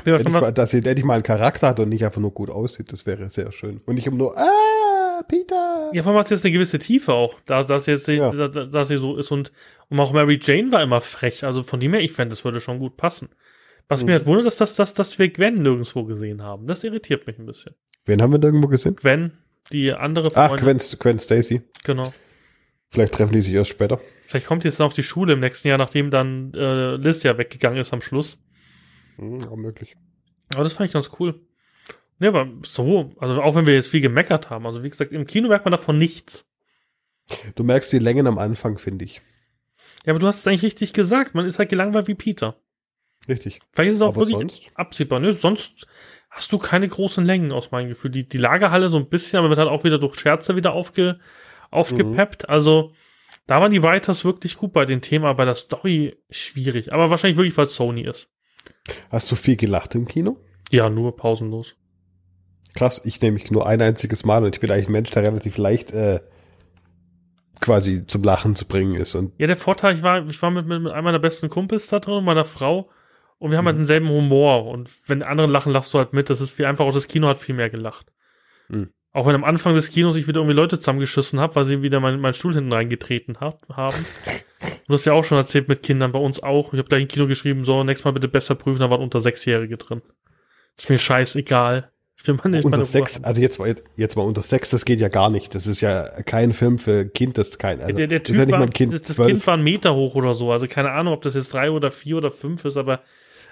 Ja, Endlich mal, dass sie endlich mal einen Charakter hat und nicht einfach nur gut aussieht, das wäre sehr schön. Und nicht immer nur, ah, Peter. Ja, vor allem hat sie jetzt eine gewisse Tiefe auch, dass, dass, jetzt, ja. dass, dass sie so ist und, und auch Mary Jane war immer frech. Also von dem her, ich fände, das würde schon gut passen. Was mhm. mir halt wundert, ist, dass, dass, dass wir Gwen nirgendwo gesehen haben. Das irritiert mich ein bisschen. Wen haben wir nirgendwo gesehen? Gwen, die andere Freundin. Ach, Gwen, Gwen Stacy. Genau. Vielleicht treffen die sich erst später. Vielleicht kommt die jetzt dann auf die Schule im nächsten Jahr, nachdem dann äh, Liz ja weggegangen ist am Schluss. Mhm, auch möglich. Aber das fand ich ganz cool. Ja, aber so, also auch wenn wir jetzt viel gemeckert haben, also wie gesagt, im Kino merkt man davon nichts. Du merkst die Längen am Anfang, finde ich. Ja, aber du hast es eigentlich richtig gesagt. Man ist halt gelangweilt wie Peter. Richtig. Vielleicht ist es auch aber wirklich sonst? absehbar. Ne? Sonst hast du keine großen Längen aus meinem Gefühl. Die, die Lagerhalle so ein bisschen, aber wird halt auch wieder durch Scherze wieder aufge, aufgepeppt. Mhm. Also da waren die Writers wirklich gut bei den Themen, aber bei der Story schwierig. Aber wahrscheinlich wirklich, weil Sony ist. Hast du viel gelacht im Kino? Ja, nur pausenlos. Krass, ich nehme mich nur ein einziges Mal und ich bin eigentlich ein Mensch, der relativ leicht äh, quasi zum Lachen zu bringen ist. Und ja, der Vorteil, ich war, ich war mit, mit, mit einem meiner besten Kumpels da drin, meiner Frau, und wir haben halt mhm. halt denselben Humor. Und wenn andere lachen, lachst du halt mit. Das ist viel einfach, auch das Kino hat viel mehr gelacht. Mhm. Auch wenn am Anfang des Kinos ich wieder irgendwie Leute zusammengeschissen habe, weil sie wieder meinen mein Stuhl hinten reingetreten hat, haben. Du hast ja auch schon erzählt mit Kindern, bei uns auch. Ich habe gleich im Kino geschrieben, so, nächstes Mal bitte besser prüfen, da waren unter Sechsjährige drin. Ist mir scheißegal. Ich will mal nicht unter sechs, also jetzt, jetzt mal unter sechs, das geht ja gar nicht. Das ist ja kein Film für Kind, das ist kein, also der, der typ das ist ja nicht war, mal ein Kind. Das, das Kind war ein Meter hoch oder so. Also keine Ahnung, ob das jetzt drei oder vier oder fünf ist, aber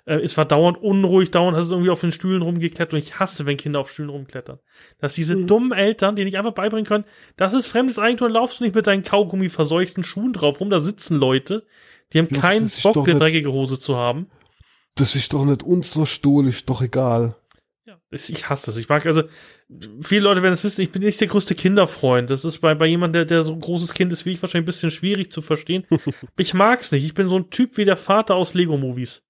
äh, es war dauernd unruhig, dauernd hast du irgendwie auf den Stühlen rumgeklettert und ich hasse, wenn Kinder auf Stühlen rumklettern. Dass diese mhm. dummen Eltern, die nicht einfach beibringen können, das ist fremdes Eigentum, laufst du nicht mit deinen Kaugummi verseuchten Schuhen drauf rum, da sitzen Leute, die haben ja, keinen Bock, eine dreckige Hose zu haben. Das ist doch nicht unser Stuhl, ist doch egal. Ja, ich hasse das. Ich mag also, viele Leute werden es wissen, ich bin nicht der größte Kinderfreund. Das ist bei, bei jemandem, der, der so ein großes Kind ist wie ich, wahrscheinlich ein bisschen schwierig zu verstehen. ich mag's nicht. Ich bin so ein Typ wie der Vater aus Lego-Movies.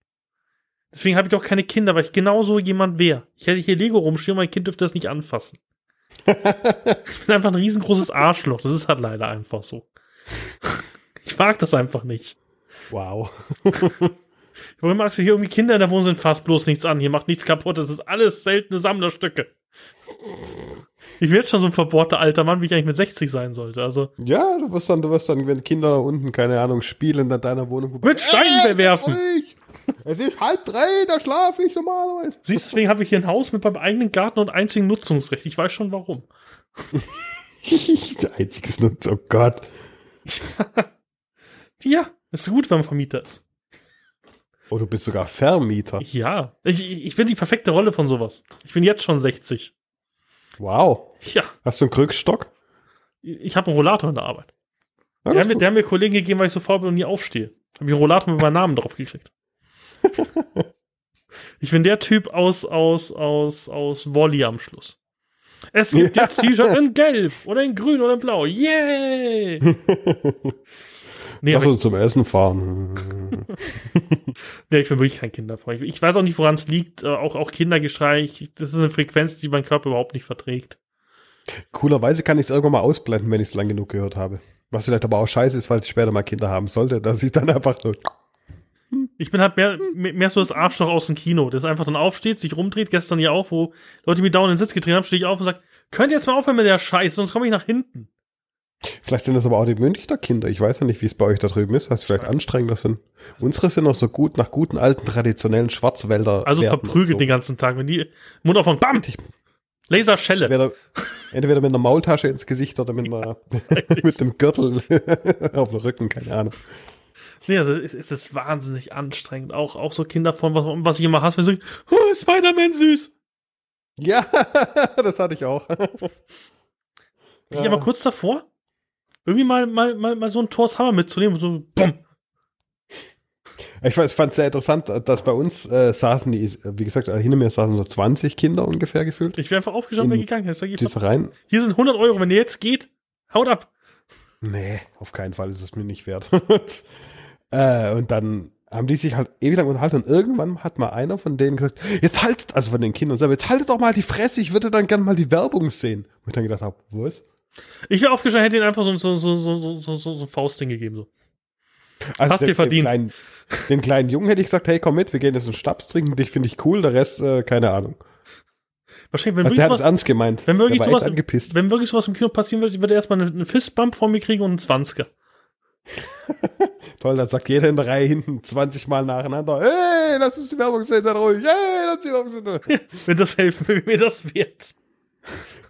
Deswegen habe ich auch keine Kinder, weil ich genauso jemand wäre. Ich hätte hier Lego rumstehen, mein Kind dürfte das nicht anfassen. ich bin einfach ein riesengroßes Arschloch. Das ist halt leider einfach so. Ich mag das einfach nicht. Wow. Warum magst du hier irgendwie Kinder in der Wohnung sind fast bloß nichts an? Hier macht nichts kaputt. Das ist alles seltene Sammlerstücke. Ich werde schon so ein verbohrter alter Mann, wie ich eigentlich mit 60 sein sollte. Also ja, du wirst dann, du wirst dann, wenn Kinder unten keine Ahnung spielen, in deiner Wohnung mit Steinen äh, bewerfen. Es ist halb drei, da schlafe ich normalerweise. Siehst du, deswegen habe ich hier ein Haus mit meinem eigenen Garten und einzigen Nutzungsrecht. Ich weiß schon warum. Einziges Nutzung, oh Gott. ja, ist gut, wenn man Vermieter ist. Oh, du bist sogar Vermieter. Ja, ich, ich bin die perfekte Rolle von sowas. Ich bin jetzt schon 60. Wow. Ja. Hast du einen Krückstock? Ich habe einen Rollator in der Arbeit. Ja, der, hat mir, der hat mir Kollegen gegeben, weil ich so faul bin und nie aufstehe. Habe ich einen Rollator mit meinem Namen drauf gekriegt. ich bin der Typ aus, aus, aus, aus Volley am Schluss. Es gibt jetzt T-Shirt in Gelb oder in Grün oder in Blau. Yay! Nee, Lass uns zum Essen fahren. nee, ich bin wirklich kein Kinderfreund. Ich weiß auch nicht, woran es liegt. Äh, auch, auch Kindergeschrei, ich, das ist eine Frequenz, die mein Körper überhaupt nicht verträgt. Coolerweise kann ich es irgendwann mal ausblenden, wenn ich es lang genug gehört habe. Was vielleicht aber auch scheiße ist, falls ich später mal Kinder haben sollte, dass ich dann einfach so. Ich bin halt mehr, mehr so das Arschloch aus dem Kino, das einfach dann aufsteht, sich rumdreht, gestern ja auch, wo Leute mir dauernd in den Sitz gedreht haben, stehe ich auf und sage, könnt ihr jetzt mal aufhören mit der Scheiße, sonst komme ich nach hinten. Vielleicht sind das aber auch die Münchner Kinder. Ich weiß ja nicht, wie es bei euch da drüben ist. Du vielleicht anstrengender sind. Unsere sind noch so gut nach guten alten traditionellen Schwarzwälder. Also verprügelt so. den ganzen Tag. Wenn die Mund aufmachen, BAM! Laserschelle. Entweder, entweder mit einer Maultasche ins Gesicht oder mit, einer, mit dem Gürtel auf dem Rücken, keine Ahnung. Nee, also es, es ist wahnsinnig anstrengend. Auch, auch so Kinder von was, was ich immer hasse, wenn sie sagen, oh, Spider-Man süß. Ja, das hatte ich auch. Ich ja. aber kurz davor, irgendwie mal, mal, mal, mal so ein Thors Hammer mitzunehmen, so, bumm. Ich fand es sehr interessant, dass bei uns äh, saßen die, wie gesagt, hinter mir saßen so 20 Kinder ungefähr gefühlt. Ich wäre einfach aufgestanden und gegangen. Ich diese rein. Hier sind 100 Euro, wenn ihr jetzt geht, haut ab. Nee, auf keinen Fall ist es mir nicht wert. äh, und dann haben die sich halt ewig lang unterhalten und irgendwann hat mal einer von denen gesagt, jetzt haltet, also von den Kindern selber, jetzt haltet doch mal die Fresse, ich würde dann gerne mal die Werbung sehen. Wo ich dann gedacht habe, was? Ich wäre aufgestanden, hätte ihnen einfach so, so, so, so, so, so, so Faustding gegeben, so. Also Hast dir verdient. Den kleinen, den kleinen Jungen hätte ich gesagt, hey, komm mit, wir gehen jetzt einen Stabs trinken, dich finde ich cool, der Rest, äh, keine Ahnung. Wahrscheinlich, wenn also der hat es ernst gemeint. Wenn wirklich, sowas, wenn wirklich sowas im Kino passieren würde, würde er erstmal einen Fistbump von mir kriegen und einen Zwanziger. Toll, dann sagt jeder in der Reihe hinten 20 Mal nacheinander, hey, lass uns die Werbung sehen, sei ruhig, hey, lass uns die Werbung sehen. wenn das helfen, wenn mir das wert.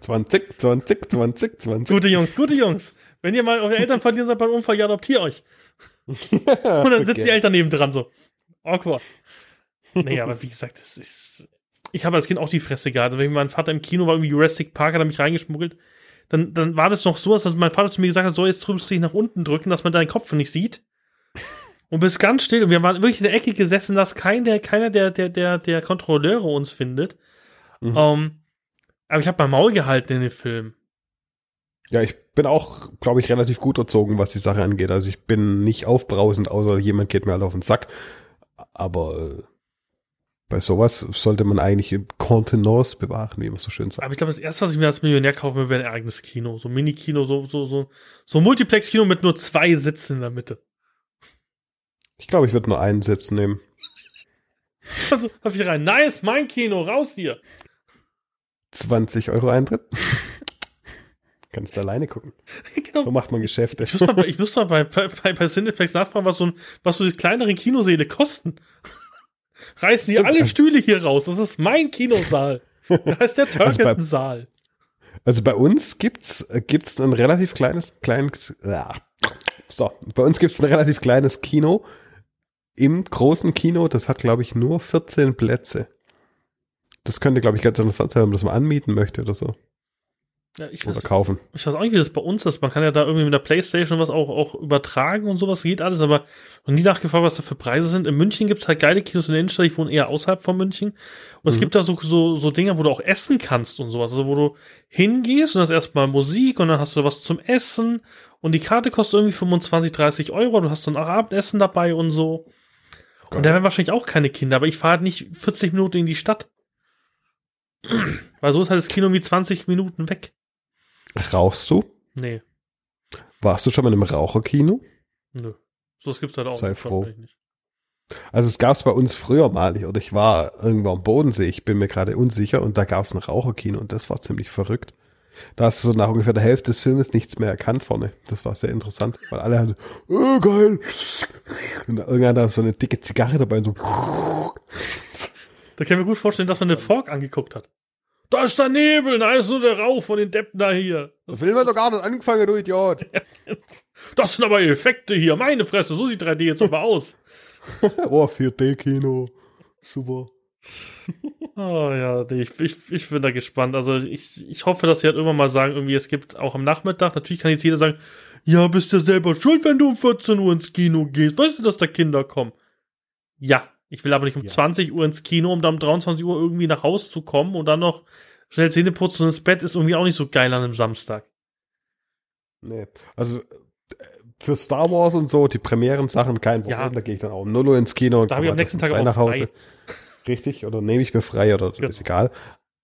20, 20, 20, 20. Gute Jungs, gute Jungs. Wenn ihr mal eure Eltern verlieren seid beim Unfall, ja, adoptiert euch. Ja, und dann sitzen okay. die Eltern neben dran so. Awkward. Naja, aber wie gesagt, das ist. Ich habe als Kind auch die Fresse gehabt. Wenn mein Vater im Kino war, irgendwie Jurassic Park, hat er mich reingeschmuggelt. Dann, dann war das noch so, dass mein Vater zu mir gesagt hat, so jetzt drückst du dich nach unten drücken, dass man deinen Kopf nicht sieht. Und bist ganz still. Und wir waren wirklich in der Ecke gesessen, dass kein, der, keiner der, der, der, der Kontrolleure uns findet. Mhm. Um, ähm, aber ich habe mein Maul gehalten in dem Film. Ja, ich bin auch, glaube ich, relativ gut erzogen, was die Sache angeht. Also ich bin nicht aufbrausend, außer jemand geht mir halt auf den Sack. Aber äh, bei sowas sollte man eigentlich Contenance bewahren, wie man so schön sagt. Aber ich glaube, das erste, was ich mir als Millionär kaufen würde, wäre ein eigenes Kino. So ein Mini-Kino, so, so, so, so Multiplex-Kino mit nur zwei Sitzen in der Mitte. Ich glaube, ich würde nur einen Sitz nehmen. Also, darf ich rein? Nice, mein Kino, raus hier. 20 Euro Eintritt. Kannst du alleine gucken. Genau. So macht man Geschäfte. Ich muss mal, ich muss mal bei, bei, bei Cineplex nachfragen, was so, ein, was so die kleineren Kinosäle kosten. Reißen die alle Stühle hier raus. Das ist mein Kinosaal. Da heißt der. Also, also, bei uns gibt's, gibt's ein relativ kleines, kleines, ja. so, bei uns gibt's ein relativ kleines Kino. Im großen Kino, das hat, glaube ich, nur 14 Plätze. Das könnte, glaube ich, ganz interessant sein, wenn man das mal anmieten möchte oder so. Ja, ich weiß, oder kaufen. Ich weiß auch nicht, wie das bei uns ist. Man kann ja da irgendwie mit der Playstation was auch, auch übertragen und sowas, geht alles, aber noch nie nachgefragt, was da für Preise sind. In München gibt es halt geile Kinos in der Innenstadt, ich wohne eher außerhalb von München. Und mhm. es gibt da so, so, so Dinge, wo du auch essen kannst und sowas. Also wo du hingehst und hast erstmal Musik und dann hast du was zum Essen und die Karte kostet irgendwie 25, 30 Euro. Du hast dann auch Abendessen dabei und so. Geil. Und da werden wahrscheinlich auch keine Kinder, aber ich fahre halt nicht 40 Minuten in die Stadt. Weil so ist halt das Kino wie 20 Minuten weg. Rauchst du? Nee. Warst du schon mal im Raucherkino? Nö. So gibt's halt auch. Sei froh. Also es gab's bei uns früher mal, oder ich war irgendwo am Bodensee, ich bin mir gerade unsicher, und da gab's ein Raucherkino und das war ziemlich verrückt. Da hast du so nach ungefähr der Hälfte des Filmes nichts mehr erkannt vorne. Das war sehr interessant, weil alle hatten, oh geil. Und irgendeiner so eine dicke Zigarre dabei und so. Da kann ich mir gut vorstellen, dass man den Fork angeguckt hat. Da ist der Nebel, da ist nur der Rauch von den Deppen da hier. Das will man doch gar nicht angefangen, du Idiot. Das sind aber Effekte hier, meine Fresse, so sieht 3D jetzt aber aus. oh, 4D-Kino. Super. Oh ja, ich, ich, ich bin da gespannt. Also ich, ich hoffe, dass sie halt irgendwann mal sagen, irgendwie, es gibt auch am Nachmittag, natürlich kann jetzt jeder sagen, ja, bist du selber schuld, wenn du um 14 Uhr ins Kino gehst. Weißt du, dass da Kinder kommen? Ja, ich will aber nicht um ja. 20 Uhr ins Kino, um dann um 23 Uhr irgendwie nach Hause zu kommen und dann noch schnell Zähne putzen und ins Bett ist irgendwie auch nicht so geil an einem Samstag. Nee, also für Star Wars und so, die Premieren-Sachen, kein Problem, ja. da gehe ich dann auch um 0 Uhr ins Kino und da komme am nächsten Tag auch nach Hause. Frei. Richtig, oder nehme ich mir frei oder so, ja. ist egal.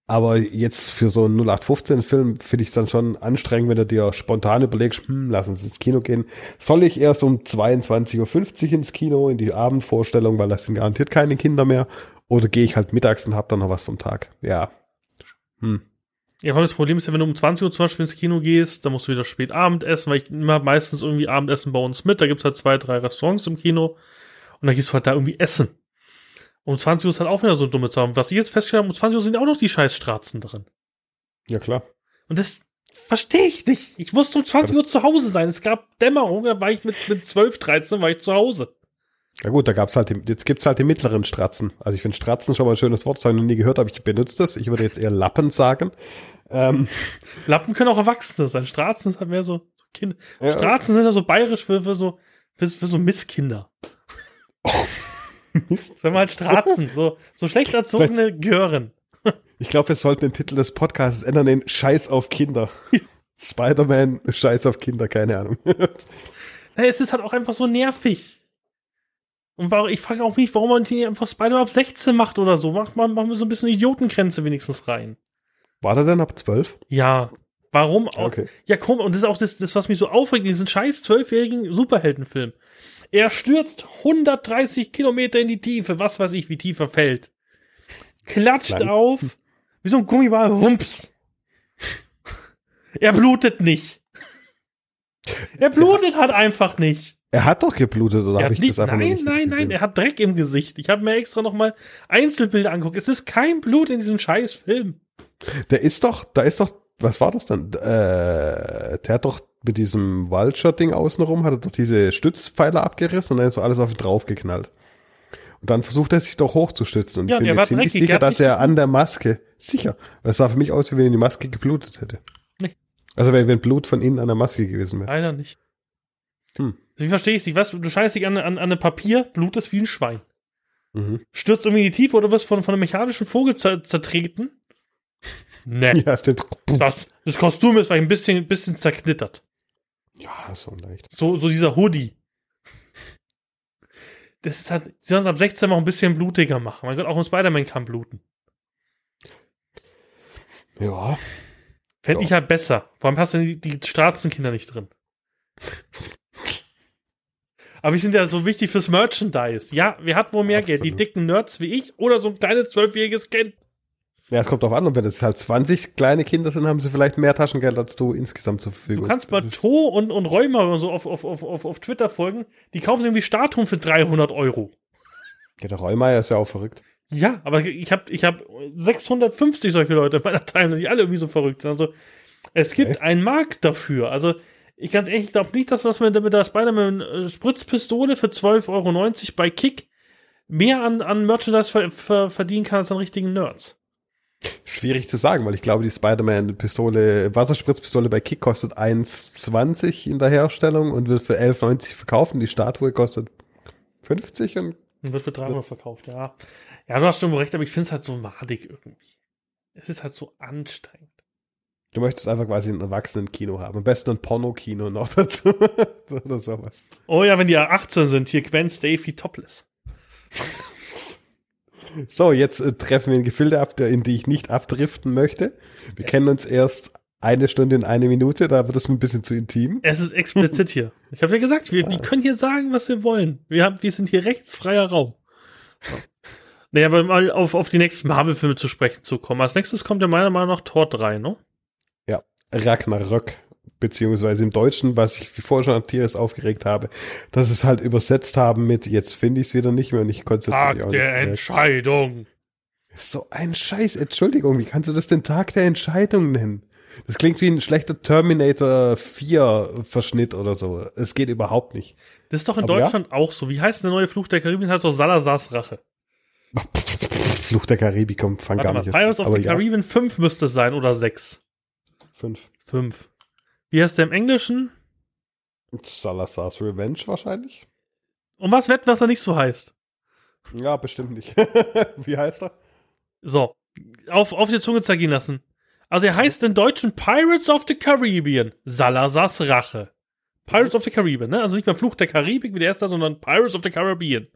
Aber jetzt für so einen 0815-Film finde ich es dann schon anstrengend, wenn du dir spontan überlegst, hm, lass uns ins Kino gehen. Soll ich erst um 22.50 Uhr ins Kino, in die Abendvorstellung, weil das sind garantiert keine Kinder mehr? Oder gehe ich halt mittags und hab dann noch was vom Tag? Ja. Hm. Ja, das Problem ist ja, wenn du um 20 Uhr zum Beispiel ins Kino gehst, dann musst du wieder spät Abend essen, weil ich immer meistens irgendwie Abendessen bei uns mit. Da gibt's halt zwei, drei Restaurants im Kino. Und dann gehst du halt da irgendwie essen. Um 20 Uhr ist halt auch wieder so dumme Zahl. Was ich jetzt festgestellt habe, um 20 Uhr sind auch noch die scheiß Stratzen drin. Ja, klar. Und das verstehe ich nicht. Ich musste um 20 Uhr zu Hause sein. Es gab Dämmerung, da war ich mit, mit 12, 13 war ich zu Hause. Ja gut, da gab's halt, jetzt gibt's halt die mittleren Stratzen. Also ich finde Stratzen schon mal ein schönes Wort, das habe ich noch nie gehört, aber ich benutze das. Ich würde jetzt eher Lappen sagen. Ähm. Lappen können auch Erwachsene sein. Stratzen sind halt mehr so Kinder. Ja, Stratzen sind ja so bayerisch für, für so, für, für so Misskinder. Oh. Sag mal halt Stratzen, so, so schlecht erzogene Gören. Ich glaube, wir sollten den Titel des Podcasts ändern in Scheiß auf Kinder. Spider-Man, Scheiß auf Kinder, keine Ahnung. Naja, es ist halt auch einfach so nervig. Und warum, ich frage auch mich, warum man hier einfach Spider-Man ab 16 macht oder so. Macht man, machen wir so ein bisschen Idiotengrenze wenigstens rein. War der denn ab 12? Ja. Warum auch? Okay. Ja, komm, und das ist auch das, das was mich so aufregt, diesen scheiß zwölfjährigen Superheldenfilm. Er stürzt 130 Kilometer in die Tiefe, was weiß ich, wie tief er fällt. Klatscht Klein. auf, wie so ein Gummiball, rumps. Er blutet nicht. Er blutet halt einfach nicht. Er hat doch geblutet, oder Er habe ich nicht, das einfach nein, nein, nein, er hat Dreck im Gesicht. Ich habe mir extra noch mal Einzelbilder angeguckt. Es ist kein Blut in diesem scheiß Film. Der ist doch, da ist doch, was war das dann? Äh, der hat doch mit diesem Vulture-Ding außenrum, hat er doch diese Stützpfeiler abgerissen und dann ist so alles auf ihn draufgeknallt. Und dann versucht er sich doch hochzustützen. Und Ja, ich bin mir war ziemlich sicher, dass er an der Maske, sicher, weil es sah für mich aus, wie wenn die Maske geblutet hätte. Nee. Also wenn, wenn Blut von innen an der Maske gewesen wäre. Leider nicht. Hm. Wie verstehe ich nicht? Weißt du, scheißt dich an, an, an ein Papier, blutest wie ein Schwein. Mhm. Stürzt irgendwie in die Tiefe oder wirst von, von einem mechanischen Vogel zer zertreten. Ne. Ja. Das, das Kostüm ist vielleicht ein bisschen, ein bisschen zerknittert. Ja, so leicht. So, so dieser Hoodie. Das ist halt, sie sollen es ab 16 mal ein bisschen blutiger machen. Mein Gott, auch ein Spider-Man kann bluten. Ja. Fände Ja. ich halt besser. Warum hast du die, die Straßenkinder nicht drin? Aber wir sind ja so wichtig fürs Merchandise. Ja, wer hat wohl mehr Geld? Die Absolut. dicken Nerds wie ich oder so ein kleines zwölfjähriges Kind? Ja, es kommt drauf an, und wenn es halt 20 kleine Kinder sind, haben sie vielleicht mehr Taschengeld als du insgesamt zur Verfügung. Du kannst Das To und, und Räumer und so auf, auf, auf, auf, auf Twitter folgen. Die kaufen irgendwie Statuen für 300 Euro. Ja, der Reumeier ist ja auch verrückt. Ja, aber ich habe ich hab 650 solche Leute in meiner Timeline, die alle irgendwie so verrückt sind. Also es gibt Okay. einen Markt dafür. Also ich ganz ehrlich, ich glaube nicht, dass was man mit der Spider-Man äh, Spritzpistole für 12,90 Euro bei Kick mehr an, an Merchandise ver, ver, verdienen kann als an richtigen Nerds. Schwierig zu sagen, weil ich glaube, die Spider-Man-Pistole, Wasserspritzpistole bei Kick kostet 1,20 in der Herstellung und wird für 11,90 verkaufen. Die Statue kostet 50 und Und wird für 300 verkauft, ja. Ja, du hast schon recht, aber ich finde es halt so madig irgendwie. Es ist halt so anstrengend. du möchtest einfach quasi ein Erwachsenen-Kino haben. Am besten ein Porno-Kino noch dazu. Oder sowas. Oh ja, wenn die 18 sind, hier Gwen Stacy topless. So, jetzt äh, treffen wir in Gefilde ab, der- in die ich nicht abdriften möchte. Wir kennen uns erst eine Stunde und eine Minute, da wird es ein bisschen zu intim. Es ist explizit hier. Ich habe ja gesagt, wir, wir können hier sagen, was wir wollen. Wir, haben, wir sind hier rechtsfreier Raum. Naja, aber mal auf, auf die nächsten Marvel-Filme zu sprechen zu kommen. Als nächstes kommt ja meiner Meinung nach Tor 3, ne? Ragnarök, beziehungsweise im Deutschen, was ich wie vorher schon an Tieres aufgeregt habe, dass es halt übersetzt haben mit, jetzt finde ich es wieder nicht mehr und ich konzentriere mich Tag der. Entscheidung. So ein Scheiß, Entschuldigung, wie kannst du das den Tag der Entscheidung nennen? Das klingt wie ein schlechter Terminator 4 Verschnitt oder so. Es geht überhaupt nicht. Das ist doch in Aber ja. Deutschland auch so. Wie heißt denn der neue Fluch der Karibik? Hat doch Salazars Rache. Fluch der Karibik kommt, fang Warte gar mal, nicht Pirates of the ja, Caribbean 5 müsste es sein oder 6. fünf. 5. Wie heißt der im Englischen? Salazar's Revenge wahrscheinlich? Und was wetten, was er nicht so heißt? Ja, bestimmt nicht. wie heißt er? So, auf, auf die Zunge zergehen lassen. Also er heißt im Deutschen Pirates of the Caribbean. Salazars Rache. Pirates of the Caribbean, ne? Also nicht mehr Fluch der Karibik wie der erste, sondern Pirates of the Caribbean.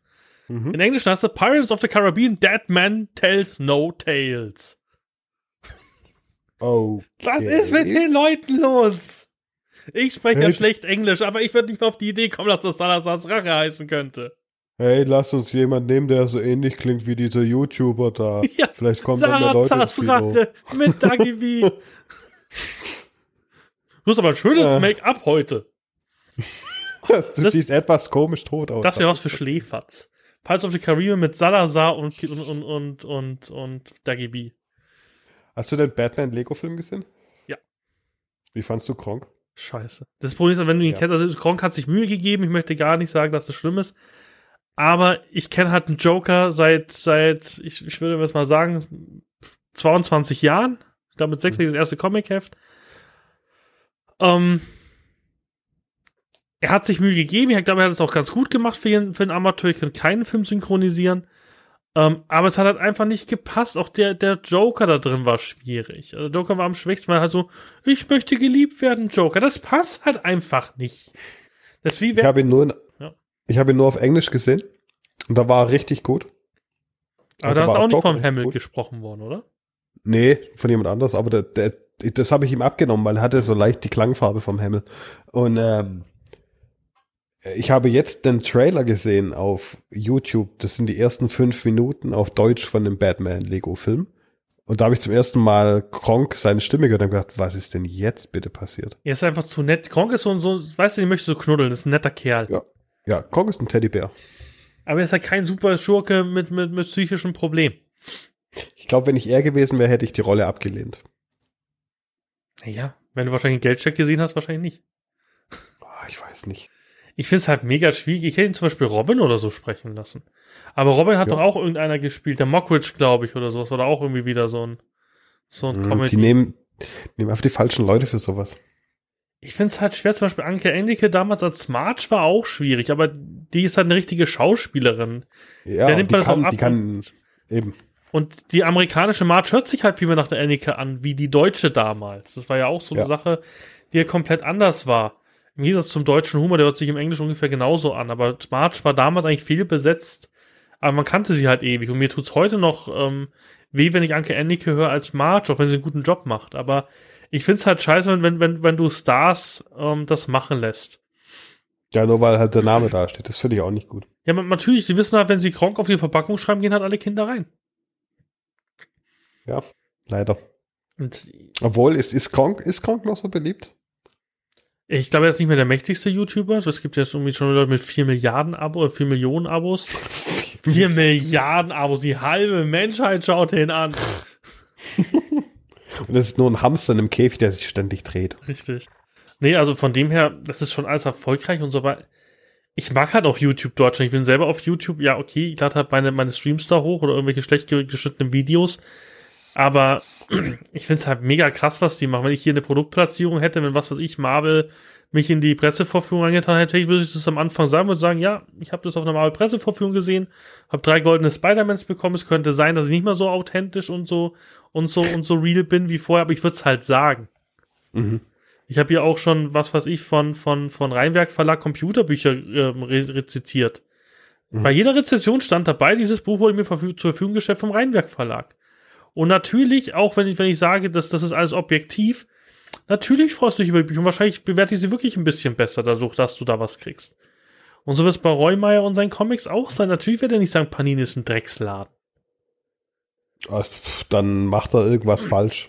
Mhm. In Englisch heißt er Pirates of the Caribbean, Dead Man Tells No Tales. Oh. Was ist mit den Leuten los? Ich spreche ja Hey. schlecht Englisch, aber ich würde nicht mal auf die Idee kommen, dass das Salazars Rache heißen könnte. Hey, lass uns jemand nehmen, der so ähnlich klingt wie dieser YouTuber da. Ja, Vielleicht kommt dann mehr Leute. Rache mit Dagi B. Du hast aber ein schönes Äh. Make-up heute. Du Das- siehst etwas komisch tot aus. Das wäre was für Schläferz. Pirates of the Caribbean mit Salazar und, und, und, und, und, und Dagi B. Hast du den Batman-Lego-Film gesehen? Ja. Wie fandst du Kronk? Scheiße. Das Problem ist, wenn du ihn Ja. kennst, also Gronk hat sich Mühe gegeben, ich möchte gar nicht sagen, dass das schlimm ist. Aber ich kenne halt einen Joker seit, seit, ich, ich würde jetzt mal sagen, 22 Jahren. Ich glaube, mit 6 das erste Comic-Heft. Ähm, er hat sich Mühe gegeben. Ich glaube, er hat es auch ganz gut gemacht für, einen, für einen Amateur. Ich kann keinen Film synchronisieren. Ähm, aber es hat halt einfach nicht gepasst. Auch der, der Joker da drin war schwierig. Also Joker war am schwächsten, weil halt so, ich möchte geliebt werden, Joker. Das passt halt einfach nicht. Das wie ich habe ihn nur in, ja. ich habe ihn nur auf Englisch gesehen. Und da war er richtig gut. Aber also da ist auch nicht vom Hamill gesprochen worden, oder? Nee, von jemand anders. Aber der, der, das habe ich ihm abgenommen, weil er hatte so leicht die Klangfarbe vom Hamill. Und ähm, ich habe jetzt den Trailer gesehen auf YouTube. Das sind die ersten fünf Minuten auf Deutsch von dem Batman-Lego-Film. Und da habe ich zum ersten Mal Kronk seine Stimme gehört und gedacht, was ist denn jetzt bitte passiert? Er ist einfach zu nett. Kronk ist so, so weißt du, ich möchte so knuddeln. Das ist ein netter Kerl. Ja, ja Kronk ist ein Teddybär. Aber er ist halt kein super Schurke mit, mit, mit psychischem Problem. Ich glaube, wenn ich er gewesen wäre, hätte ich die Rolle abgelehnt. Ja, wenn du wahrscheinlich einen Geldcheck gesehen hast, wahrscheinlich nicht. Oh, ich weiß nicht. Ich finde es halt mega schwierig. Ich hätte ihn zum Beispiel Robin oder so sprechen lassen. Aber Robin hat ja. doch auch irgendeiner gespielt, der Mockridge, glaube ich, oder sowas. Oder auch irgendwie wieder so ein, so ein mm, Comedy. Die nehmen, nehmen einfach die falschen Leute für sowas. Ich finde es halt schwer, zum Beispiel Anke Endike damals als Smarch war auch schwierig, aber die ist halt eine richtige Schauspielerin. Ja, der nimmt die, kann, die kann, eben. Und die amerikanische March hört sich halt viel mehr nach der Endike an, wie die deutsche damals. Das war ja auch so eine ja. Sache, die ja komplett anders war. Im Gegensatz zum deutschen Humor, der hört sich im Englischen ungefähr genauso an. Aber March war damals eigentlich viel besetzt, aber man kannte sie halt ewig. Und mir tut's heute noch ähm, weh, wenn ich Anke Ennicke höre als March, auch wenn sie einen guten Job macht. Aber ich find's halt scheiße, wenn, wenn, wenn du Stars ähm, das machen lässt. Ja, nur weil halt der Name da steht. Das finde ich auch nicht gut. Ja, natürlich, sie wissen halt, wenn sie Kronk auf die Verpackung schreiben, gehen halt alle Kinder rein. Ja, leider. Und Obwohl, ist, ist, Kronk, ist Kronk noch so beliebt? Ich glaube, er ist nicht mehr der mächtigste YouTuber. Also es gibt jetzt irgendwie schon Leute mit 4 Milliarden Abos, 4 Millionen Abos. 4 Milliarden Abos, die halbe Menschheit schaut ihn an. Und das ist nur ein Hamster in einem Käfig, der sich ständig dreht. Richtig. Nee, also von dem her, das ist schon alles erfolgreich und so weiter. Ich mag halt auch YouTube Deutschland. Ich bin selber auf YouTube. Ja, okay, ich lade halt meine, meine Streams da hoch oder irgendwelche schlecht geschnittenen Videos. Aber ich finde es halt mega krass, was die machen. Wenn ich hier eine Produktplatzierung hätte, wenn was weiß ich, Marvel mich in die Pressevorführung angetan hätte, würde ich das am Anfang sagen und sagen, ja, ich habe das auf einer Marvel Pressevorführung gesehen, habe drei goldene Spider-Mans bekommen. Es könnte sein, dass ich nicht mehr so authentisch und so und so und so real bin wie vorher, aber ich würde es halt sagen. Mhm. Ich habe hier auch schon, was weiß ich, von, von, von Rheinwerk Verlag Computerbücher äh, re rezitiert. Mhm. Bei jeder Rezession stand dabei, dieses Buch wurde mir zur Verfügung gestellt vom Rheinwerk Verlag. Und natürlich, auch wenn ich, wenn ich sage, dass das ist alles objektiv, natürlich freust du dich über die Bücher und wahrscheinlich bewerte ich sie wirklich ein bisschen besser dadurch, dass du da was kriegst. Und so wird es bei Reumeier und seinen Comics auch sein. Natürlich wird er nicht sagen, Panini ist ein Drecksladen. Dann macht er irgendwas falsch.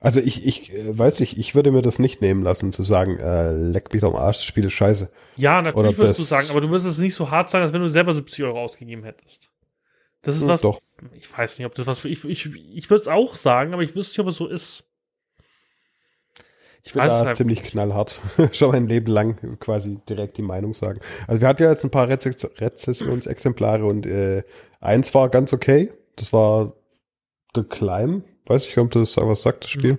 Also ich, ich äh, weiß nicht, ich würde mir das nicht nehmen lassen, zu sagen, äh, leck mich doch am Arsch, das Spiel ist scheiße. Ja, natürlich Oder würdest du sagen, aber du wirst es nicht so hart sagen, als wenn du selber 70 Euro ausgegeben hättest. Das ist hm, was. Doch. Ich weiß nicht, ob das was. Ich, ich, ich würde es auch sagen, aber ich wüsste nicht, ob es so ist. Ich weiß da halt. ziemlich knallhart. Schon mein Leben lang quasi direkt die Meinung sagen. Also wir hatten ja jetzt ein paar Rezess Rezessionsexemplare und äh, eins war ganz okay. Das war The Climb. Weiß ich, ob das was sagt, das Spiel.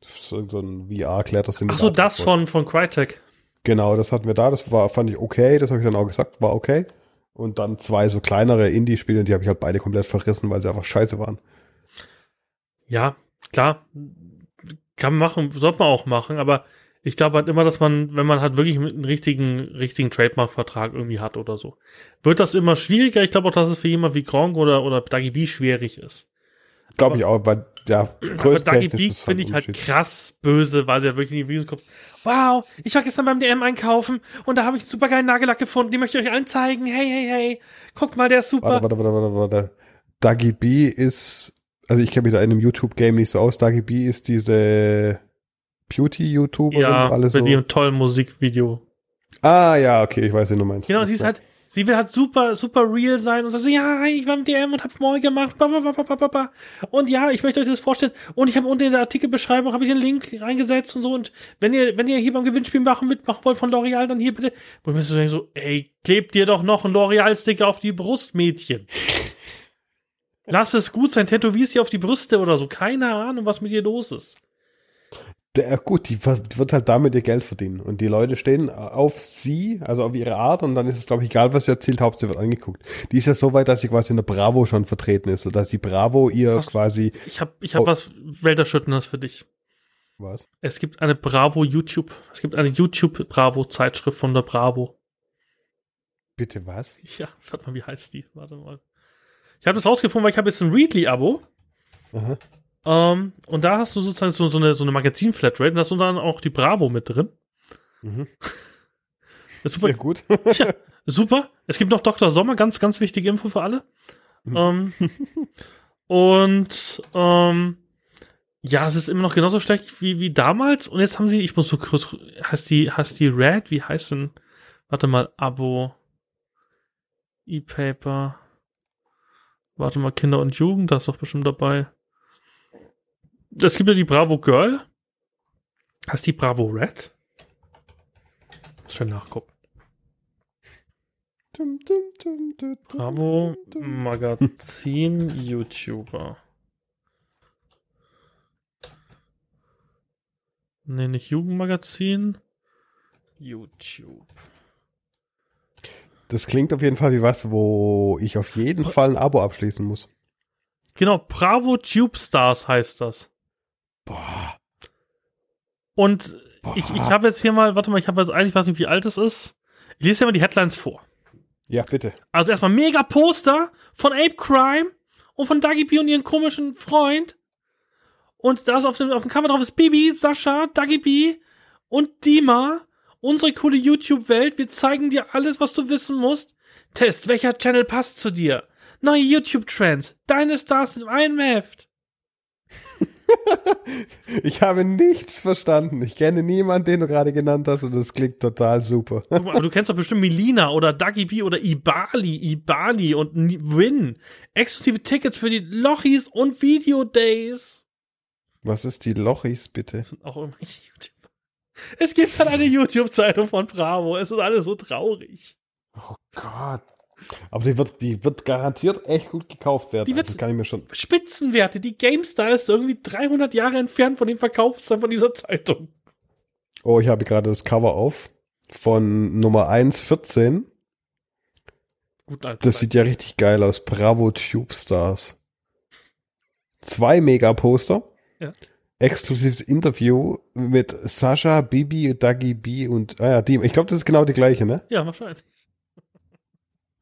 Das ist so ein VR-Klärt Ach so, das von, von Crytek. Genau, das hatten wir da. Das war, fand ich okay. Das habe ich dann auch gesagt, war okay. Und dann zwei so kleinere Indie-Spiele, die habe ich halt beide komplett verrissen, weil sie einfach scheiße waren. Ja, klar. Kann man machen, sollte man auch machen, aber ich glaube halt immer, dass man, wenn man halt wirklich einen richtigen, richtigen Trademark-Vertrag irgendwie hat oder so, wird das immer schwieriger. Ich glaube auch, dass es für jemand wie Gronk oder, oder Dagi B schwierig ist. Glaube ich auch, weil, ja, aber Dagi B finde ich halt krass böse, weil sie ja wirklich in die Videos kommt. Wow, ich war gestern beim DM einkaufen und da habe ich einen super geilen Nagellack gefunden, den möchte ich euch allen zeigen. Hey, hey, hey, guckt mal, der ist super. Warte, warte, warte, warte, warte. Dagi B ist, also ich kenne mich da in einem YouTube-Game nicht so aus. Dagi B ist diese Beauty-YouTuberin, ja, alles mit so. ihrem tollen Musikvideo. Ah, ja, okay, ich weiß, wie du meinst. Genau, sie ist halt, sie will halt super, super real sein und sagt so, ja, ich war im DM und hab Moin gemacht, ba, ba, ba, ba, ba, ba. und ja, ich möchte euch das vorstellen und ich habe unten in der Artikelbeschreibung habe ich den Link reingesetzt und so und wenn ihr, wenn ihr hier beim Gewinnspiel machen mitmachen wollt von L'Oreal, dann hier bitte, wo ich mir so denke, so, ey, klebt dir doch noch ein L'Oreal-Sticker auf die Brust, Mädchen. Lass es gut sein, tätowierst sie auf die Brüste oder so, keine Ahnung, was mit ihr los ist. Der, gut, die, wird halt damit ihr Geld verdienen. Und die Leute stehen auf sie, also auf ihre Art, und dann ist es, glaube ich, egal, was sie erzählt, Hauptsache wird angeguckt. Die ist ja so weit, dass sie quasi in der Bravo schon vertreten ist, sodass die Bravo ihr Hast- quasi, Ich habe ich hab Oh. was Welterschütterndes für dich. was? Es gibt eine Bravo YouTube, es gibt eine YouTube Bravo Zeitschrift von der Bravo. Bitte was? Ja, warte mal, wie heißt die? Warte mal. Ich habe das rausgefunden, weil ich habe jetzt ein Readly-Abo. Ähm, und da hast du sozusagen so, so eine, so eine Magazin-Flatrate und da ist unter anderem auch die Bravo mit drin. Mhm. Ist super, Sehr gut. Tja, super. Es gibt noch Dr. Sommer, ganz, ganz wichtige Info für alle. ähm, und ähm, ja, es ist immer noch genauso schlecht wie, wie damals. Und jetzt haben sie, ich muss so kurz, heißt die, heißt die Red, wie heißt denn, warte mal, Abo, E-Paper, warte mal, Kinder und Jugend, da ist doch bestimmt dabei. Es gibt ja die Bravo Girl. Heißt die Bravo Red? Muss Schön nachgucken. Bravo. Magazin YouTuber. Nee, nicht Jugendmagazin. YouTube. Das klingt auf jeden Fall wie was, wo ich auf jeden Fall ein Abo abschließen muss. Genau, Bravo Tube Stars heißt das. Boah. Und boah. ich, ich habe jetzt hier mal, warte mal, ich habe jetzt eigentlich, weiß nicht, wie alt es ist. Ich lese dir mal die Headlines vor. Ja, bitte. Also erstmal mega Poster von Ape Crime und von Dagi B und ihren komischen Freund. Und da ist auf dem, auf dem Cover drauf ist Bibi, Sascha, Dagi B und Dima. Unsere coole YouTube-Welt. Wir zeigen dir alles, was du wissen musst. Test, welcher Channel passt zu dir? Neue YouTube-Trends. Deine Stars im Einmaft. Ich habe nichts verstanden. Ich kenne niemanden, den du gerade genannt hast und das klingt total super. Aber du kennst doch bestimmt Melina oder Dagi B oder Ibali, Ibali und Win. Exklusive Tickets für die Lochis und Video Days. Was ist die Lochis, bitte? Das sind auch irgendwelche YouTuber. Es gibt halt eine YouTube-Zeitung von Bravo. Es ist alles so traurig. Oh Gott. Aber die wird, die wird garantiert echt gut gekauft werden. Die wird- Also das kann ich mir schon. Spitzenwerte. Die GameStar ist irgendwie 300 Jahre entfernt von dem Verkaufszahlen von dieser Zeitung. Oh, ich habe gerade das Cover auf von Nummer 114. Gut, Alter. Das sieht ja richtig geil aus. Bravo Tube Stars. Zwei Mega-Poster. Ja. Exklusives Interview mit Sascha, Bibi, Dagi B und, ah ja, die, ich glaube, das ist genau die gleiche, ne? Ja, wahrscheinlich.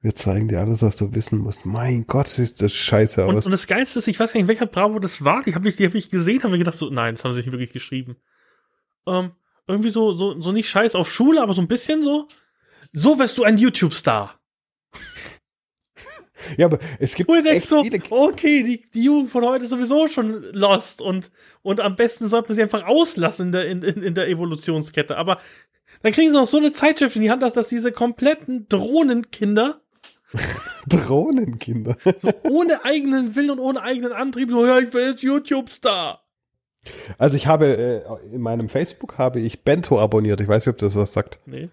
Wir zeigen dir alles, was du wissen musst. Mein Gott, sieht das scheiße Und, aus. und das Geilste ist, ich weiß gar nicht, welcher Bravo das war. Die habe ich, die hab ich gesehen, habe mir gedacht, so, nein, das haben sie nicht wirklich geschrieben. Ähm, irgendwie so, so, so nicht scheiß auf Schule, aber so ein bisschen so. So wirst du ein YouTube-Star. ja, aber es gibt du denkst echt so, okay, die, die Jugend von heute ist sowieso schon lost und, und am besten sollte man sie einfach auslassen in der, in, in, in der Evolutionskette. Aber dann kriegen sie noch so eine Zeitschrift in die Hand, dass, dass diese kompletten Drohnenkinder Drohnenkinder. ohne eigenen Willen und ohne eigenen Antrieb, so, ja, ich will jetzt YouTube-Star. Also ich habe, äh, in meinem Facebook habe ich Bento abonniert. Ich weiß nicht, ob das was sagt. Nee.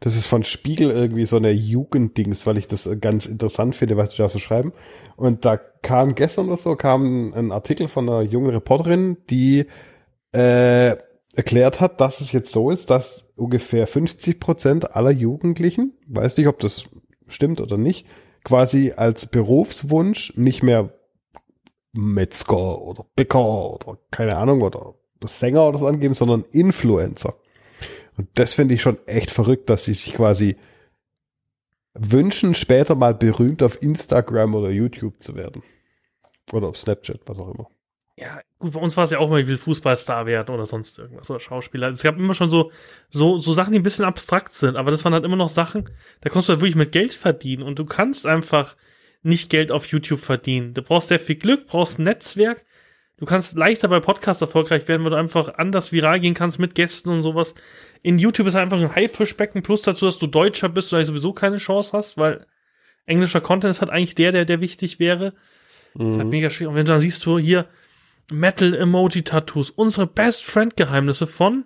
Das ist von Spiegel irgendwie so eine Jugenddings, weil ich das äh, ganz interessant finde, was die da so schreiben. Und da kam gestern oder so, kam ein Artikel von einer jungen Reporterin, die äh, erklärt hat, dass es jetzt so ist, dass ungefähr 50 Prozent aller Jugendlichen, weiß nicht, ob das stimmt oder nicht, quasi als Berufswunsch nicht mehr Metzger oder Bäcker oder keine Ahnung oder Sänger oder so angeben, sondern Influencer. Und das finde ich schon echt verrückt, dass sie sich quasi wünschen, später mal berühmt auf Instagram oder YouTube zu werden. Oder auf Snapchat, was auch immer. Ja, gut, bei uns war es ja auch mal, ich will Fußballstar werden oder sonst irgendwas oder Schauspieler. Es gab immer schon so, so, so Sachen, die ein bisschen abstrakt sind, aber das waren halt immer noch Sachen, da konntest du halt wirklich mit Geld verdienen und du kannst einfach nicht Geld auf YouTube verdienen. Du brauchst sehr viel Glück, brauchst ein Netzwerk. Du kannst leichter bei Podcasts erfolgreich werden, weil du einfach anders viral gehen kannst mit Gästen und sowas. In YouTube ist einfach ein Haifischbecken, plus dazu, dass du Deutscher bist und eigentlich sowieso keine Chance hast, weil englischer Content ist halt eigentlich der, der, der wichtig wäre. Das ist halt Mhm. mega schwierig. Und wenn du dann siehst, du hier Metal Emoji Tattoos, unsere Best Friend Geheimnisse von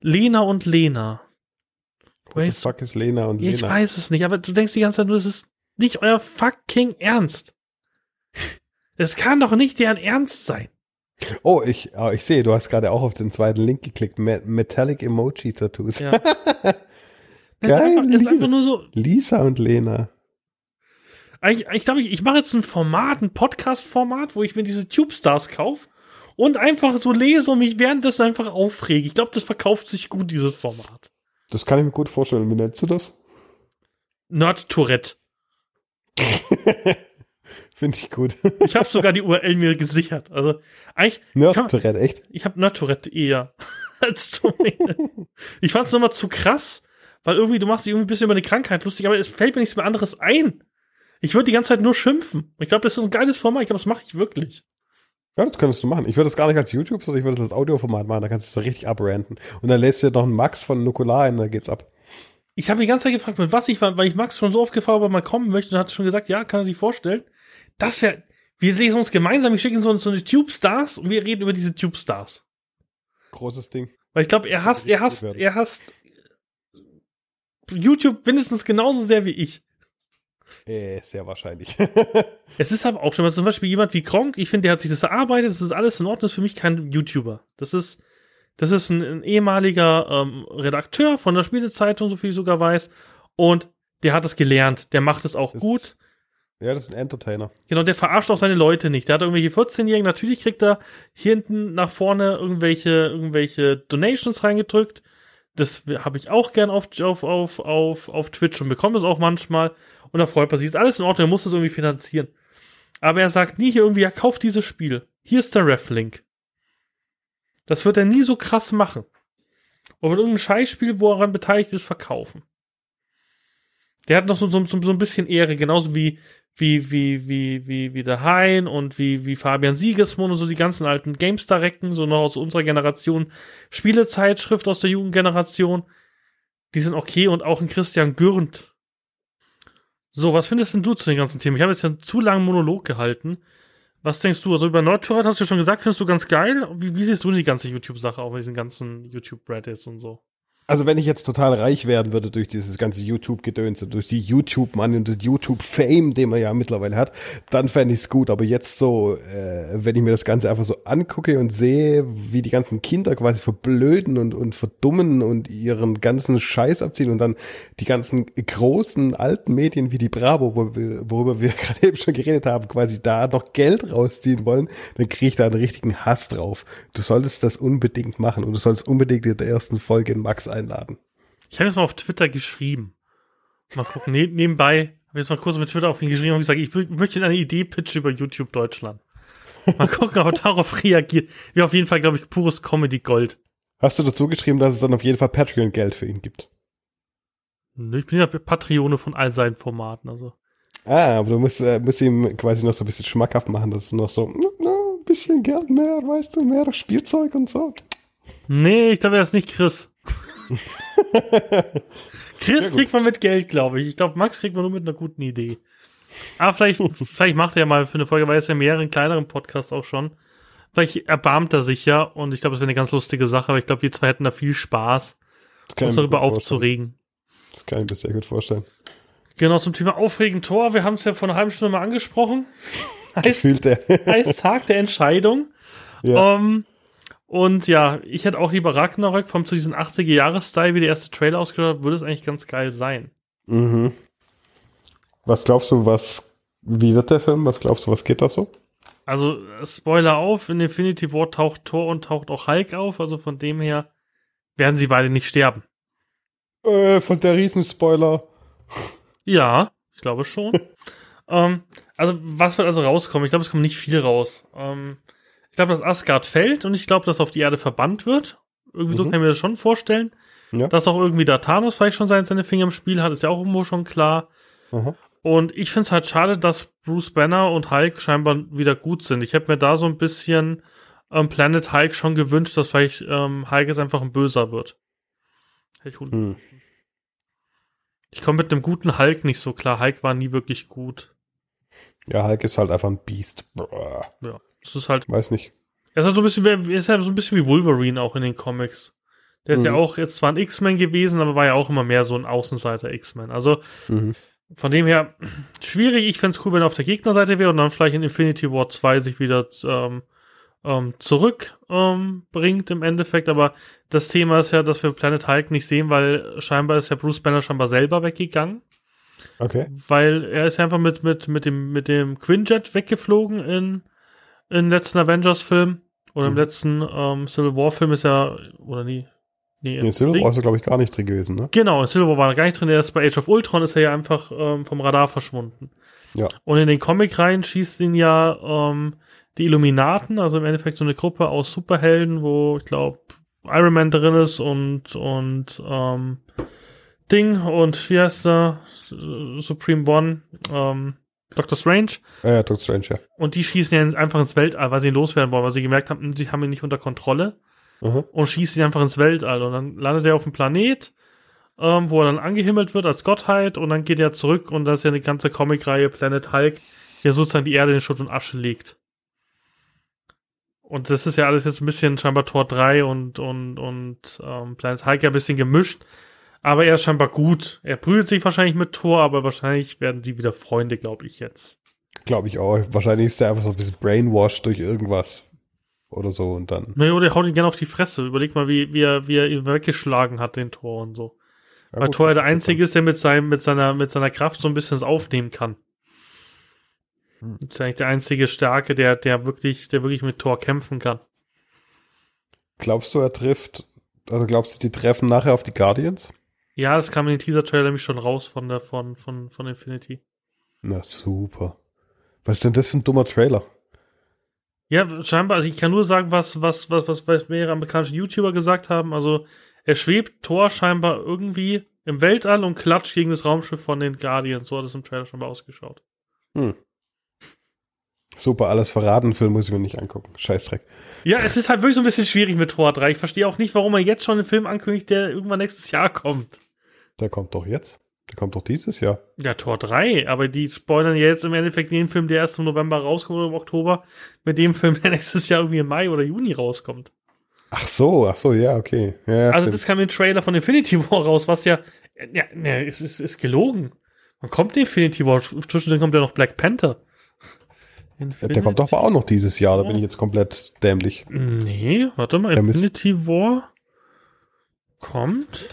Lena und Lena. What the fuck ist Lena und Ja, ich Lena? weiß es nicht, aber du denkst die ganze Zeit, nur, das ist nicht euer fucking Ernst. Es kann doch nicht deren Ernst sein. Oh, ich, oh, ich sehe, du hast gerade auch auf den zweiten Link geklickt. Me Metallic Emoji Tattoos. Ja. Geil. Ist ist einfach Lisa, nur so. Lisa und Lena. Ich, ich glaube, ich, ich mache jetzt ein Format, ein Podcast-Format, wo ich mir diese Tube-Stars kaufe und einfach so lese und mich währenddessen einfach aufrege. Ich glaube, das verkauft sich gut, dieses Format. Das kann ich mir gut vorstellen. Wie nennst du das? Nerd-Tourette. Finde ich gut. Ich habe sogar die URL mir gesichert. Also eigentlich. Nerd-Tourette, echt? Ich habe Nerd-Tourette eher als Domäne. ich fand es nochmal zu krass, weil irgendwie du machst dich irgendwie ein bisschen über eine Krankheit lustig, aber es fällt mir nichts mehr anderes ein. Ich würde die ganze Zeit nur schimpfen. Ich glaube, das ist ein geiles Format. Ich glaube, das mache ich wirklich. Ja, das könntest du machen. Ich würde das gar nicht als YouTube, sondern ich würde das als Audioformat machen. Da kannst du es so richtig abranten. Und dann lässt du noch einen Max von Nukular ein, dann geht's ab. Ich habe die ganze Zeit gefragt, mit was ich war, weil ich Max schon so oft gefragt habe, ob er mal kommen möchte und hat schon gesagt, ja, kann er sich vorstellen. Das wäre, wir lesen uns gemeinsam, ich schicke ihm so, so eine Tube Stars und wir reden über diese Tube Stars. Großes Ding. Weil ich glaube, er hasst, er hasst, er hasst YouTube mindestens genauso sehr wie ich. Äh, sehr wahrscheinlich. Es ist aber auch schon mal zum Beispiel jemand wie Kronk, ich finde, der hat sich das erarbeitet, das ist alles in Ordnung, das ist für mich kein YouTuber. Das ist, das ist ein, ein ehemaliger ähm, Redakteur von der Spielezeitung, so viel ich sogar weiß. Und der hat es gelernt, der macht es auch Das gut. ja, das ist ein Entertainer. Genau, der verarscht auch seine Leute nicht. Der hat irgendwelche 14-Jährigen, natürlich kriegt er hier hinten nach vorne irgendwelche, irgendwelche Donations reingedrückt. Das habe ich auch gern auf, auf, auf, auf, auf Twitch und bekomme es auch manchmal. Und da freut man sich. Ist alles in Ordnung, er muss das irgendwie finanzieren. Aber er sagt nie hier irgendwie, ja, kauf dieses Spiel. Hier ist der Ref-Link. Das wird er nie so krass machen. Oder wird irgendein Scheißspiel, wo er daran beteiligt ist, verkaufen. Der hat noch so, so, so, so ein bisschen Ehre, genauso wie, wie, wie, wie, wie, wie der Hein und wie, wie Fabian Siegesmund und so die ganzen alten GameStar-Recken, so noch aus unserer Generation, Spielezeitschrift aus der Jugendgeneration, die sind okay und auch ein Christian Gürnt. So, was findest denn du zu den ganzen Themen? Ich habe jetzt einen zu langen Monolog gehalten. Was denkst du? Also über Nordtorrent hast du ja schon gesagt, findest du ganz geil. Wie, wie siehst du die ganze YouTube-Sache auch mit diesen ganzen YouTube-Reddits und so? Also wenn ich jetzt total reich werden würde durch dieses ganze YouTube-Gedöns und durch die YouTube-Mann und das YouTube-Fame, den man ja mittlerweile hat, dann fände ich es gut. Aber jetzt so, äh, wenn ich mir das Ganze einfach so angucke und sehe, wie die ganzen Kinder quasi verblöden und, und verdummen und ihren ganzen Scheiß abziehen und dann die ganzen großen alten Medien wie die Bravo, wo wir, worüber wir gerade eben schon geredet haben, quasi da noch Geld rausziehen wollen, dann kriege ich da einen richtigen Hass drauf. Du solltest das unbedingt machen und du solltest unbedingt in der ersten Folge in Max einladen. Ich habe jetzt mal auf Twitter geschrieben. Mal gucken, ne nebenbei habe jetzt mal kurz mit Twitter auf ihn geschrieben und gesagt, ich möchte eine Idee pitchen über YouTube Deutschland. Mal gucken, ob er darauf reagiert. Wäre auf jeden Fall, glaube ich, pures Comedy Gold. Hast du dazu geschrieben, dass es dann auf jeden Fall Patreon-Geld für ihn gibt? Nö, Ich bin ja Patrione von all seinen Formaten, also. Ah, aber du musst, äh, musst ihm quasi noch so ein bisschen schmackhaft machen, dass es noch so, "Mm, na, ein bisschen Geld mehr, weißt du, mehr Spielzeug und so. Nee, ich glaube, er ist nicht Chris. Chris kriegt man mit Geld, glaube ich. Ich glaube, Max kriegt man nur mit einer guten Idee. Aber vielleicht, vielleicht macht er ja mal für eine Folge, weil er ist ja in mehreren kleineren Podcasts auch schon. Vielleicht erbarmt er sich ja und ich glaube, es wäre eine ganz lustige Sache, aber ich glaube, wir zwei hätten da viel Spaß, uns darüber vorstellen. aufzuregen. Das kann ich mir sehr gut vorstellen. Genau, zum Thema aufregend Tor. Wir haben es ja vor einer halben Stunde mal angesprochen. heißt, heißt Tag der Entscheidung. ja. Ähm, und ja, ich hätte auch lieber Ragnarök vom zu diesem 80er-Jahres-Style, wie der erste Trailer ausgeschaut hat, würde es eigentlich ganz geil sein. mhm. Was glaubst du, was, wie wird der Film? Was glaubst du, was geht da so? Also, Spoiler auf, in Infinity War taucht Thor und taucht auch Hulk auf, also von dem her werden sie beide nicht sterben. Äh, von der Riesenspoiler. Ja, ich glaube schon. ähm, also, was wird also rauskommen? Ich glaube, es kommt nicht viel raus. Ähm, ich glaube, dass Asgard fällt und ich glaube, dass auf die Erde verbannt wird. Irgendwie so Mhm. kann ich mir das schon vorstellen. Ja. Dass auch irgendwie da Thanos vielleicht schon seine, seine Finger im Spiel hat, ist ja auch irgendwo schon klar. Aha. Und ich finde es halt schade, dass Bruce Banner und Hulk scheinbar wieder gut sind. Ich hätte mir da so ein bisschen ähm, Planet Hulk schon gewünscht, dass vielleicht ähm, Hulk jetzt einfach ein Böser wird. Hätte ich, gut. Hm. ich komme mit einem guten Hulk nicht so klar. Hulk war nie wirklich gut. Ja, Hulk ist halt einfach ein Biest. Brr. Ja, das ist halt. Weiß nicht. Er ist halt so ein bisschen, wie- ist halt so ein bisschen wie Wolverine auch in den Comics. Der ist ja Mhm. auch jetzt zwar ein X-Men gewesen, aber war ja auch immer mehr so ein Außenseiter X-Men. Also Mhm. Von dem her, schwierig. Ich fände es cool, wenn er auf der Gegnerseite wäre und dann vielleicht in Infinity War 2 sich wieder ähm, ähm, zurück ähm, im Endeffekt. Aber das Thema ist ja, dass wir Planet Hulk nicht sehen, weil scheinbar ist ja Bruce Banner scheinbar selber weggegangen. Okay. Weil er ist ja einfach mit, mit, mit dem, mit dem Quinjet weggeflogen in, in letzten Avengers-Film. Oder im Mhm. letzten ähm, Civil War-Film ist er, oder nie? Nee, Nee, Ding- War ist er, glaube ich, gar nicht drin gewesen, ne? Genau, in Civil War war er gar nicht drin. Er ist bei Age of Ultron, ist er ja einfach ähm, vom Radar verschwunden. Ja. Und in den Comic-Reihen schießt ihn ja ähm, die Illuminaten, also im Endeffekt so eine Gruppe aus Superhelden, wo ich glaube Iron Man drin ist und und ähm, Ding und wie heißt der Supreme One, ähm, Doctor Strange. Äh, Doctor Strange, ja. Und die schießen ja einfach ins Weltall, weil sie ihn loswerden wollen, weil sie gemerkt haben, sie haben ihn nicht unter Kontrolle Mhm. und schießt ihn einfach ins Weltall. Und dann landet er auf dem Planet, ähm, wo er dann angehimmelt wird als Gottheit und dann geht er zurück und das ist ja eine ganze Comicreihe Planet Hulk, der sozusagen die Erde in Schutt und Asche legt. Und das ist ja alles jetzt ein bisschen scheinbar Tor 3 und, und, und ähm, Planet Hulk ja ein bisschen gemischt. Aber er ist scheinbar gut. Er brüht sich wahrscheinlich mit Thor, aber wahrscheinlich werden sie wieder Freunde, glaube ich jetzt. Glaube ich auch. Wahrscheinlich ist der einfach so ein bisschen brainwashed durch irgendwas. Oder so und dann. Naja, der haut ihn gerne auf die Fresse. Überleg mal, wie, wie, er, wie er ihn weggeschlagen hat, den Tor und so. Ja, Weil gut, Thor ja der Einzige ist, der mit, seinem, mit, seiner, mit seiner Kraft so ein bisschen das aufnehmen kann. Hm. Das ist eigentlich der einzige Starke, der, der wirklich, der wirklich mit Thor kämpfen kann. Glaubst du, er trifft, also glaubst du, die treffen nachher auf die Guardians? Ja, das kam in den Teaser-Trailer nämlich schon raus von der, von, von, von Infinity. Na super. Was ist denn das für ein dummer Trailer? Ja, scheinbar, also ich kann nur sagen, was, was, was, was, mehrere amerikanische YouTuber gesagt haben. Also, er schwebt Thor scheinbar irgendwie im Weltall und klatscht gegen das Raumschiff von den Guardians. So hat es im Trailer scheinbar ausgeschaut. Hm. Super, alles verraten, Film muss ich mir nicht angucken. Scheißdreck. Ja, es ist halt wirklich so ein bisschen schwierig mit Tor 3. Ich verstehe auch nicht, warum er jetzt schon einen Film ankündigt, der irgendwann nächstes Jahr kommt. Der kommt doch jetzt. Der kommt doch dieses Jahr. Ja, Tor 3, aber die spoilern ja jetzt im Endeffekt den Film, der erst im November rauskommt oder im Oktober, mit dem Film, der nächstes Jahr irgendwie im Mai oder Juni rauskommt. Ach so, ach so, ja, okay. Ja, Also stimmt. das kam im Trailer von Infinity War raus, was ja, ja, ne, es ist, ist gelogen. Wann kommt Infinity War? Zwischendrin kommt ja noch Black Panther. Der kommt doch auch noch dieses Jahr, da bin ich jetzt komplett dämlich. Nee, warte mal, Der Infinity War kommt.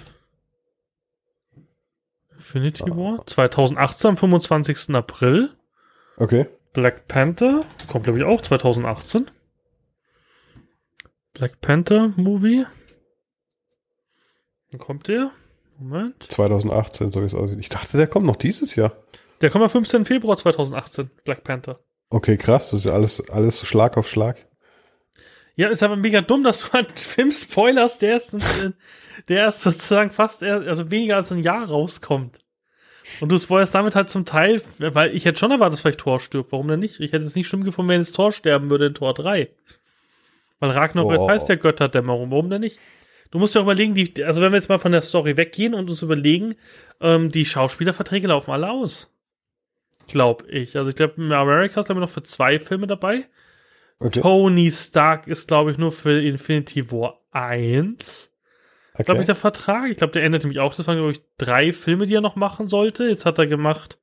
Infinity Ah. War 2018 am 25. April. Okay. Black Panther kommt glaube ich auch 2018. Black Panther Movie. Wann kommt der? Moment. 2018, so wie es aussieht. Ich dachte, der kommt noch dieses Jahr. Der kommt am 15. Februar 2018. Black Panther. Okay, krass, das ist ja alles, alles Schlag auf Schlag. Ja, ist aber mega dumm, dass du einen Film spoilerst, der erst, in- der erst sozusagen fast, eher- also weniger als ein Jahr rauskommt. Und du spoilerst damit halt zum Teil, weil ich hätte schon erwartet, dass vielleicht Thor stirbt. Warum denn nicht? Ich hätte es nicht schlimm gefunden, wenn jetzt Thor sterben würde in Tor 3. Weil Ragnarok Oh. heißt ja Götterdämmerung. Warum denn nicht? Du musst ja auch überlegen, die, also wenn wir jetzt mal von der Story weggehen und uns überlegen, ähm, die Schauspielerverträge laufen alle aus. Glaub ich. Also ich glaube, America ist glaube ich noch für zwei Filme dabei. Okay. Tony Stark ist, glaube ich, nur für Infinity War 1. okay. Glaube ich, der Vertrag. Ich glaube, der endet nämlich auch. Das waren, glaube ich, drei Filme, die er noch machen sollte. Jetzt hat er gemacht.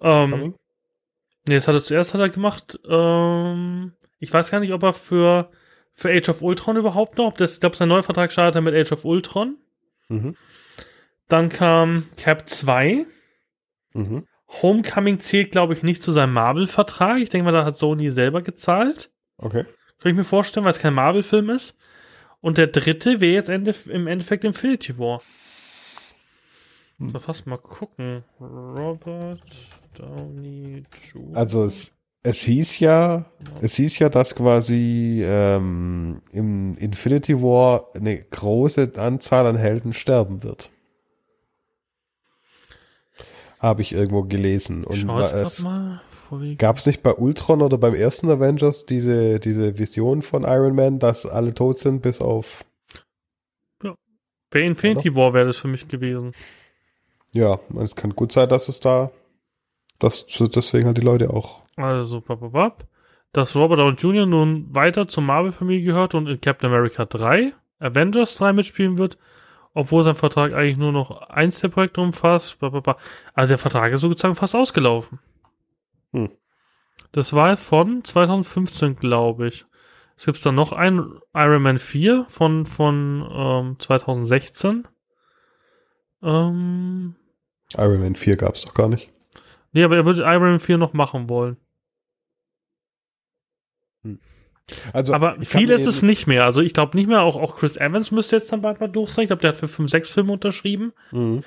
Ähm, nee, jetzt hat er zuerst hat er gemacht. Ähm, ich weiß gar nicht, ob er für, für Age of Ultron überhaupt noch. Das, ich glaube, sein neuer Vertrag startet er mit Age of Ultron. Mhm. Dann kam Cap 2. Mhm. Homecoming zählt, glaube ich, nicht zu seinem Marvel-Vertrag. Ich denke mal, da hat Sony selber gezahlt. Okay. Kann ich mir vorstellen, weil es kein Marvel-Film ist. Und der dritte wäre jetzt im Endeffekt Infinity War. Hm. So, fast mal gucken. Robert Downey Jr. Also es, es hieß ja, es hieß ja, dass quasi ähm, im Infinity War eine große Anzahl an Helden sterben wird. Habe ich irgendwo gelesen. Und es, gab es nicht bei Ultron oder beim ersten Avengers diese, diese Vision von Iron Man, dass alle tot sind, bis auf, Bei Infinity War wäre das für mich gewesen. ja, es kann gut sein, dass es da, dass deswegen halt die Leute auch, Also, papapap. Dass Robert Downey Jr. nun weiter zur Marvel-Familie gehört und in Captain America 3, Avengers 3 mitspielen wird, obwohl sein Vertrag eigentlich nur noch eins der Projekte umfasst. Papapa. Also der Vertrag ist sozusagen fast ausgelaufen. Hm. Das war von 2015, glaube ich. Es gibt dann noch ein Iron Man 4 von, von ähm, 2016. Ähm, Iron Man 4 gab es doch gar nicht. nee, aber er würde Iron Man 4 noch machen wollen. Also, aber viel ist es nicht mehr. Also ich glaube nicht mehr, auch, auch Chris Evans müsste jetzt dann bald mal durch sein. Ich glaube, der hat für 5, 6 Filme unterschrieben. Mhm.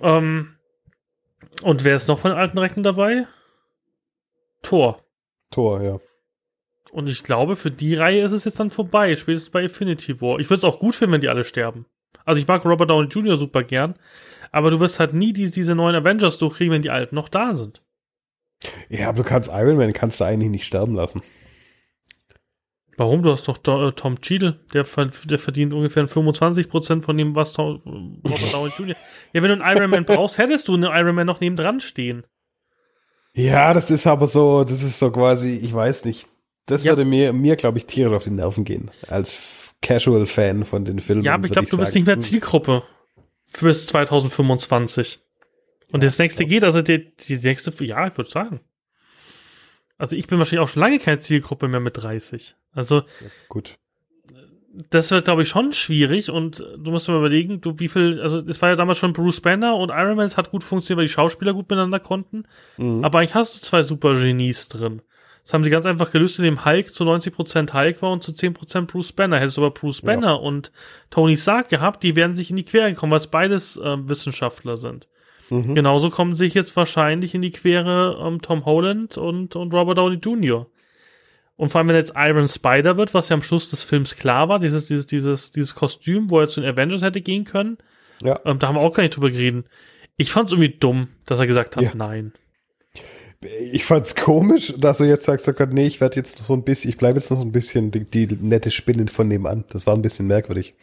Ähm, und wer ist noch von den alten Recken dabei? Thor. Tor, ja. Und ich glaube, für die Reihe ist es jetzt dann vorbei, spätestens bei Infinity War. Ich würde es auch gut finden, wenn die alle sterben. Also ich mag Robert Downey Jr. super gern, aber du wirst halt nie die, diese neuen Avengers durchkriegen, wenn die alten noch da sind. Ja, aber du kannst Iron Man kannst du eigentlich nicht sterben lassen. Warum? Du hast doch Do äh, Tom Cheadle, der, der verdient ungefähr 25% von dem, was Tom Robert Downey Jr. Ja, wenn du einen Iron Man brauchst, hättest du einen Iron Man noch nebendran stehen. Ja, das ist aber so, das ist so quasi, ich weiß nicht. Das Ja. würde mir, mir glaube ich, tierisch auf die Nerven gehen. Als Casual-Fan von den Filmen. Ja, aber ich glaube, du bist sagen, nicht mehr Zielgruppe bis 2025. Und das nächste geht, also die, die nächste, ja, ich würde sagen. Also ich bin wahrscheinlich auch schon lange keine Zielgruppe mehr mit 30. Also Gut. das wird, glaube ich, schon schwierig und du musst mal überlegen, du wie viel, also es war ja damals schon Bruce Banner und Iron Man, es hat gut funktioniert, weil die Schauspieler gut miteinander konnten. Mhm. Aber eigentlich hast du zwei super Genies drin. Das haben sie ganz einfach gelöst, indem Hulk zu 90% Hulk war und zu 10% Bruce Banner. Hättest du aber Bruce Ja. Banner und Tony Stark gehabt, die wären sich in die Quere gekommen, weil es beides ähm, Wissenschaftler sind. Mhm. Genauso kommen sich jetzt wahrscheinlich in die Quere ähm, Tom Holland und, und Robert Downey Jr. Und vor allem, wenn jetzt Iron Spider wird, was ja am Schluss des Films klar war, dieses, dieses, dieses, dieses Kostüm, wo er zu den Avengers hätte gehen können, Ja. ähm, da haben wir auch gar nicht drüber geredet. Ich fand es irgendwie dumm, dass er gesagt hat, Ja. nein. Ich fand's komisch, dass er jetzt sagt, sagt nee, ich werde jetzt noch so ein bisschen, ich bleibe jetzt noch so ein bisschen die, die nette Spinnen von nebenan. Das war ein bisschen merkwürdig.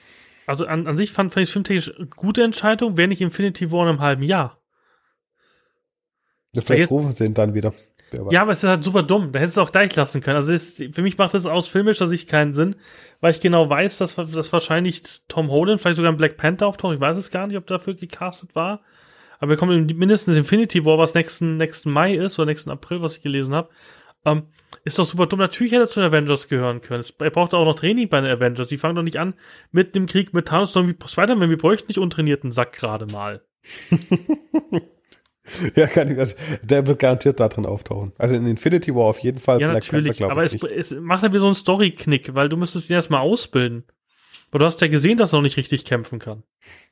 Also an, an sich fand, fand ich filmtechnisch eine gute Entscheidung, wäre nicht Infinity War in einem halben Jahr. Ja, vielleicht jetzt- rufen sie ihn dann wieder. Ja, aber es ist halt super dumm. Da hättest du es auch gleich lassen können. Also es, für mich macht das aus filmischer Sicht keinen Sinn, weil ich genau weiß, dass, dass wahrscheinlich Tom Holland, vielleicht sogar ein Black Panther auftaucht. Ich weiß es gar nicht, ob dafür gecastet war. Aber wir kommen in mindestens Infinity War, was nächsten, nächsten Mai ist, oder nächsten April, was ich gelesen habe. Ähm, ist doch super dumm. Natürlich hätte er zu den Avengers gehören können. Er braucht auch noch Training bei den Avengers. Die fangen doch nicht an mit dem Krieg mit Thanos, sondern wie Spider-Man. Wir bräuchten nicht untrainierten Sack gerade mal. Ja, kann ich, also, der wird garantiert da drin auftauchen. Also in Infinity War auf jeden Fall. Ja, natürlich. Glaub aber es, es macht ja wie so einen Story-Knick, weil du müsstest ihn erstmal ausbilden. Aber du hast ja gesehen, dass er noch nicht richtig kämpfen kann.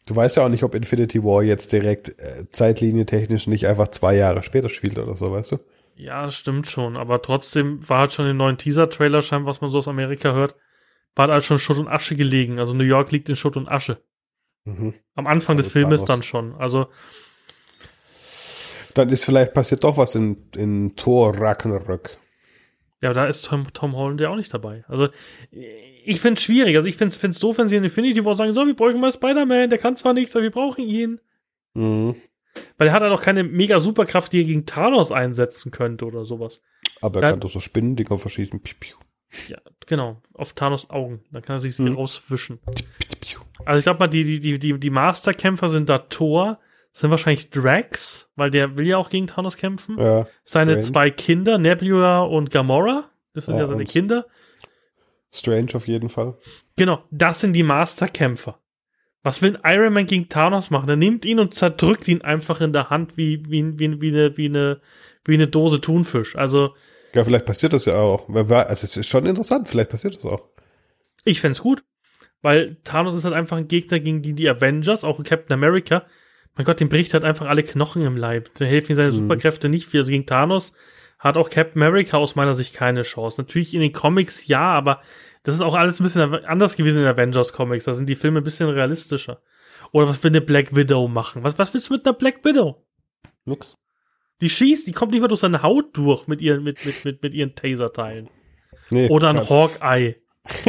Du weißt ja auch nicht, ob Infinity War jetzt direkt äh, zeitlinientechnisch nicht einfach zwei Jahre später spielt oder so, weißt du? Ja, stimmt schon. Aber trotzdem war halt schon im neuen Teaser-Trailer scheinbar, was man so aus Amerika hört, war halt schon Schutt und Asche gelegen. Also New York liegt in Schutt und Asche. Mhm. Am Anfang des Also Filmes Thanos. dann schon. Also, Dann ist vielleicht passiert doch was in, in Thor Ragnarök. ja, da ist Tom, Tom Holland ja auch nicht dabei. Also, ich find's schwierig. Also, ich find's, find's doof, wenn sie in Infinity War sagen, so, wir brauchen mal Spider-Man, der kann zwar nichts, aber wir brauchen ihn. Mhm. Weil er hat halt auch keine mega Superkraft, die er gegen Thanos einsetzen könnte oder sowas. Aber er kann doch so Spinnendinger verschießen. Piu, piu, Ja, genau. Auf Thanos Augen. Dann kann er sich sie Mhm. rauswischen. Also ich glaube mal, die, die, die, die, die Masterkämpfer sind da Thor, sind wahrscheinlich Drax, weil der will ja auch gegen Thanos kämpfen. Ja, Seine Strange. zwei Kinder, Nebula und Gamora. Das sind ja, Ja, seine Kinder. Strange auf jeden Fall. Genau, das sind die Masterkämpfer. Was will ein Iron Man gegen Thanos machen? Er nimmt ihn und zerdrückt ihn einfach in der Hand wie, wie, wie, wie, eine, wie, eine, wie eine Dose Thunfisch. Also, Ja, vielleicht passiert das ja auch. Also es ist schon interessant, vielleicht passiert das auch. Ich fänd's gut, weil Thanos ist halt einfach ein Gegner gegen die, die Avengers, auch Captain America. Mein Gott, dem bricht halt einfach alle Knochen im Leib. Da helfen ihm seine Mhm. Superkräfte nicht viel. Also gegen Thanos hat auch Captain America aus meiner Sicht keine Chance. Natürlich in den Comics ja, aber das ist auch alles ein bisschen anders gewesen in Avengers Comics. Da sind die Filme ein bisschen realistischer. Oder was will eine Black Widow machen? Was, was willst du mit einer Black Widow? Nix. Die schießt, die kommt nicht mal durch seine Haut durch mit ihren, mit, mit, mit, mit ihren Taserteilen. Nee, Oder ein. Hawkeye.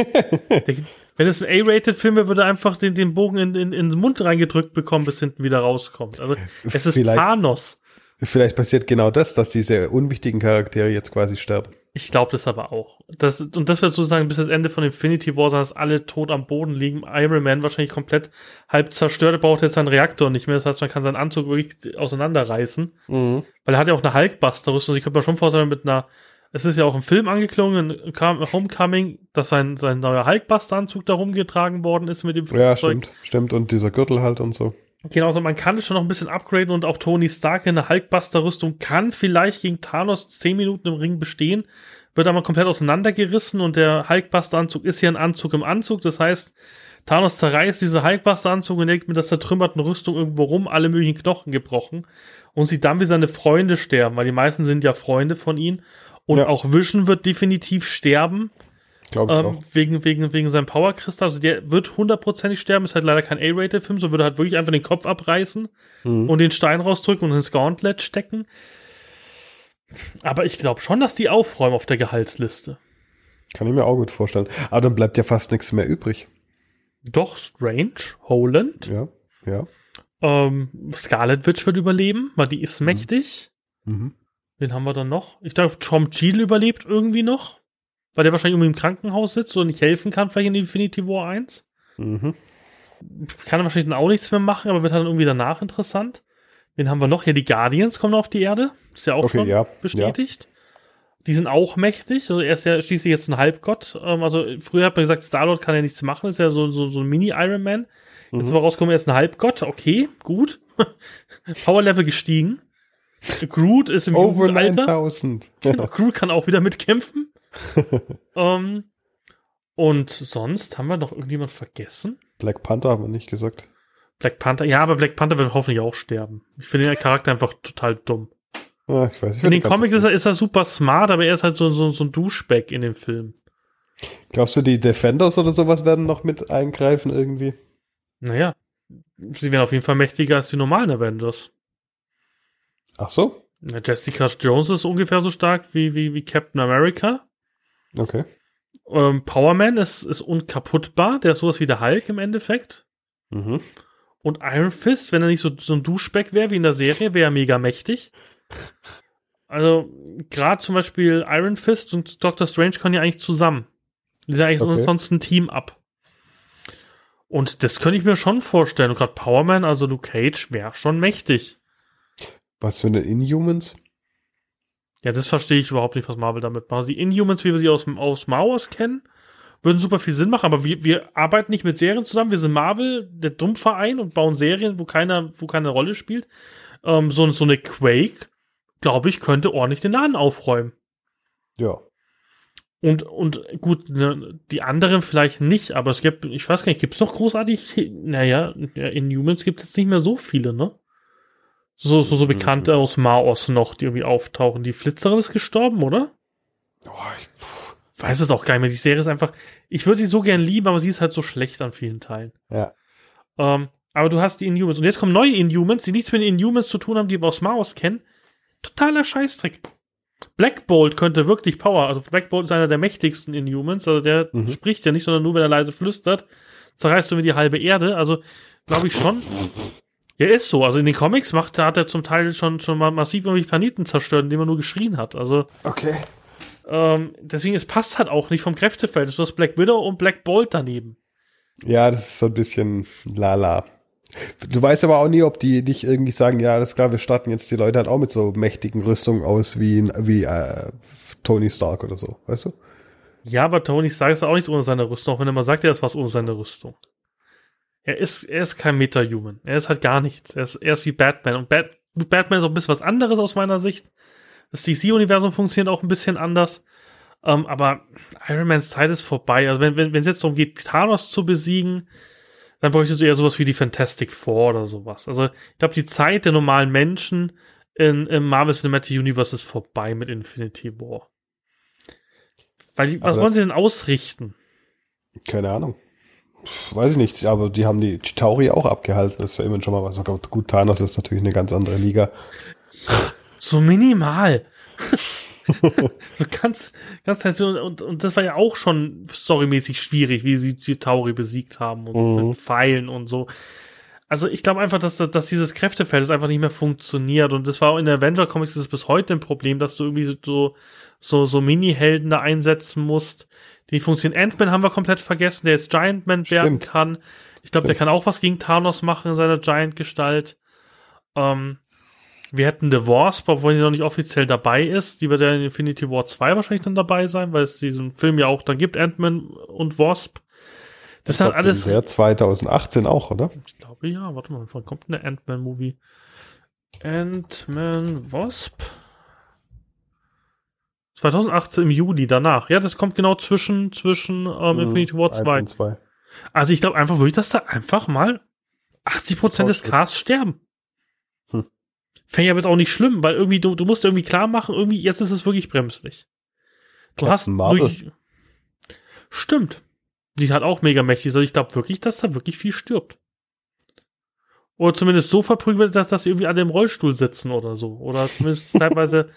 Der, wenn es ein A-Rated-Film wäre, würde er einfach den, den Bogen in, in, in den Mund reingedrückt bekommen, bis hinten wieder rauskommt. Also es ist Vielleicht- Thanos. Vielleicht passiert genau das, dass diese unwichtigen Charaktere jetzt quasi sterben. Ich glaube das aber auch. Das, und das wird sozusagen bis das Ende von Infinity War sein, dass alle tot am Boden liegen. Iron Man wahrscheinlich komplett halb zerstört, er braucht jetzt seinen Reaktor nicht mehr. Das heißt, man kann seinen Anzug wirklich auseinanderreißen. Mhm. Weil er hat ja auch eine Hulkbuster-Rüstung. Ich könnte mir schon vorstellen, mit einer Es ist ja auch im Film angeklungen, in Homecoming, dass sein, sein neuer Hulkbuster-Anzug da rumgetragen worden ist mit dem Ja, stimmt, stimmt. Und dieser Gürtel halt und so. Genau, also man kann es schon noch ein bisschen upgraden und auch Tony Stark in der Hulkbuster-Rüstung kann vielleicht gegen Thanos 10 Minuten im Ring bestehen, wird aber komplett auseinandergerissen und der Hulkbuster-Anzug ist ja ein Anzug im Anzug. Das heißt, Thanos zerreißt diese Hulkbuster-Anzug und legt mit der zertrümmerten Rüstung irgendwo rum, alle möglichen Knochen gebrochen und sieht dann, wie seine Freunde sterben, weil die meisten sind ja Freunde von ihm. Und Ja. auch Vision wird definitiv sterben, Glaube ich ähm, auch. wegen, wegen, wegen seinem Powerkristall. Also der wird hundertprozentig sterben, ist halt leider kein A-Rated-Film, so würde halt wirklich einfach den Kopf abreißen Mhm. und den Stein rausdrücken und ins Gauntlet stecken. Aber ich glaube schon, dass die aufräumen auf der Gehaltsliste. Kann ich mir auch gut vorstellen. Aber dann bleibt ja fast nichts mehr übrig. Doch, Strange, Holland, Ja, ja. ähm, Scarlet Witch wird überleben, weil die ist mächtig. Mhm. Wen haben wir dann noch? Ich glaube, Tom Cheadle überlebt irgendwie noch, weil der wahrscheinlich irgendwie im Krankenhaus sitzt und nicht helfen kann, vielleicht in Infinity War 1. Mhm. Kann wahrscheinlich dann auch nichts mehr machen, aber wird dann irgendwie danach interessant. Wen haben wir noch? Ja, die Guardians kommen auf die Erde. Ist ja auch Okay, schon ja, bestätigt. Die sind auch mächtig. Also er ist ja schließlich jetzt ein Halbgott. Ähm, also früher hat man gesagt, Star-Lord kann ja nichts machen. Ist ja so, so, so ein Mini-Iron Man. Jetzt Mhm. aber rauskommen, er ist ein Halbgott. Okay, gut. Power-Level gestiegen. Groot ist im Over Jugendalter. 9000. Genau, Groot kann auch wieder mitkämpfen. Ähm, und sonst haben wir noch irgendjemand vergessen? Black Panther haben wir nicht gesagt. Black Panther, ja, aber Black Panther wird hoffentlich auch sterben. Ich finde den Charakter einfach total dumm. Ah, ich weiß, ich In den Comics ist er, ist er super smart, aber er ist halt so, so, so ein Duschback in dem Film. Glaubst du, die Defenders oder sowas werden noch mit eingreifen irgendwie? Naja, sie werden auf jeden Fall mächtiger als die normalen Avengers. Ach so? Ja, Jessica Jones ist ungefähr so stark wie, wie, wie Captain America. Okay. Ähm, Power Man ist, ist unkaputtbar, der ist sowas wie der Hulk im Endeffekt. Mhm. Und Iron Fist, wenn er nicht so, so ein Duschback wäre wie in der Serie, wäre er mega mächtig. Also, gerade zum Beispiel Iron Fist und Doctor Strange können ja eigentlich zusammen. Die sind eigentlich Okay. sonst ein Team ab. Und das könnte ich mir schon vorstellen. Und gerade Power Man, also Luke Cage, wäre schon mächtig. Was für eine Inhumans? Ja, das verstehe ich überhaupt nicht, was Marvel damit macht. Die Inhumans, wie wir sie aus, aus Mauers kennen, würden super viel Sinn machen, aber wir, wir arbeiten nicht mit Serien zusammen. Wir sind Marvel, der Dummverein und bauen Serien, wo keiner, wo keine Rolle spielt. Ähm, so, so eine Quake, glaube ich, könnte ordentlich den Laden aufräumen. Ja. Und, und gut, ne, die anderen vielleicht nicht, aber es gibt, ich weiß gar nicht, gibt es noch großartig, naja, ja, Inhumans gibt es nicht mehr so viele, ne? So, so, so Bekannte aus Maos noch, die irgendwie auftauchen. Die Flitzerin ist gestorben, oder? Oh, ich, pff. weiß es auch gar nicht mehr. Die Serie ist einfach, ich würde sie so gern lieben, aber sie ist halt so schlecht an vielen Teilen. ja. Ähm, aber du hast die Inhumans. Und jetzt kommen neue Inhumans, die nichts mit den Inhumans zu tun haben, die wir aus Maus kennen. Totaler Scheißdreck. Black Bolt könnte wirklich Power, also Black Bolt ist einer der mächtigsten Inhumans, also der Mhm. spricht ja nicht, sondern nur, wenn er leise flüstert, zerreißt du mir die halbe Erde, also glaube ich schon. Ja, ist so. Also in den Comics macht, hat er zum Teil schon, schon mal massiv irgendwelche Planeten zerstört, indem er nur geschrien hat. Also Okay. ähm, deswegen, es passt halt auch nicht vom Kräftefeld. Du hast Black Widow und Black Bolt daneben. Ja, das ist so ein bisschen lala. Du weißt aber auch nie, ob die nicht irgendwie sagen, ja, alles klar, wir starten jetzt die Leute halt auch mit so mächtigen Rüstungen aus wie, wie äh, Tony Stark oder so, weißt du? Ja, aber Tony Stark ist auch nichts ohne seine Rüstung, auch wenn er mal sagt, er ist was ohne seine Rüstung. Er ist, er ist kein Meta-Human. Er ist halt gar nichts. Er ist, er ist wie Batman. Und Bat, Batman ist auch ein bisschen was anderes aus meiner Sicht. Das DC-Universum funktioniert auch ein bisschen anders. Ähm, aber Iron Mans Zeit ist vorbei. Also wenn, wenn, wenn es jetzt darum geht, Thanos zu besiegen, dann bräuchtest du eher sowas wie die Fantastic Four oder sowas. Also ich glaube, die Zeit der normalen Menschen in, im Marvel Cinematic Universe ist vorbei mit Infinity War. Weil was wollen sie denn ausrichten? Keine Ahnung. Weiß ich nicht, aber die haben die Chitauri auch abgehalten. Das ist ja immerhin schon mal was. Gut, Thanos ist natürlich eine ganz andere Liga. So minimal. so ganz, ganz. Und, und, und das war ja auch schon storymäßig schwierig, wie sie die Tauri besiegt haben und Mhm. mit Pfeilen und so. Also ich glaube einfach, dass, dass dieses Kräftefeld das einfach nicht mehr funktioniert. Und das war auch in der Avenger Comics ist es bis heute ein Problem, dass du irgendwie so, so, so Mini-Helden da einsetzen musst. Die funktionieren. Ant-Man haben wir komplett vergessen, der jetzt Giant Man werden kann. Ich glaube, der kann auch was gegen Thanos machen in seiner Giant-Gestalt. Ähm, Wir hätten The Wasp, obwohl die noch nicht offiziell dabei ist. Die wird ja in Infinity War 2 wahrscheinlich dann dabei sein, weil es diesen Film ja auch dann gibt, Ant-Man und Wasp. Das ist halt alles. Der 2018 auch, oder? Ich glaube ja. Warte mal, wann kommt eine Ant-Man-Movie? Ant-Man Wasp? 2018 im Juli danach. Ja, das kommt genau zwischen, zwischen ähm, mhm, Infinity War 2. 2. Also ich glaube einfach wirklich, dass da einfach mal 80% des Casts sterben. Hm. Fände ich aber jetzt auch nicht schlimm, weil irgendwie, du, du musst irgendwie klar machen, irgendwie, jetzt ist es wirklich bremslich. Du Captain hast Marvel. Wirklich, Stimmt. Die hat auch mega mächtig. Also ich glaube wirklich, dass da wirklich viel stirbt. Oder zumindest so verprügelt wird, dass, dass sie irgendwie alle im Rollstuhl sitzen oder so. Oder zumindest teilweise.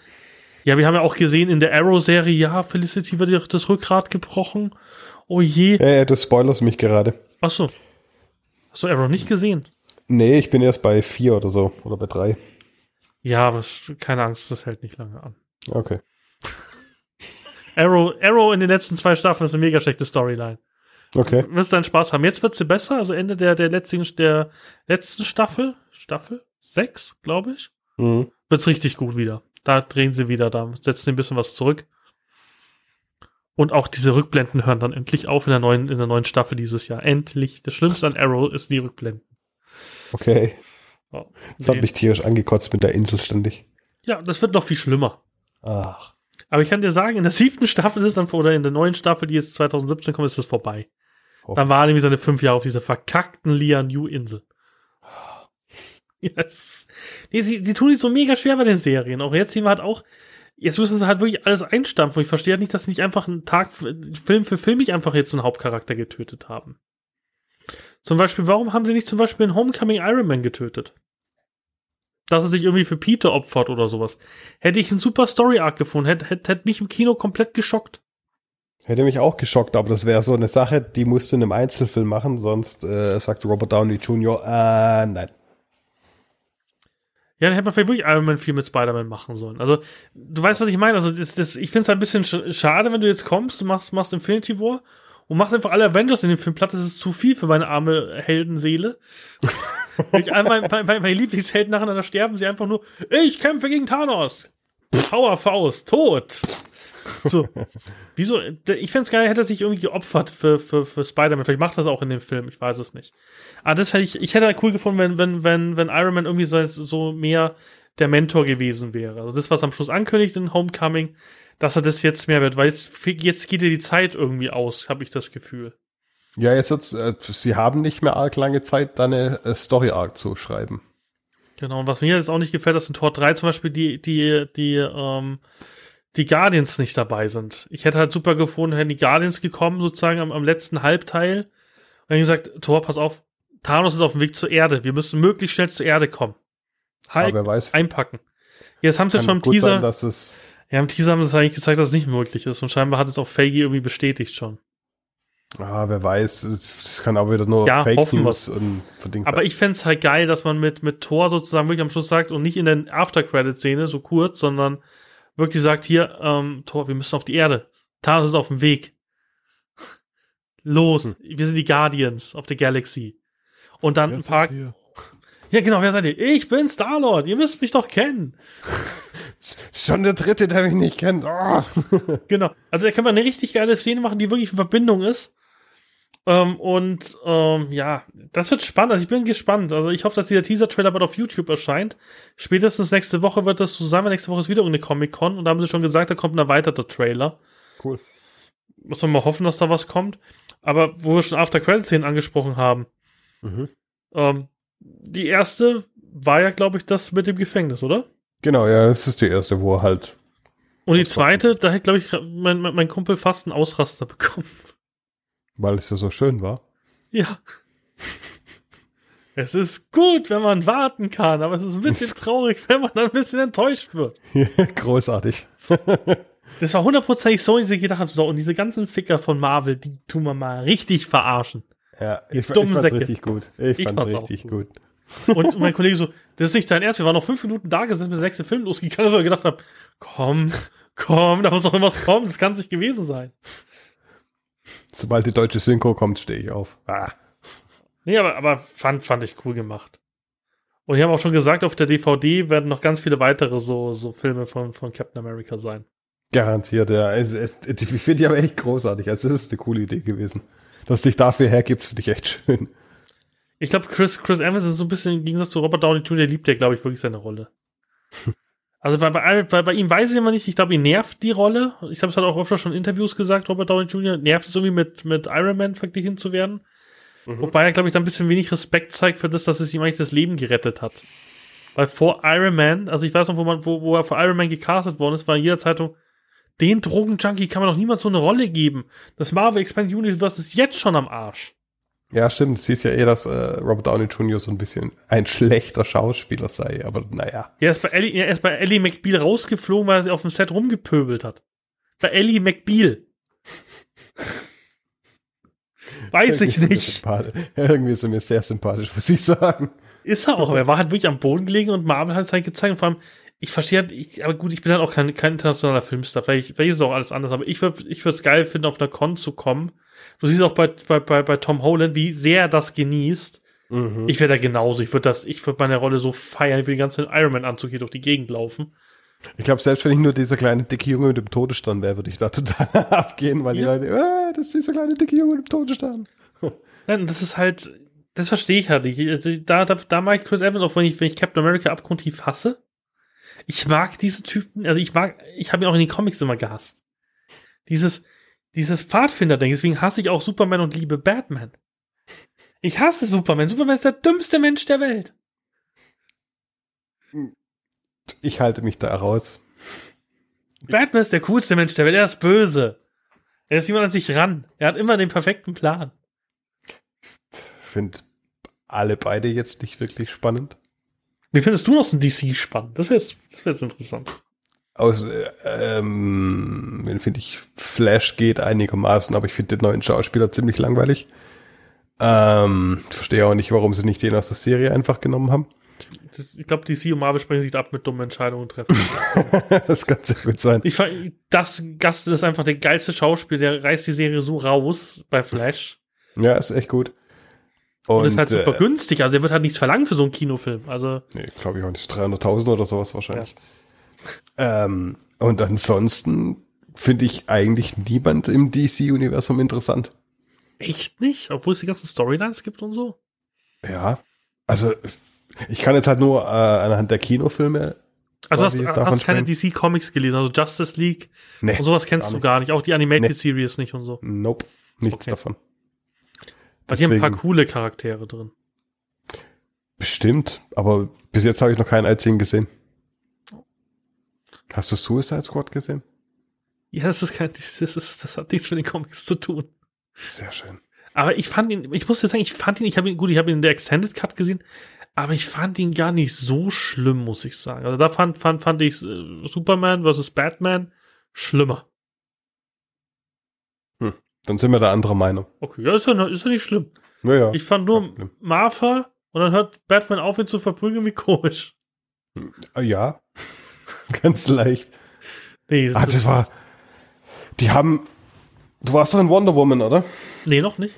Ja, wir haben ja auch gesehen in der Arrow-Serie, ja, Felicity wird das Rückgrat gebrochen. Oh je. Ja, ja, du spoilerst mich gerade. Ach so. Hast du Arrow nicht gesehen? Nee, ich bin erst bei vier oder so. Oder bei drei. Ja, aber keine Angst, das hält nicht lange an. Okay. Arrow, Arrow in den letzten zwei Staffeln ist eine mega schlechte Storyline. Okay. Wirst deinen Spaß haben. Jetzt wird sie besser, also Ende der, der letzten, der letzten Staffel, Staffel sechs, glaube ich, mhm. wird's richtig gut wieder. Da drehen sie wieder, da setzen sie ein bisschen was zurück. Und auch diese Rückblenden hören dann endlich auf in der neuen, in der neuen Staffel dieses Jahr. Endlich. Das Schlimmste an Arrow ist die Rückblenden. Okay. Oh, das nee. hat mich tierisch angekotzt mit der Insel ständig. Ja, das wird noch viel schlimmer. Ach. Aber ich kann dir sagen, in der siebten Staffel ist es dann, oder in der neuen Staffel, die jetzt 2017 kommt, ist es vorbei. Oh. Dann war nämlich seine fünf Jahre auf dieser verkackten Lian-Yu-Insel. Yes. Nee, sie, sie tun sich so mega schwer bei den Serien. Auch jetzt sehen wir halt auch, jetzt müssen sie halt wirklich alles einstampfen. Ich verstehe halt nicht, dass sie nicht einfach einen Tag, Film für Film nicht einfach jetzt einen Hauptcharakter getötet haben. Zum Beispiel, warum haben sie nicht zum Beispiel einen Homecoming Iron Man getötet? Dass er sich irgendwie für Peter opfert oder sowas. Hätte ich einen super Story Arc gefunden, hätte, hätte, hätte mich im Kino komplett geschockt. Hätte mich auch geschockt, aber das wäre so eine Sache, die musst du in einem Einzelfilm machen, sonst äh, sagt Robert Downey Jr., äh, nein. Ja, dann hätte man vielleicht wirklich Iron Man 4 mit Spider-Man machen sollen. Also, du weißt, was ich meine. Also, das, das, ich finde es ein bisschen schade, wenn du jetzt kommst, du machst, machst Infinity War und machst einfach alle Avengers in dem Film platt. Das ist zu viel für meine arme Heldenseele. ich, mein, mein, mein Lieblingshelden nacheinander sterben sie einfach nur, ich kämpfe gegen Thanos. Powerfaust, tot. So. Wieso? Ich fände es geil, hätte er sich irgendwie geopfert für, für, für Spider-Man. Vielleicht macht er das auch in dem Film, ich weiß es nicht. Aber das hätte ich, ich hätte cool gefunden, wenn, wenn, wenn, wenn Iron Man irgendwie so, so mehr der Mentor gewesen wäre. Also das, was am Schluss ankündigt in Homecoming, dass er das jetzt mehr wird, weil jetzt, jetzt geht dir die Zeit irgendwie aus, habe ich das Gefühl. Ja, jetzt wird's, äh, sie haben nicht mehr arg lange Zeit, da eine äh, Story-Arc zu schreiben. Genau, und was mir jetzt auch nicht gefällt, dass in Tor 3 zum Beispiel die, die, die, ähm, die Guardians nicht dabei sind. Ich hätte halt super gefunden, hätten die Guardians gekommen, sozusagen am, am letzten Halbteil. Und dann gesagt, Thor, pass auf, Thanos ist auf dem Weg zur Erde. Wir müssen möglichst schnell zur Erde kommen. Halt, wer weiß, einpacken. Jetzt haben sie schon im Teaser. Sein, dass es ja, im Teaser haben sie es eigentlich gezeigt, dass es nicht möglich ist. Und scheinbar hat es auch Feige irgendwie bestätigt schon. Ah, wer weiß, es kann auch wieder nur ja, Fake News und verdient Aber ich fände es halt geil, dass man mit, mit Thor sozusagen wirklich am Schluss sagt und nicht in der After-Credit-Szene so kurz, sondern wirklich sagt, hier, ähm, Thor, wir müssen auf die Erde. Thanos ist auf dem Weg. Los, hm. wir sind die Guardians of the Galaxy. Und dann wer ein paar. Ja, genau, wer seid ihr? Ich bin Star-Lord, ihr müsst mich doch kennen. Schon der dritte, der mich nicht kennt. Oh. genau. Also da kann man eine richtig geile Szene machen, die wirklich in Verbindung ist. Ähm, und ähm, ja, das wird spannend. Also ich bin gespannt. Also ich hoffe, dass dieser Teaser-Trailer bald auf YouTube erscheint. Spätestens nächste Woche wird das sein. Nächste Woche ist wieder irgendeine Comic-Con und da haben sie schon gesagt, da kommt ein erweiterter Trailer. Cool. Muss man mal hoffen, dass da was kommt. Aber wo wir schon After-Credit-Szenen angesprochen haben. Mhm. Ähm, die erste war ja, glaube ich, das mit dem Gefängnis, oder? Genau, ja, das ist die erste, wo er halt. Und die zweite, da hätte, glaube ich, mein, mein Kumpel fast einen Ausraster bekommen. Weil es ja so schön war. Ja. Es ist gut, wenn man warten kann, aber es ist ein bisschen traurig, wenn man ein bisschen enttäuscht wird. Großartig. das war hundertprozentig so, dass ich gedacht habe, so, und diese ganzen Ficker von Marvel, die tun wir mal richtig verarschen. Ja, ich, ich fand's richtig gut. Ich, ich fand's, fand's richtig gut. gut. Und mein Kollege so, das ist nicht dein Ernst, wir waren noch fünf Minuten da gesessen, bis der nächste Film losgegangen ist, und ich gedacht habe, komm, komm, da muss doch irgendwas kommen, das kann es nicht gewesen sein. Sobald die deutsche Synchro kommt, stehe ich auf. Ah. Nee, aber, aber fand, fand ich cool gemacht. Und die haben auch schon gesagt, auf der DVD werden noch ganz viele weitere so, so Filme von, von Captain America sein. Garantiert, ja. Es, es, ich finde die aber echt großartig. Also, das ist eine coole Idee gewesen. Dass dich dafür hergibt, finde ich echt schön. Ich glaube, Chris, Chris Evans ist so ein bisschen im Gegensatz zu Robert Downey Jr., liebt ja, glaube ich, wirklich seine Rolle. Also bei, bei, bei, bei ihm weiß ich immer nicht, ich glaube, ihn nervt die Rolle. Ich habe es halt auch öfter schon in Interviews gesagt, Robert Downey Jr. nervt es irgendwie mit, mit Iron Man verglichen zu werden. Mhm. Wobei er, glaube ich, da ein bisschen wenig Respekt zeigt für das, dass es ihm eigentlich das Leben gerettet hat. Weil vor Iron Man, also ich weiß noch, wo man, wo, wo er vor Iron Man gecastet worden ist, war in jeder Zeitung, den Drogenjunkie kann man doch niemals so eine Rolle geben. Das Marvel Expanded Universe ist jetzt schon am Arsch. Ja, stimmt. Sie ist ja eher, dass äh, Robert Downey Jr. so ein bisschen ein schlechter Schauspieler sei, aber naja. Er ist bei Ellie, er ist bei Ellie McBeal rausgeflogen, weil er sich auf dem Set rumgepöbelt hat. Bei Ellie McBeal. Weiß ich nicht. Irgendwie ist er mir sehr sympathisch, muss ich sagen. Ist er auch, aber er war halt wirklich am Boden gelegen und Marvel hat es halt gezeigt. Und vor allem, ich verstehe halt, ich, aber gut, ich bin halt auch kein, kein internationaler Filmstar. Vielleicht, vielleicht ist es auch alles anders, aber ich würde ich es geil finden, auf einer Con zu kommen. Du siehst auch bei, bei, bei, bei Tom Holland, wie sehr er das genießt. Mhm. Ich wäre da genauso. Ich würde das, ich würde meine Rolle so feiern, würde den ganzen Iron Man-Anzug hier durch die Gegend laufen. Ich glaube, selbst wenn ich nur dieser kleine dicke Junge mit dem Todesstern wäre, würde ich da total abgehen, weil ja. die Leute, äh, das ist dieser kleine dicke Junge mit dem Todesstern. Nein, das ist halt, das verstehe ich halt nicht. Also, da, da, da mag ich Chris Evans, auch wenn ich, wenn ich Captain America abgrundtief hasse. Ich mag diese Typen, also ich mag, ich habe ihn auch in den Comics immer gehasst. Dieses, dieses Pfadfinder-Ding, deswegen hasse ich auch Superman und liebe Batman. Ich hasse Superman. Superman ist der dümmste Mensch der Welt. Ich halte mich da raus. Batman ist der coolste Mensch der Welt. Er ist böse. Er ist jemand an sich ran. Er hat immer den perfekten Plan. Ich finde alle beide jetzt nicht wirklich spannend. Wie findest du noch so ein DC spannend? Das wäre das wär jetzt interessant. Aus, äh, ähm, finde ich, Flash geht einigermaßen, aber ich finde den neuen Schauspieler ziemlich langweilig. Ähm, verstehe auch nicht, warum sie nicht den aus der Serie einfach genommen haben. Das, ich glaube, DC und Marvel sprechen sich ab mit dummen Entscheidungen treffen. das kann sehr gut sein. Ich das Gast ist einfach der geilste Schauspieler, der reißt die Serie so raus bei Flash. Ja, ist echt gut. Und, und ist halt super äh, günstig, also der wird halt nichts verlangen für so einen Kinofilm. Also nee, glaube ich auch nicht. 300.000 oder sowas wahrscheinlich. Ja. Ähm, und ansonsten finde ich eigentlich niemand im DC-Universum interessant. Echt nicht? Obwohl es die ganzen Storylines gibt und so? Ja. Also, ich kann jetzt halt nur äh, anhand der Kinofilme. Also, hast, hast keine DC-Comics gelesen, also Justice League nee, und sowas kennst du gar nicht. Auch die Animated nee. Series nicht und so. Nope, nichts okay. davon. Weil die haben ein paar coole Charaktere drin. Bestimmt, aber bis jetzt habe ich noch keinen einzigen gesehen. Hast du Suicide Squad gesehen? Ja, das ist kein, das, ist, das hat nichts mit den Comics zu tun. Sehr schön. Aber ich fand ihn, ich muss jetzt sagen, ich fand ihn, ich habe ihn, gut, ich habe ihn in der Extended Cut gesehen, aber ich fand ihn gar nicht so schlimm, muss ich sagen. Also da fand, fand, fand ich äh, Superman vs. Batman schlimmer. Hm, dann sind wir da anderer Meinung. Okay, ja, ist ja, ist ja nicht schlimm. Naja. Ich fand nur Martha und dann hört Batman auf, ihn zu verprügeln, wie komisch. Hm, ja, ganz leicht. Nee, das, ah, das war, die haben, du warst doch in Wonder Woman, oder? Nee, noch nicht.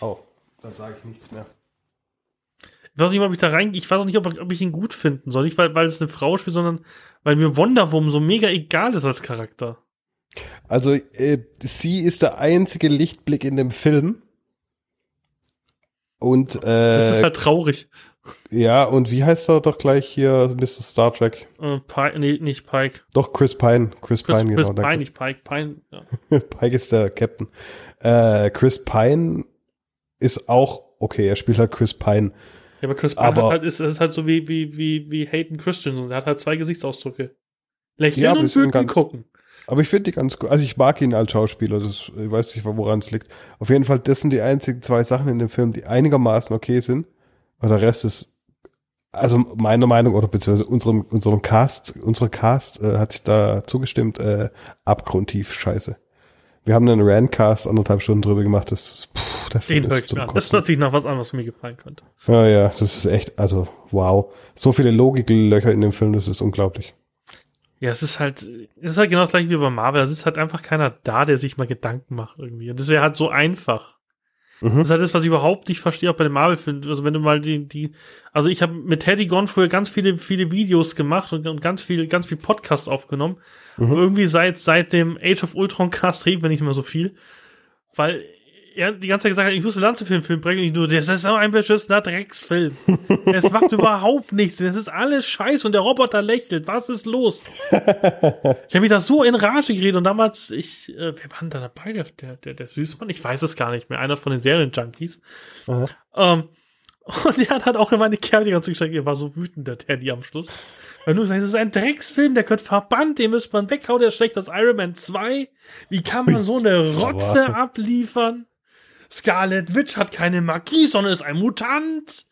Oh, dann sage ich nichts mehr. Ich weiß nicht, ob ich da reingehe. Ich weiß auch nicht, ob, ob, ich ihn gut finden soll. Nicht, weil, weil es eine Frau spielt, sondern weil mir Wonder Woman so mega egal ist als Charakter. Also, äh, sie ist der einzige Lichtblick in dem Film. Und, äh, Das ist halt traurig. Ja, und wie heißt er doch gleich hier, Mr. Star Trek? Äh, Pike, nee, nicht Pike. Doch, Chris Pine. Chris, Chris Pine, Chris genau. Pine, nicht Pike. Pine, ja. Pike ist der Captain. Äh, Chris Pine ist auch okay, er spielt halt Chris Pine. Ja, aber Chris Pine aber, halt, ist, ist halt so wie, wie, wie, wie Hayden Christensen. Er hat halt zwei Gesichtsausdrücke. Lächeln ja, und Wüten gucken. Aber ich finde die ganz gut. Also ich mag ihn als Schauspieler. Das, ich weiß nicht, woran es liegt. Auf jeden Fall, das sind die einzigen zwei Sachen in dem Film, die einigermaßen okay sind. Und der Rest ist, also meiner Meinung oder beziehungsweise unserem, unserem Cast, unsere Cast äh, hat sich da zugestimmt, äh, abgrundtief scheiße. Wir haben einen Randcast anderthalb Stunden drüber gemacht. Das, puh, der Film ist zum Das hört sich nach was an, was mir gefallen könnte. Ja, ja, das ist echt, also wow. So viele Logiklöcher in dem Film, das ist unglaublich. Ja, es ist halt, es ist halt genau das gleiche wie bei Marvel. Es ist halt einfach keiner da, der sich mal Gedanken macht irgendwie. Und das wäre halt so einfach. Das ist halt das, was ich überhaupt nicht verstehe, auch bei den Marvel-Filmen. Also wenn du mal die, die, also ich habe mit Teddy Gone früher ganz viele, viele Videos gemacht und, und ganz viel, ganz viel Podcast aufgenommen. Mhm. Und irgendwie seit, seit dem Age of Ultron Cast reden wir nicht mehr so viel. Weil er die ganze Zeit gesagt hat, ich muss einen Lanze für den Film bringen. Und ich nur, das ist ein beschissener Drecksfilm. Es macht überhaupt nichts. Das ist alles scheiße und der Roboter lächelt. Was ist los? ich habe mich da so in Rage geredet und damals, ich, äh, wer war denn da dabei? Der, der, der, der Süßmann? Ich weiß es gar nicht mehr. Einer von den Serien-Junkies. Aha. Ähm, und der hat halt auch immer eine Kerl die ganze Zeit, er war so wütend, der Teddy am Schluss. Weil du sagst, das ist ein Drecksfilm, der gehört verbannt, den müsste man weghauen, der ist schlecht als Iron Man 2. Wie kann man so eine Rotze abliefern? Scarlet Witch hat keine Magie, sondern ist ein Mutant.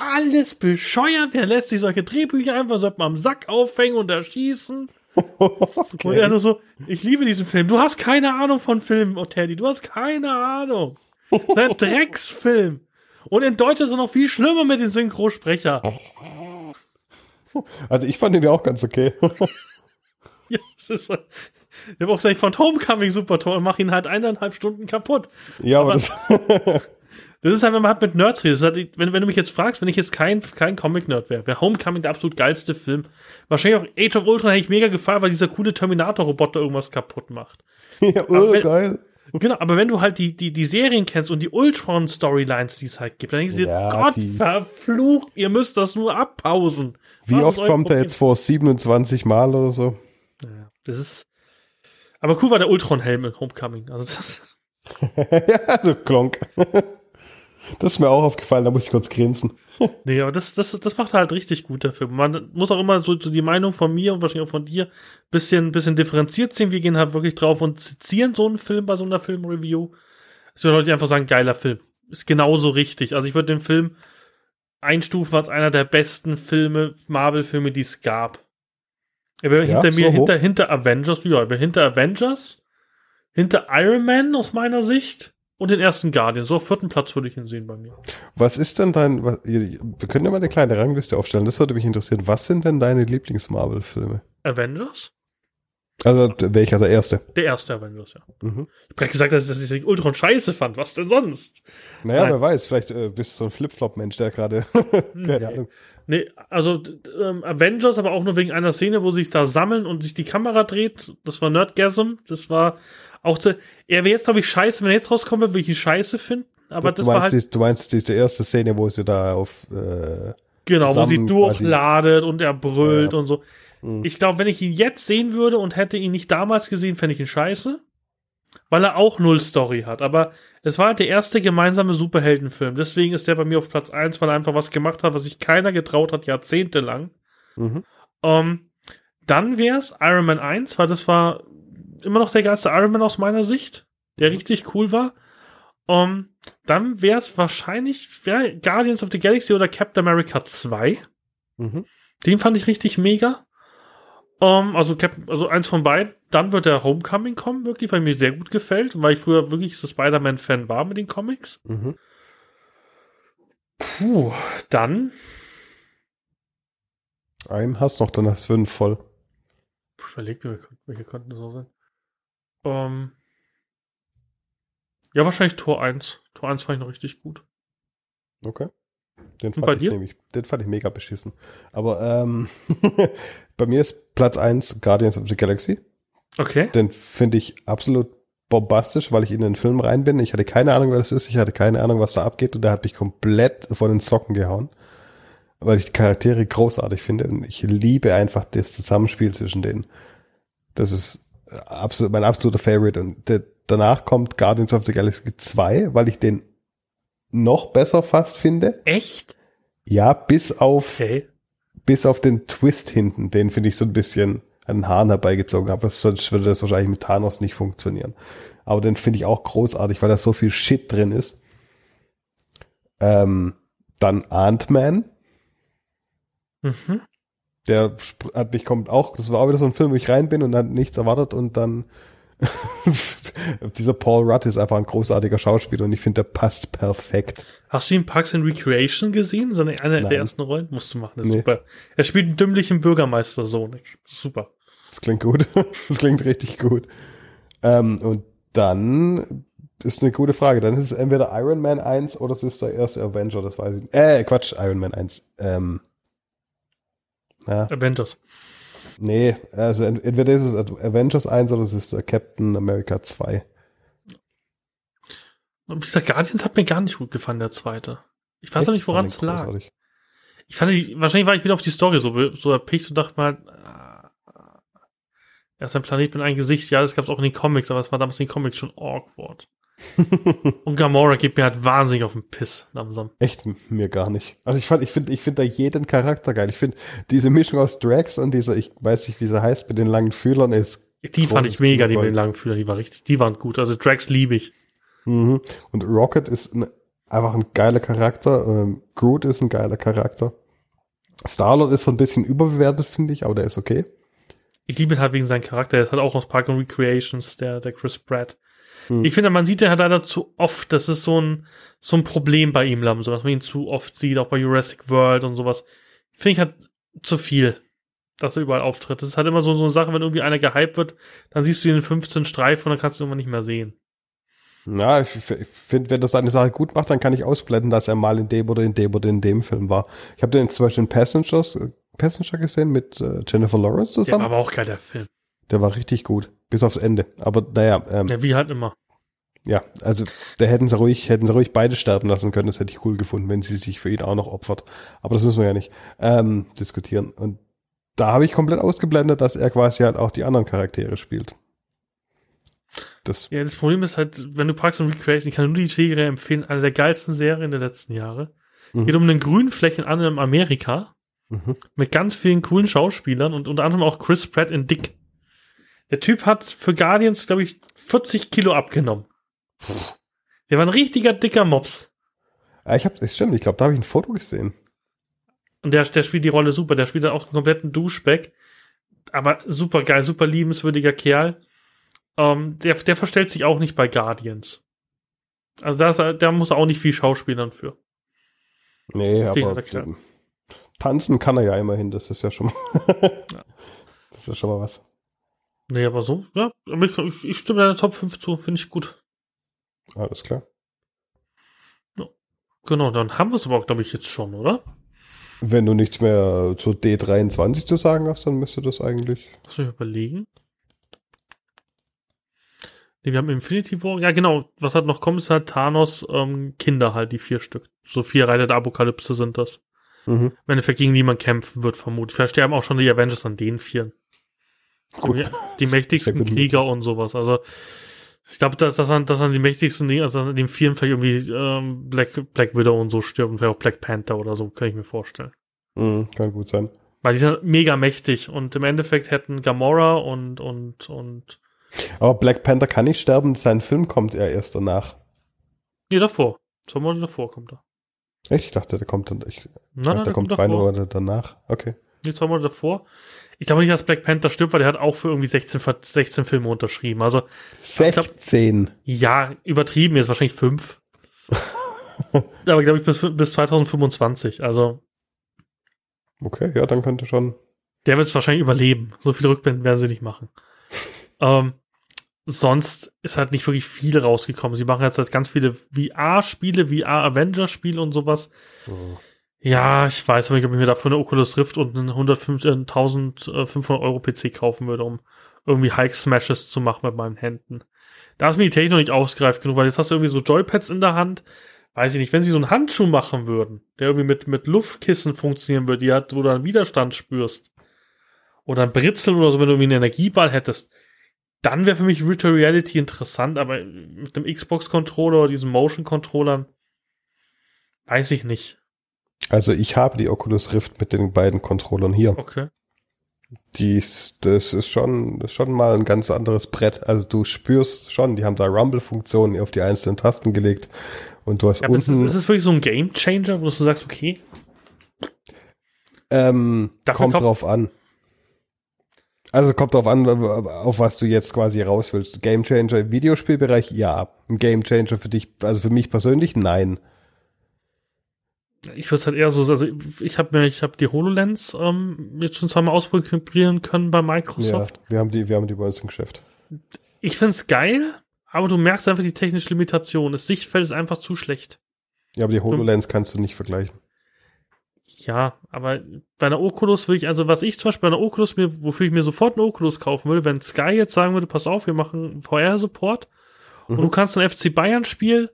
Alles bescheuert. Wer lässt sich solche Drehbücher einfach so am Sack aufhängen und erschießen? Und er so, ich liebe diesen Film. Du hast keine Ahnung von Filmen, oh Teddy. Du hast keine Ahnung. Ein Drecksfilm. Und in Deutsch ist er noch viel schlimmer mit den Synchrosprecher. Also ich fand den ja auch ganz okay. Ja, das ist, ich habe auch gesagt, ich fand Homecoming super toll und mach ihn halt eineinhalb Stunden kaputt. ja, aber, Aber- das. Das ist halt, wenn man halt mit Nerds redet. Halt, wenn, wenn du mich jetzt fragst, wenn ich jetzt kein, kein Comic-Nerd wäre, wäre Homecoming der absolut geilste Film. Wahrscheinlich auch Age of Ultron hätte ich mega gefallen, weil dieser coole Terminator-Roboter irgendwas kaputt macht. ja, oh, wenn- geil. Genau, aber wenn du halt die, die, die Serien kennst und die Ultron-Storylines, die es halt gibt, dann denkst du dir, Ja, Gott die- verflucht, ihr müsst das nur abpausen. Wie Was oft kommt er jetzt vor? 27 Mal oder so? Ja, das ist. Aber cool war der Ultron-Helm in Homecoming. Also das, ja, also Klonk. Das ist mir auch aufgefallen, da muss ich kurz grinsen. nee, aber das, das, das macht halt richtig gut der Film. Man muss auch immer so, so die Meinung von mir und wahrscheinlich auch von dir bisschen, bisschen differenziert sehen. Wir gehen halt wirklich drauf und sezieren so einen Film bei so einer Filmreview. Es würde Leute einfach sagen, geiler Film. Ist genauso richtig. Also ich würde den Film einstufen als einer der besten Filme, Marvel-Filme, die es gab. Er wäre Ja, hinter so mir, hoch? hinter, hinter Avengers, ja, er hinter Avengers, hinter Iron Man aus meiner Sicht und den ersten Guardian. So auf vierten Platz würde ich ihn sehen bei mir. Was ist denn dein, was, wir können ja mal eine kleine Rangliste aufstellen, das würde mich interessieren. Was sind denn deine Lieblings-Marvel-Filme? Avengers? Also, welcher der erste? Der erste Avengers, ja. Mhm. Ich hab grad gesagt, dass, dass ich den Ultron scheiße fand. Was denn sonst? Naja, Nein. wer weiß, vielleicht äh, bist du so ein Flip-Flop-Mensch, der gerade, keine Ahnung. Nee, also ähm, Avengers, aber auch nur wegen einer Szene, wo sie sich da sammeln und sich die Kamera dreht. Das war Nerdgasm. Das war auch zu, er wäre jetzt, glaube ich, scheiße. Wenn er jetzt rauskommt, würde ich ihn scheiße finden. Aber du, das du, war meinst, halt, die, du meinst diese erste Szene, wo sie da auf, äh, genau, wo sie durchladet und er brüllt Ja. und so. Mhm. Ich glaube, wenn ich ihn jetzt sehen würde und hätte ihn nicht damals gesehen, fände ich ihn scheiße. Weil er auch null Story hat. Aber es war halt der erste gemeinsame Superheldenfilm. Deswegen ist der bei mir auf Platz 1, weil er einfach was gemacht hat, was sich keiner getraut hat, jahrzehntelang. mhm. Ähm, dann wäre es Iron Man 1, weil das war immer noch der geilste Iron Man aus meiner Sicht, der richtig cool war. Ähm, dann wäre es wahrscheinlich wär Guardians of the Galaxy oder Captain America 2. Mhm. Den fand ich richtig mega. Ähm, also, Cap also eins von beiden. Dann wird der Homecoming kommen, wirklich, weil mir sehr gut gefällt, weil ich früher wirklich so Spider-Man-Fan war mit den Comics. Mhm. Puh, dann Einen hast noch, dann hast du fünf voll. Puh, Überleg mir, welche- könnten das auch sein? Ähm, ja, wahrscheinlich Tor 1. Tor 1 fand ich noch richtig gut. Okay. Den Und fand, ich dir? nämlich, den fand ich mega beschissen. Aber ähm, bei mir ist Platz 1 Guardians of the Galaxy. Okay. Den finde ich absolut bombastisch, weil ich in den Film rein bin. Ich hatte keine Ahnung, wer das ist. Ich hatte keine Ahnung, was da abgeht. Und der hat mich komplett von den Socken gehauen. Weil ich die Charaktere großartig finde. Und ich liebe einfach das Zusammenspiel zwischen denen. Das ist äh, absolut, mein absoluter Favorite. Und der, danach kommt Guardians of the Galaxy 2, weil ich den noch besser fast finde. Echt? Ja, bis auf Okay. bis auf den Twist hinten, den finde ich so ein bisschen an den Haaren herbeigezogen, aber sonst würde das wahrscheinlich mit Thanos nicht funktionieren. Aber den finde ich auch großartig, weil da so viel Shit drin ist. Ähm, dann Ant-Man, Mhm. der hat mich kommt auch, das war auch wieder so ein Film, wo ich rein bin und dann nichts erwartet und dann dieser Paul Rudd ist einfach ein großartiger Schauspieler und ich finde, der passt perfekt. Hast du ihn in Parks and Recreation gesehen? Seine eine Nein. der ersten Rollen? Musst du machen, das ist Nee. super. Er spielt einen dümmlichen Bürgermeistersohn. Super. Das klingt gut. Das klingt richtig gut. Ähm, und dann ist eine gute Frage. Dann ist es entweder Iron Man 1 oder es ist der erste Avenger, das weiß ich nicht. Äh, Quatsch, Iron Man 1. Ähm, ja. Avengers. Nee, also entweder ist es Avengers 1 oder es ist Captain America 2. Und wie gesagt, Guardians hat mir gar nicht gut gefallen, der zweite. Ich weiß auch nicht, woran es lag. Ich fand, die, wahrscheinlich war ich wieder auf die Story so, so erpicht und dachte mal, er ist ein Planet mit einem Gesicht. Ja, das gab es auch in den Comics, aber es war damals in den Comics schon awkward. und Gamora geht mir halt wahnsinnig auf den Piss langsam. Echt mir gar nicht. Also ich fand, ich finde, ich finde da jeden Charakter geil. Ich finde diese Mischung aus Drax und dieser, ich weiß nicht, wie sie heißt, mit den langen Fühlern ist. Die fand ich mega, die mit den langen Fühlern, die war richtig, die waren gut. Also Drax liebe ich. Mhm. Und Rocket ist ein, einfach ein geiler Charakter. Ähm, Groot ist ein geiler Charakter. Starlord ist so ein bisschen überbewertet, finde ich, aber der ist okay. Ich liebe ihn halt wegen seinem Charakter. Er ist halt auch aus Park and Recreations, der, der Chris Pratt. Hm. Ich finde, man sieht den halt leider zu oft. Das ist so ein, so ein Problem bei ihm, so dass man ihn zu oft sieht, auch bei Jurassic World und sowas. Finde ich halt zu viel, dass er überall auftritt. Das ist halt immer so, so eine Sache, wenn irgendwie einer gehypt wird, dann siehst du ihn in 15 Streifen und dann kannst du ihn irgendwann nicht mehr sehen. Ja, ich finde, wenn das eine Sache gut macht, dann kann ich ausblenden, dass er mal in dem oder in dem oder in dem Film war. Ich habe den zum Beispiel in Passengers, äh, Passenger gesehen mit äh, Jennifer Lawrence zusammen. Der war aber auch geil, der Film. Der war richtig gut, bis aufs Ende. Aber naja. Ähm, ja, wie halt immer. Ja, also da hätten sie ruhig, hätten sie ruhig beide sterben lassen können. Das hätte ich cool gefunden, wenn sie sich für ihn auch noch opfert. Aber das müssen wir ja nicht ähm, diskutieren. Und da habe ich komplett ausgeblendet, dass er quasi halt auch die anderen Charaktere spielt. Das ja, das Problem ist halt, wenn du Parks and Recreation, ich kann nur die Serie empfehlen, eine der geilsten Serien der letzten Jahre. Mhm. Geht um einen Grünflächen an in Amerika mhm. mit ganz vielen coolen Schauspielern und unter anderem auch Chris Pratt in Dick. Der Typ hat für Guardians, glaube ich, 40 Kilo abgenommen. Puh. Der war ein richtiger dicker Mops. Ja, ich habe, stimmt, ich glaube, da habe ich ein Foto gesehen. Und der, der spielt die Rolle super. Der spielt dann auch einen kompletten Duschback. Aber super geil, super liebenswürdiger Kerl. Ähm, der, der verstellt sich auch nicht bei Guardians. Also da, ist, da muss er auch nicht viel Schauspielern für. Nee, aber tanzen kann er ja immerhin, das ist ja schon mal, ja. das ist ja schon mal was. Nee, aber so, ja, ich, ich stimme deiner Top 5 zu, finde ich gut. Alles klar. Genau, dann haben wir es aber glaube ich, jetzt schon, oder? Wenn du nichts mehr zur D23 zu sagen hast, dann müsste das eigentlich. Lass mich überlegen. Nee, wir haben Infinity War. Ja, genau. Was halt noch kommt, ist halt Thanos ähm, Kinder halt, die vier Stück. So vier Reiter der Apokalypse sind das. Mhm. Im Endeffekt gegen die man kämpfen wird, vermutlich. Versterben auch schon die Avengers an den vieren. Gut. Die, mächtigsten Krieger und sowas. Also, ich glaube, dass, dass, an, dass an die mächtigsten, also an den vieren vielleicht irgendwie ähm, Black, Black Widow und so stirbt vielleicht auch Black Panther oder so, kann ich mir vorstellen. Mhm, kann gut sein. Weil die sind mega mächtig und im Endeffekt hätten Gamora und, und, und aber Black Panther kann nicht sterben, sein Film kommt ja erst danach. Nee, davor. Zwei Monate davor kommt er. Echt? Ich dachte, der kommt dann. Ich nein, dachte, nein, der, kommt drei Monate danach. Okay. Nee, zwei Monate davor. Ich glaube nicht, dass Black Panther stirbt, weil der hat auch für irgendwie 16, 16 Filme unterschrieben. Also 16. Glaub, ja, übertrieben ist wahrscheinlich fünf. Aber glaube ich bis, bis 2025. Also. Okay, ja, dann könnte schon. Der wird es wahrscheinlich überleben. So viele Rückblenden werden sie nicht machen. ähm, sonst ist halt nicht wirklich viel rausgekommen. Sie machen jetzt halt ganz viele VR-Spiele, VR-Avenger-Spiele und sowas. Oh. Ja, ich weiß nicht, ob ich mir dafür eine Oculus Rift und einen 1500 Euro PC kaufen würde, um irgendwie Hike Smashes zu machen mit meinen Händen. Da ist mir die Technik noch nicht ausgereift genug, weil jetzt hast du irgendwie so Joypads in der Hand. Weiß ich nicht, wenn sie so einen Handschuh machen würden, der irgendwie mit, mit Luftkissen funktionieren würde, die hat, wo du einen Widerstand spürst. Oder ein Britzeln oder so, wenn du irgendwie einen Energieball hättest dann wäre für mich Virtual Reality interessant, aber mit dem Xbox-Controller oder diesen Motion-Controllern weiß ich nicht. Also ich habe die Oculus Rift mit den beiden Controllern hier. Okay. Dies, das ist schon, das ist schon mal ein ganz anderes Brett. Also du spürst schon, die haben da Rumble-Funktionen auf die einzelnen Tasten gelegt und du hast ja, unten. Ist, ist es wirklich so ein Game Changer, wo du sagst, okay? Ähm, kommt drauf an. Also kommt drauf an, auf was du jetzt quasi raus willst. Game Changer im Videospielbereich, ja. Ein Game Changer für dich, also für mich persönlich, nein. Ich würde es halt eher so, also ich habe mir, ich habe die HoloLens ähm, jetzt schon zweimal ausprobieren können bei Microsoft. Ja, wir haben die, wir haben die bei uns im Geschäft. Ich finde es geil, aber du merkst einfach die technische Limitation. Das Sichtfeld ist einfach zu schlecht. Ja, aber die HoloLens kannst du nicht vergleichen. Ja, aber bei einer Oculus würde ich, also was ich zum Beispiel bei einer Oculus mir, wofür ich mir sofort eine Oculus kaufen würde, wenn Sky jetzt sagen würde, pass auf, wir machen VR-Support mhm. und du kannst ein FC Bayern-Spiel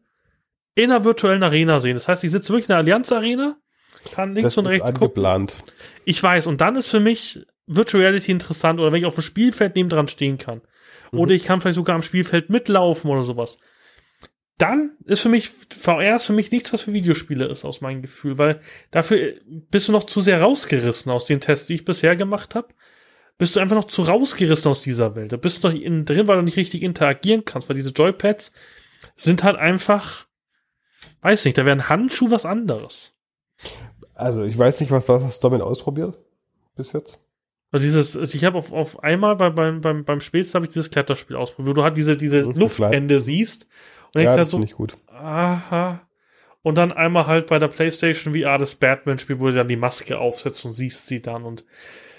in einer virtuellen Arena sehen. Das heißt, ich sitze wirklich in der Allianz Arena, kann links das und rechts angeplant. gucken. Ich weiß, und dann ist für mich Virtual Reality interessant oder wenn ich auf dem Spielfeld neben dran stehen kann. Mhm. Oder ich kann vielleicht sogar am Spielfeld mitlaufen oder sowas. Dann ist für mich, VR ist für mich nichts, was für Videospiele ist, aus meinem Gefühl, weil dafür bist du noch zu sehr rausgerissen aus den Tests, die ich bisher gemacht habe. Bist du einfach noch zu rausgerissen aus dieser Welt. Da bist du noch innen drin, weil du nicht richtig interagieren kannst, weil diese Joypads sind halt einfach, weiß nicht, da wäre ein Handschuh was anderes. Also ich weiß nicht, was, was hast du damit ausprobiert bis jetzt? Also dieses, ich habe auf, auf einmal bei, beim, beim, beim Spätsten habe ich dieses Kletterspiel ausprobiert, wo du halt diese, diese mhm, Luftende siehst und denkst ja, halt so, nicht gut. aha. Und dann einmal halt bei der PlayStation VR das Batman-Spiel, wo du dann die Maske aufsetzt und siehst sie dann und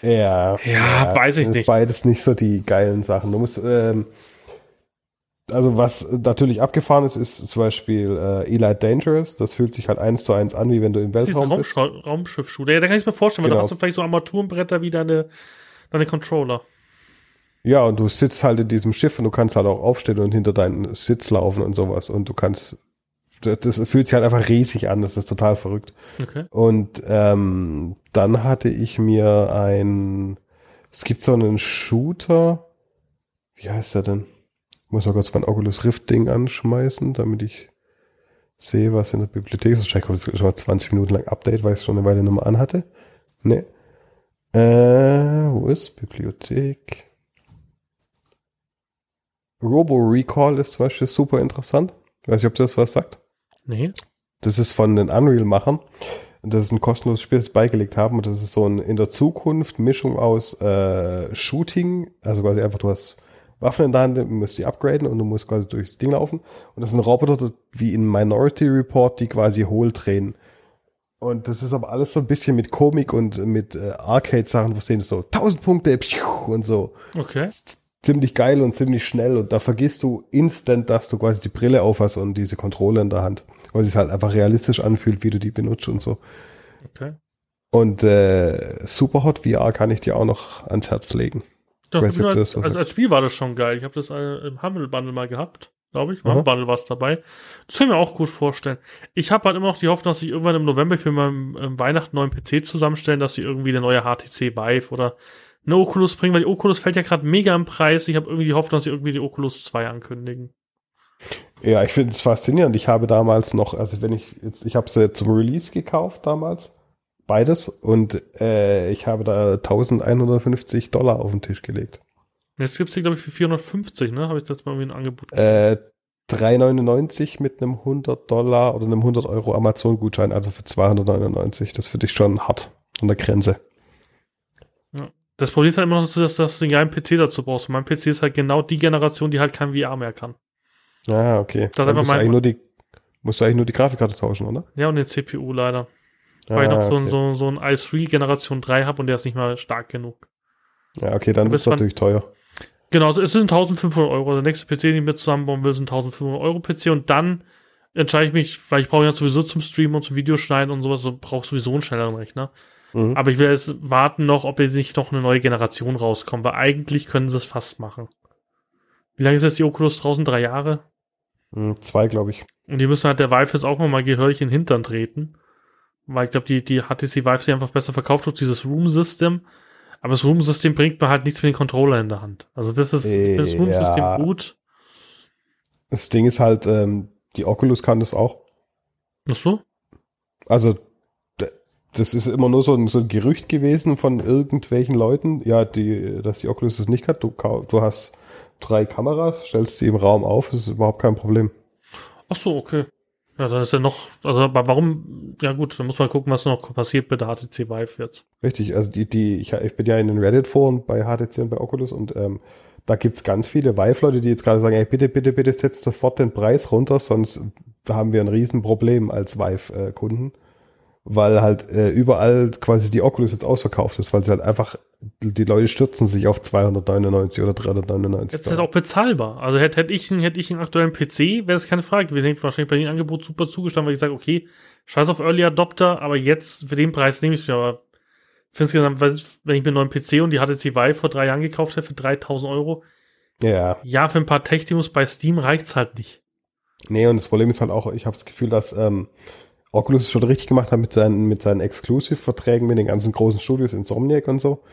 ja, ja, ja weiß ich nicht. Beides nicht so die geilen Sachen. Du musst, ähm, also was natürlich abgefahren ist, ist zum Beispiel äh, Eli Dangerous. Das fühlt sich halt eins zu eins an, wie wenn du im Weltraum Raumsch bist. Raumschiff-Shooter. Ja, da kann ich mir vorstellen, genau. weil da hast du vielleicht so Armaturenbretter wie deine, deine Controller. Ja, und du sitzt halt in diesem Schiff und du kannst halt auch aufstehen und hinter deinen Sitz laufen und sowas. Und du kannst, das, das fühlt sich halt einfach riesig an. Das ist total verrückt. Okay. Und ähm, dann hatte ich mir ein, es gibt so einen Shooter, wie heißt der denn? Muss mal kurz mein Oculus Rift Ding anschmeißen, damit ich sehe, was in der Bibliothek ist. Ich kommt jetzt schon mal 20 Minuten lang Update, weil ich es schon eine Weile nochmal anhatte. Ne. Äh, wo ist Bibliothek? Robo Recall ist zum Beispiel super interessant. Weiß ich, ob das was sagt. Nee. Das ist von den Unreal-Machern. Und das ist ein kostenloses Spiel, das sie beigelegt haben. Und das ist so ein in der Zukunft Mischung aus äh, Shooting, also quasi einfach, du hast Waffen in der Hand, du musst die upgraden und du musst quasi durchs Ding laufen. Und das sind Roboter wie in Minority Report, die quasi hohl drehen. Und das ist aber alles so ein bisschen mit Komik und mit äh, Arcade-Sachen, wo sehen so 1000 Punkte und so. Okay. Ziemlich geil und ziemlich schnell und da vergisst du instant, dass du quasi die Brille aufhast und diese Kontrolle in der Hand. Weil es sich halt einfach realistisch anfühlt, wie du die benutzt und so. Okay. Und äh, Superhot VR kann ich dir auch noch ans Herz legen. Doch, als, als, als, Spiel war das schon geil. Ich habe das äh, im Humble Bundle mal gehabt, glaube ich. Im Humble Bundle war es dabei. Das kann ich mir auch gut vorstellen. Ich habe halt immer noch die Hoffnung, dass ich irgendwann im November für meinen ähm, Weihnachten neuen PC zusammenstellen, dass sie irgendwie eine neue HTC Vive oder eine Oculus bringen, weil die Oculus fällt ja gerade mega im Preis. Ich habe irgendwie die Hoffnung, dass sie irgendwie die Oculus 2 ankündigen. Ja, ich finde es faszinierend. Ich habe damals noch, also wenn ich jetzt, ich habe sie zum Release gekauft damals Beides. Und äh, ich habe da 1150 Dollar auf den Tisch gelegt. Jetzt gibt es die, glaube ich, für 450, ne? Habe ich das mal irgendwie ein Angebot äh, 3,99 mit einem 100 Dollar oder einem 100 Euro Amazon-Gutschein, also für 299. Das finde ich schon hart an der Grenze. Ja. Das Problem ist halt immer noch, dass, dass du einen geilen PC dazu brauchst. Mein PC ist halt genau die Generation, die halt kein VR mehr kann. Ah, okay. Das Dann musst, du eigentlich nur die, musst du eigentlich nur die Grafikkarte tauschen, oder? Ja, und den CPU leider. Weil ah, ich noch so, okay. so, so ein i3 Generation 3 habe und der ist nicht mal stark genug. Ja, okay, dann ist es natürlich teuer. Genau, es sind 1500 Euro. Der nächste PC, den ich mir zusammenbauen will, sind 1500 Euro PC und dann entscheide ich mich, weil ich brauche ja sowieso zum Streamen und zum Videoschneiden und sowas, so brauche sowieso einen schnelleren Rechner. Mhm. Aber ich will jetzt warten noch, ob jetzt nicht noch eine neue Generation rauskommt, weil eigentlich können sie es fast machen. Wie lange ist jetzt die Oculus draußen? Drei Jahre? Mhm, zwei, glaube ich. Und die müssen halt der Vive jetzt auch mal gehörig in den Hintern treten. Weil ich glaube, die, die HTC Vive sich einfach besser verkauft durch dieses Room-System. Aber das Room-System bringt mir halt nichts mit den Controller in der Hand. Also das ist äh, das Room-System ja. gut. Das Ding ist halt, ähm, die Oculus kann das auch. Ach so? Also das ist immer nur so ein, so ein Gerücht gewesen von irgendwelchen Leuten, ja, die, dass die Oculus das nicht kann. Du, du hast drei Kameras, stellst die im Raum auf, das ist überhaupt kein Problem. Ach so, okay. Ja, dann ist ja noch, also warum, ja gut, dann muss man gucken, was noch passiert mit der HTC Vive jetzt. Richtig, also die, die, ich, ich bin ja in den Reddit-Foren bei HTC und bei Oculus und ähm, da gibt's ganz viele Vive-Leute, die jetzt gerade sagen, ey, bitte, bitte, bitte setzt sofort den Preis runter, sonst haben wir ein Riesenproblem als Vive-Kunden. Weil halt äh, überall quasi die Oculus jetzt ausverkauft ist, weil sie halt einfach die Leute stürzen sich auf 299 oder 399. Jetzt ist das auch bezahlbar. Also hätte, hätte, ich, hätte ich einen aktuellen PC, wäre es keine Frage. Hätte ich wahrscheinlich bei dem Angebot super zugestanden, weil ich sage, okay, scheiß auf Early Adopter, aber jetzt für den Preis nehme ich es mir. Aber für insgesamt, wenn ich mir einen neuen PC und die HTC Vive vor drei Jahren gekauft hätte für 3000 Euro, ja. ja, für ein paar Tech-Demos bei Steam reicht's halt nicht. Nee, und das Problem ist halt auch, ich habe das Gefühl, dass ähm, Oculus es schon richtig gemacht hat mit seinen, mit seinen Exclusive-Verträgen mit den ganzen großen Studios, Insomniac und so.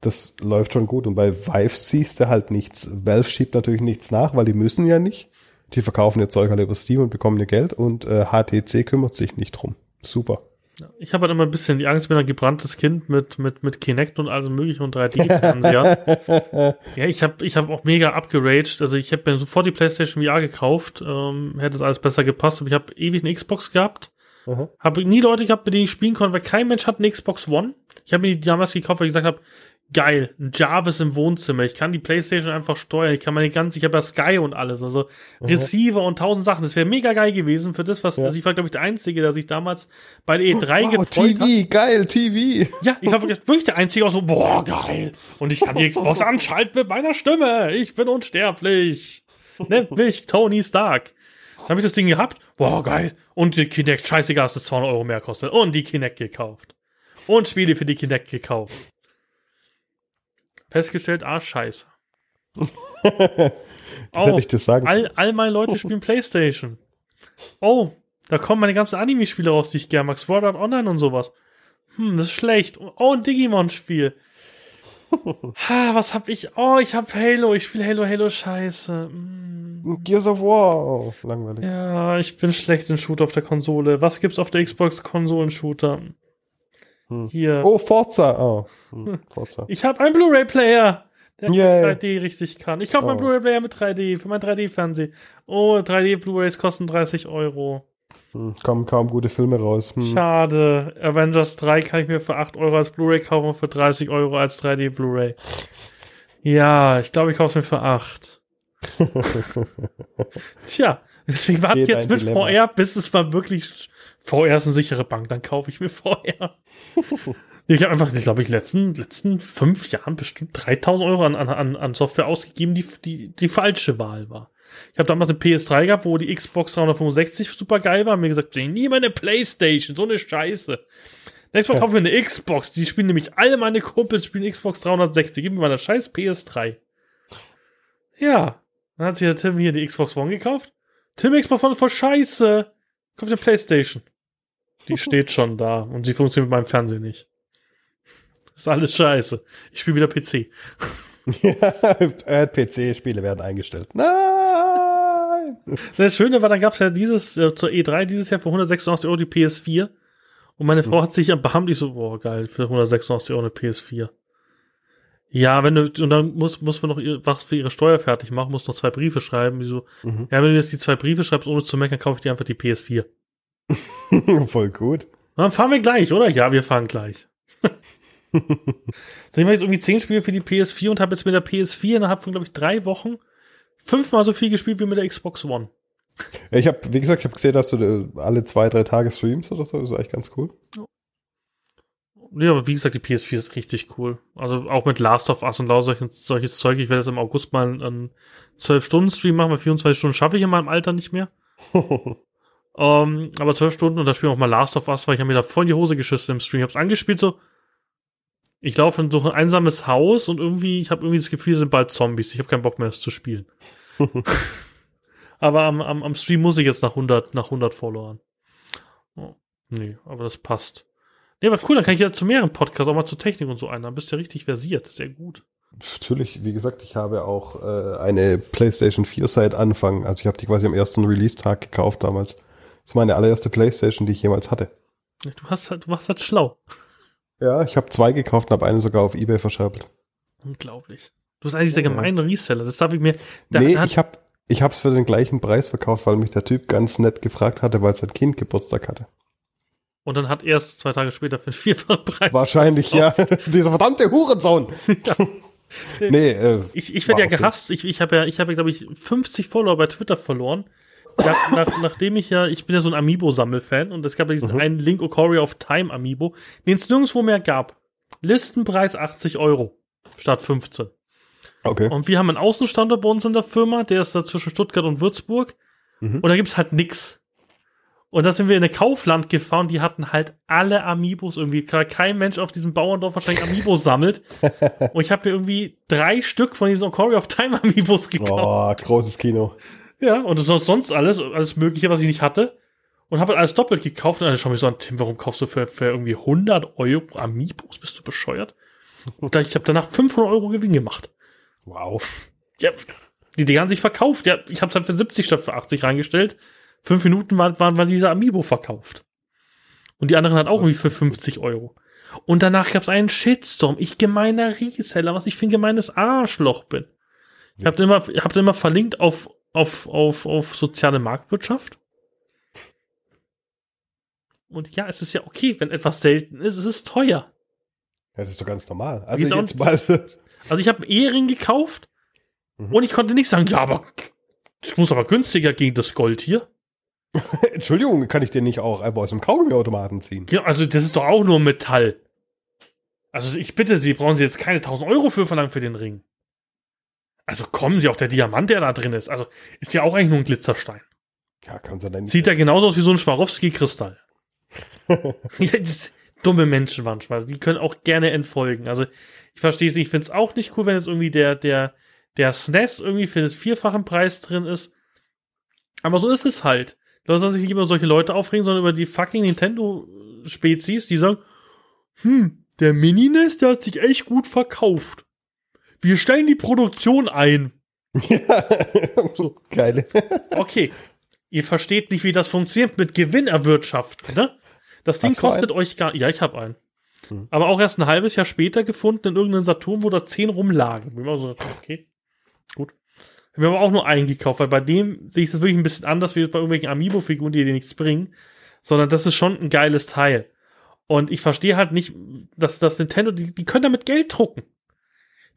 Das läuft schon gut. Und bei Vive siehst du halt nichts. Valve schiebt natürlich nichts nach, weil die müssen ja nicht. Die verkaufen ihr Zeug halt über Steam und bekommen ihr Geld und äh, HTC kümmert sich nicht drum. Super. Ich habe halt immer ein bisschen die Angst, ich bin ein gebranntes Kind mit, mit, mit Kinect und allem möglichen und 3D-Fernseher. ja, ich habe ich hab auch mega abgeraged. Also ich habe mir sofort die PlayStation VR gekauft, ähm, hätte es alles besser gepasst, aber ich habe ewig eine Xbox gehabt. Mhm. Habe nie Leute gehabt, mit denen ich spielen konnte, weil kein Mensch hat eine Xbox One. Ich habe mir die damals gekauft, weil ich gesagt habe, geil, ein Jarvis im Wohnzimmer. Ich kann die Playstation einfach steuern. Ich kann meine ganze, ich habe ja Sky und alles, also mhm. Receiver und tausend Sachen. Das wäre mega geil gewesen für das, was, ja. also ich war, glaube ich, der Einzige, der sich damals bei der E3 wow, gefreut TV, hat. geil, TV. Ja, ich war wirklich der Einzige, auch so, boah, geil. Und ich kann die Xbox anschalten mit meiner Stimme. Ich bin unsterblich. Nennt mich Tony Stark. Dann habe ich das Ding gehabt. Boah, geil. Und die Kinect, scheißegal, dass es 200 Euro mehr kostet. Und die Kinect gekauft. Und Spiele für die Kinect gekauft. Festgestellt, ah, scheiße. oh, ich dir sagen. All, all meine Leute spielen Playstation. Oh, da kommen meine ganzen Anime-Spiele raus, die ich gerne mag. Sword Art Online und sowas. Hm, das ist schlecht. Oh, ein Digimon-Spiel. ha, was hab ich? Oh, ich hab Halo. Ich spiele Halo, Halo Scheiße. Hm. Gears of War. Oh, langweilig. Ja, ich bin schlecht in Shooter auf der Konsole. Was gibt's auf der Xbox Konsolen-Shooter? Hm. Hier. Oh, Forza. Oh, hm, Forza. Ich habe einen Blu-ray-Player, der yeah. 3D richtig kann. Ich kaufe oh. meinen Blu-ray-Player mit 3D für mein 3D-Fernsehen. Oh, 3D-Blu-rays kosten 30 Euro. Hm, kommen kaum gute Filme raus. Hm. Schade. Avengers 3 kann ich mir für 8 Euro als Blu-ray kaufen und für 30 Euro als 3D Blu-ray. Ja, ich glaube, ich kaufe es mir für 8. Tja, deswegen warte jetzt mit Dilemma. VR, bis es mal wirklich VR ist eine sichere Bank, dann kaufe ich mir VR. ich habe einfach, ich glaube, ich letzten letzten fünf Jahren bestimmt 3000 Euro an, an, an Software ausgegeben, die, die die falsche Wahl war. Ich habe damals eine PS3 gehabt, wo die Xbox 365 super geil war. Mir gesagt, ich nie meine Playstation, so eine Scheiße. Nächstes Mal kaufen wir eine Xbox. Die spielen nämlich alle meine Kumpels spielen Xbox 360. Gib mir mal eine scheiß PS3. Ja. Dann hat sich der Tim hier die Xbox One gekauft. Tim Xbox One voll scheiße. Kauft eine Playstation. Die steht schon da und sie funktioniert mit meinem Fernsehen nicht. Das ist alles scheiße. Ich spiele wieder PC. ja, PC-Spiele werden eingestellt. Nein! Das Schöne war, dann gab es ja dieses, äh, zur E3 dieses Jahr für 186 Euro die PS4. Und meine Frau mhm. hat sich erbarmt, ich so, boah, geil, für 186 Euro eine PS4. Ja, wenn du, und dann muss, muss man noch was für ihre Steuer fertig machen, muss noch zwei Briefe schreiben. Die so, mhm. ja, wenn du jetzt die zwei Briefe schreibst, ohne zu meckern, kaufe ich dir einfach die PS4. Voll gut. Dann fahren wir gleich, oder? Ja, wir fahren gleich. so, ich mache jetzt irgendwie zehn Spiele für die PS4 und habe jetzt mit der PS4 innerhalb von, glaube ich, drei Wochen fünfmal so viel gespielt wie mit der Xbox One. Ich habe, wie gesagt, ich habe gesehen, dass du äh, alle zwei, drei Tage streamst oder so. Das ist eigentlich ganz cool. Ja, aber wie gesagt, die PS4 ist richtig cool. Also auch mit Last of Us und lauter solches, solches Zeug. Ich werde jetzt im August mal einen 12-Stunden-Stream machen, weil 24 Stunden schaffe ich in meinem Alter nicht mehr. Ähm, aber zwölf Stunden und da spielen wir auch mal Last of Us, weil ich habe mir da voll in die Hose geschissen im Stream. Ich hab's angespielt so. Ich laufe in so ein einsames Haus und irgendwie, ich habe irgendwie das Gefühl, sind bald Zombies. Ich habe keinen Bock mehr, es zu spielen. aber am, am, am Stream muss ich jetzt nach 100, nach 100 Followern. Oh, nee, aber das passt. Nee, aber cool, dann kann ich ja zu mehreren Podcasts, auch mal zur Technik und so ein. Dann bist du ja richtig versiert. Sehr gut. Natürlich, wie gesagt, ich habe auch äh, eine PlayStation 4 seit Anfang. Also ich habe die quasi am ersten Release-Tag gekauft damals. Das ist meine allererste Playstation, die ich jemals hatte. Du, hast halt, du warst halt schlau. Ja, ich habe zwei gekauft und habe eine sogar auf Ebay verscherbt. Unglaublich. Du bist eigentlich der gemeine Reseller. Das darf ich mir. Nee, ich habe ich hab's für den gleichen Preis verkauft, weil mich der Typ ganz nett gefragt hatte, weil sein Kind Geburtstag hatte. Und dann hat er es zwei Tage später für den vierfachen Preis. Wahrscheinlich, gekauft. ja. Dieser verdammte Hurensohn. ja. Nee, äh, ich, ich werde ja gehasst. Ich, ich habe ja, ich habe, glaube ich, 50 Follower bei Twitter verloren, nach, nach, nachdem ich ja, ich bin ja so ein Amiibo-Sammelfan und es gab ja diesen mhm. einen Link Ocarina of Time Amiibo, den es nirgendwo mehr gab. Listenpreis 80 Euro statt 15. Okay. Und wir haben einen Außenstandort bei uns in der Firma, der ist da zwischen Stuttgart und Würzburg. Mhm. Und da gibt's halt nix. Und da sind wir in eine Kaufland gefahren, die hatten halt alle Amiibos irgendwie. Kein Mensch auf diesem Bauerndorf wahrscheinlich Amiibos sammelt. Und ich habe mir irgendwie drei Stück von diesen Ocarina of Time Amiibos gekauft. Oh, großes Kino. Ja, und sonst, sonst alles, alles Mögliche, was ich nicht hatte. Und habe halt alles doppelt gekauft. Und dann schau mich so an, Tim, warum kaufst du für, für irgendwie 100 Euro Amiibos? Bist du bescheuert? Und da, ich habe danach 500 Euro Gewinn gemacht. Wow. Ja, die Dinger haben sich verkauft. Ja, ich habe es halt für 70 statt für 80 reingestellt. Fünf Minuten waren, waren, waren dieser Amiibo verkauft. Und die anderen hat auch irgendwie für 50 Euro. Und danach gab es einen Shitstorm. Ich gemeiner Reseller, was ich für ein gemeines Arschloch bin. Ich habe immer, ich hab immer verlinkt auf, auf, auf, auf soziale Marktwirtschaft. Und ja, es ist ja okay, wenn etwas selten ist, es ist teuer. Ja, das ist doch ganz normal. Also jetzt mal, Also ich habe einen Ehering gekauft Mhm. und ich konnte nicht sagen, ja, aber es muss aber günstiger gegen das Gold hier. Entschuldigung, kann ich den nicht auch einfach aus dem Kaugummiautomaten ziehen? Ja, also das ist doch auch nur Metall. Also ich bitte Sie, brauchen Sie jetzt keine 1000 Euro für verlangen für den Ring. Also kommen Sie auch der Diamant, der da drin ist. Also ist ja auch eigentlich nur ein Glitzerstein. Ja, kann sie dann Sieht ja genauso aus wie so ein Swarovski-Kristall. ja, dumme Menschen manchmal. Die können auch gerne entfolgen. Also ich verstehe es nicht. Ich finde es auch nicht cool, wenn jetzt irgendwie der, der, der SNES irgendwie für das vierfachen Preis drin ist. Aber so ist es halt. Da sollen sich nicht über solche Leute aufregen, sondern über die fucking Nintendo-Spezies, die sagen, hm, der Mini-NES, der hat sich echt gut verkauft. Wir stellen die Produktion ein. Ja, So. geile. Okay. Ihr versteht nicht, wie das funktioniert mit Gewinn erwirtschaften, ne? Das Ding kostet euch gar Ja, ich habe einen. Hm. Aber auch erst ein halbes Jahr später gefunden in irgendeinem Saturn, wo da zehn rumlagen. So, okay, gut. Hab mir aber auch nur einen gekauft, weil bei dem sehe ich das wirklich ein bisschen anders wie bei irgendwelchen Amiibo-Figuren, die dir nichts bringen. Sondern das ist schon ein geiles Teil. Und ich verstehe halt nicht, dass das Nintendo, die, die können damit Geld drucken.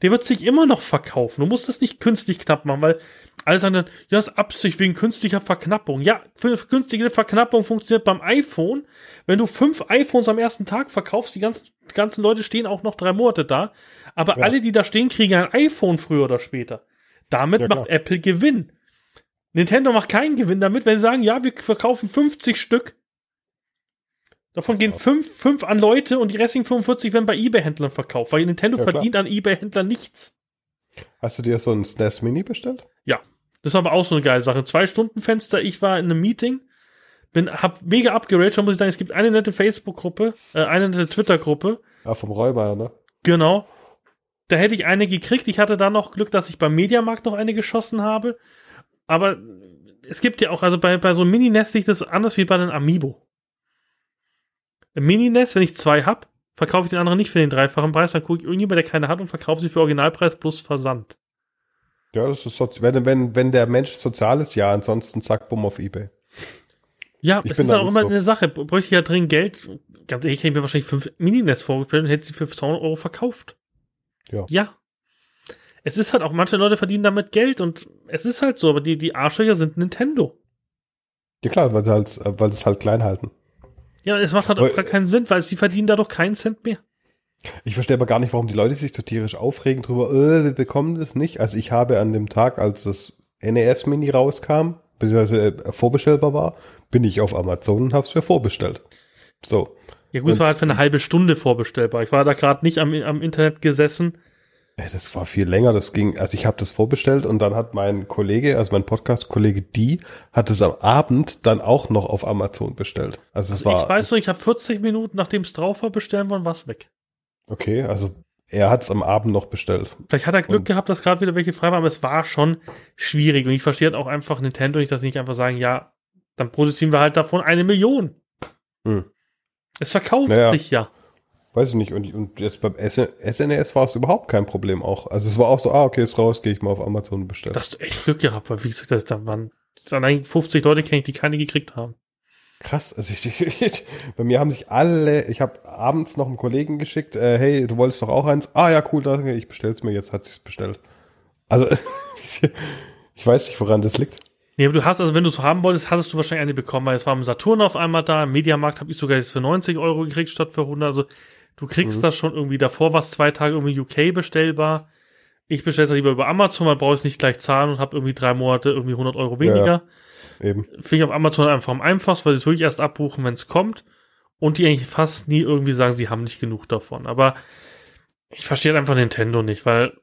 Der wird sich immer noch verkaufen. Du musst es nicht künstlich knapp machen, weil alle sagen dann, ja, das ist Absicht wegen künstlicher Verknappung. Ja, für künstliche Verknappung funktioniert beim iPhone. Wenn du fünf iPhones am ersten Tag verkaufst, die ganzen, die ganzen Leute stehen auch noch drei Monate da. Aber Ja. alle, die da stehen, kriegen ein iPhone früher oder später. Damit Ja, macht klar. Apple Gewinn. Nintendo macht keinen Gewinn damit, wenn sie sagen, ja, wir verkaufen 50 Stück. Davon gehen fünf, fünf an Leute und die restlichen 45 werden bei Ebay-Händlern verkauft, weil Nintendo Ja, verdient an Ebay-Händlern nichts. Hast du dir so ein SNES Mini bestellt? Das war aber auch so eine geile Sache. Zwei Stunden Fenster, ich war in einem Meeting, bin, hab mega abgeraged, muss ich sagen, es gibt eine nette Facebook-Gruppe, äh, eine nette Twitter-Gruppe, Ah, vom Räuber, ne? genau. Da hätte ich eine gekriegt. Ich hatte da noch Glück, dass ich beim Mediamarkt noch eine geschossen habe. Aber es gibt ja auch, also bei, bei so einem Mini-Nest ich das anders wie bei einem Amiibo. Im Mini-Nest, wenn ich zwei hab, verkaufe ich den anderen nicht für den dreifachen Preis, dann gucke ich irgendjemand, der keine hat und verkaufe sie für Originalpreis plus Versand. Ja, das ist sozi wenn, wenn, wenn der Mensch sozial ist, ja, ansonsten zack, bumm auf Ebay. Ja, Ich es ist auch immer so. eine Sache. Bräuchte ich ja dringend Geld. Ganz ehrlich, hätte ich mir wahrscheinlich fünf Mini-Nest vorgestellt und hätte sie für 200 Euro verkauft. Ja. Ja. Es ist halt auch, manche Leute verdienen damit Geld und es ist halt so, aber die, die Arschlöcher sind Nintendo. Ja klar, weil sie halt, weil sie es halt klein halten. Ja, es macht halt auch gar keinen Sinn, weil sie verdienen dadurch keinen Cent mehr. Ich verstehe aber gar nicht, warum die Leute sich so tierisch aufregen drüber, äh, wir bekommen das nicht. Also ich habe an dem Tag, als das NES Mini rauskam, beziehungsweise äh, vorbestellbar war, bin ich auf Amazon und habe es mir vorbestellt. So. Ja gut, es Und- war halt für eine halbe Stunde vorbestellbar. Ich war da gerade nicht am, am Internet gesessen. Das war viel länger, das ging, also ich habe das vorbestellt und dann hat mein Kollege, also mein Podcast-Kollege Die, hat es am Abend dann auch noch auf Amazon bestellt. Also es war, ich weiß nur, ich habe 40 Minuten, nachdem es drauf war, bestellen wollen, war es weg. okay, also er hat es am Abend noch bestellt. Vielleicht hat er Glück Und- gehabt, dass gerade wieder welche frei waren, aber es war schon schwierig. Und ich verstehe auch einfach Nintendo nicht, dass sie nicht einfach sagen, ja, dann produzieren wir halt davon eine Million. Hm. Es verkauft Naja. sich ja. Weiß ich nicht. Und, und jetzt beim SNES war es überhaupt kein Problem auch. Also es war auch so, ah, okay, ist raus, gehe ich mal auf Amazon bestellen. Hast du echt Glück gehabt, weil wie gesagt, das, da waren das allein 50 Leute kenne ich, die keine gekriegt haben. Krass. Also ich, ich, bei mir haben sich alle, ich habe abends noch einem Kollegen geschickt, äh, hey, du wolltest doch auch eins. Ah ja, cool, danke, ich bestell's mir, jetzt hat sich's bestellt. Also ich weiß nicht, woran das liegt. Nee, aber du hast, also wenn du es haben wolltest, hattest du wahrscheinlich eine bekommen, weil es war im Saturn auf einmal da, im Mediamarkt habe ich sogar jetzt für 90 Euro gekriegt statt für 100. Also Du kriegst Mhm. das schon irgendwie davor, was zwei Tage irgendwie UK bestellbar. Ich bestelle es lieber über Amazon, weil brauche ich es nicht gleich zahlen und habe irgendwie drei Monate irgendwie 100 Euro weniger. Eben. Finde ich auf Amazon einfach am einfachsten, weil sie es wirklich erst abbuchen, wenn es kommt. Und die eigentlich fast nie irgendwie sagen, sie haben nicht genug davon. Aber ich verstehe einfach Nintendo nicht, weil,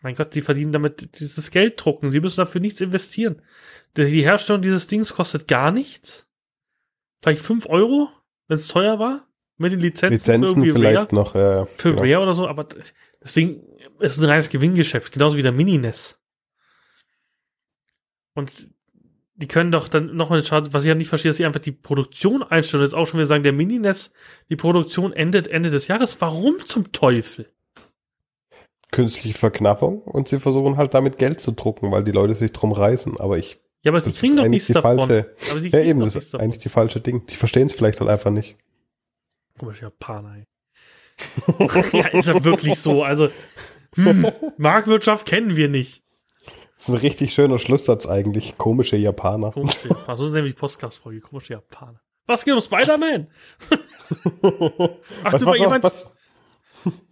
mein Gott, sie verdienen damit dieses Geld drucken. Sie müssen dafür nichts investieren. Die die Herstellung dieses Dings kostet gar nichts. Vielleicht 5 Euro, wenn es teuer war. Mit den Lizenzen, Lizenzen irgendwie vielleicht Rare, noch. Ja, für genau. Rare oder so, aber das Ding ist ein reines Gewinngeschäft, genauso wie der Mini-NES. Und die können doch dann noch mal schade, was ich ja nicht verstehe, dass sie einfach die Produktion einstellen und jetzt auch schon wieder sagen, der Mini-NES, die Produktion endet Ende des Jahres. Warum zum Teufel? Künstliche Verknappung und sie versuchen halt damit Geld zu drucken, weil die Leute sich drum reißen. Aber ich, Ja, aber sie das kriegen doch nichts die davon. falsche. aber sie Ja, eben, das ist eigentlich die falsche Ding. Die verstehen es vielleicht halt einfach nicht. Komisch, Japaner, ey. ja, ist ja wirklich so. Also, hm, Marktwirtschaft kennen wir nicht. Das ist ein richtig schöner Schlusssatz eigentlich. Komische Japaner. Komische Japaner. So ist nämlich die Podcast-Folge. Komische Japaner. Was geht um Spider-Man? Ach, was, du, ihr meint, was?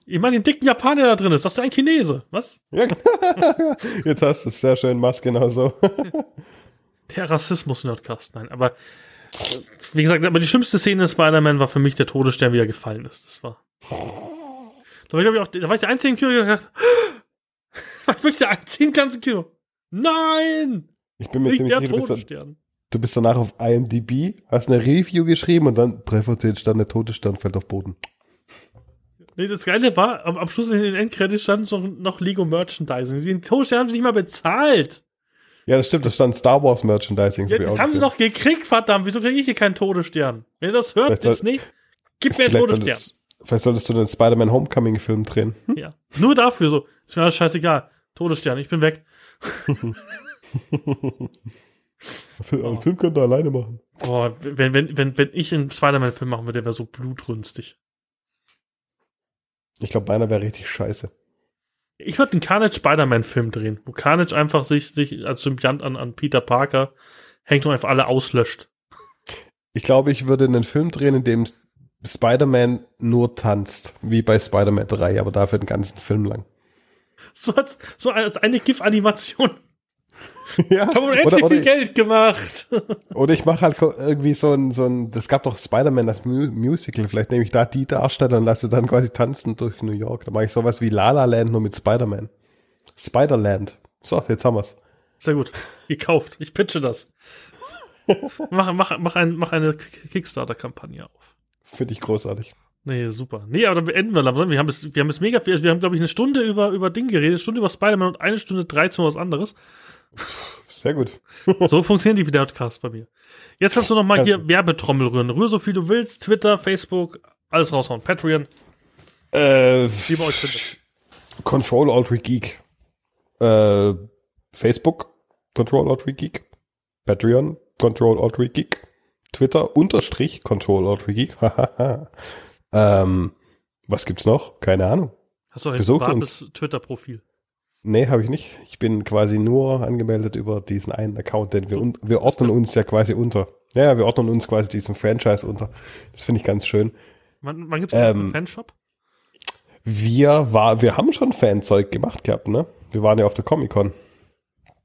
ich meine den dicken Japaner, da drin ist. Das ist ein Chinese. Was? Ja, jetzt hast du es sehr schön, mach's genau so. Der Rassismus-Nerdcast. Nein, aber wie gesagt, aber die schlimmste Szene in Spider-Man war für mich der Todesstern, wie er gefallen ist. Das war. Da war ich, ich, auch, da war ich der Einzige im Kino, der gesagt war ich wirklich der Einzige im ganzen Kino. Nein! Ich bin mir Nicht ziemlich der sicher, du bist, Todesstern. du bist danach auf IMDb, hast eine Review geschrieben und dann 3 von 10 Sterne, Todesstern fällt auf Boden. Nee, das Geile war, am, am Schluss in den Endcredits stand noch, noch Lego Merchandising. Den Todesstern haben sie nicht mal bezahlt. Ja, das stimmt, da stand Star Wars Merchandising. Ja, das haben sie doch gekriegt, verdammt. Wieso kriege ich hier keinen Todesstern? Wenn ihr das hört, Vielleicht jetzt soll- nicht. Gib mir einen Todesstern. solltest, vielleicht solltest du den Spider-Man Homecoming-Film drehen. Ja. Nur dafür so. Ist mir alles scheißegal. Todesstern, ich bin weg. Film, Oh. Film könnt ihr alleine machen. Boah, wenn, wenn, wenn, wenn ich einen Spider-Man-Film machen würde, der wäre so blutrünstig. Ich glaube, meiner wäre richtig scheiße. Ich würde einen Carnage Spider-Man-Film drehen, wo Carnage einfach sich, sich als Symbiont an, an Peter Parker hängt und einfach alle auslöscht. Ich glaube, ich würde einen Film drehen, in dem Spider-Man nur tanzt, wie bei Spider-Man 3, aber dafür den ganzen Film lang. So als, so als eine GIF-Animation. Ja, Haben wir oder, endlich oder, viel Geld gemacht. oder ich mache halt irgendwie so ein, so ein, das gab doch Spider-Man, das Mu Musical, vielleicht nehme ich da die Darsteller und lasse dann quasi tanzen durch New York. Da mache ich sowas wie La La Land nur mit Spider-Man. Spider-Land. So, jetzt haben wir's. Sehr gut. Gekauft. Ich pitche das. mach, mach, mach, ein, mach eine Kickstarter-Kampagne auf. Finde ich großartig. Nee, super. Nee, aber dann beenden wir langsam. Wir haben es, wir haben es mega viel. Also wir haben, glaube ich, eine Stunde über, über Ding geredet, eine Stunde über Spider-Man und eine Stunde 13 was anderes. Sehr gut. So funktionieren die Videocasts bei mir. Jetzt kannst du noch mal hier Werbetrommel rühren. Rühr so viel du willst. Twitter, Facebook, alles raushauen. Patreon, Äh, wie man euch findet. Control Alt Geek. Äh, Facebook, Control Alt Geek. Patreon, Control Alt Geek. Twitter, Unterstrich, Control Alt Geek. Ähm, was gibt's noch? Keine Ahnung. Hast du ein Besucht privates Twitter-Profil? Nee, habe ich nicht. Ich bin quasi nur angemeldet über diesen einen Account, denn wir, wir ordnen uns ja quasi unter. Ja, wir ordnen uns quasi diesem Franchise unter. Das finde ich ganz schön. Wann, wann gibt es Ähm, einen Fanshop? Wir war, wir haben schon Fanzeug gemacht gehabt, ne? Wir waren ja auf der Comic-Con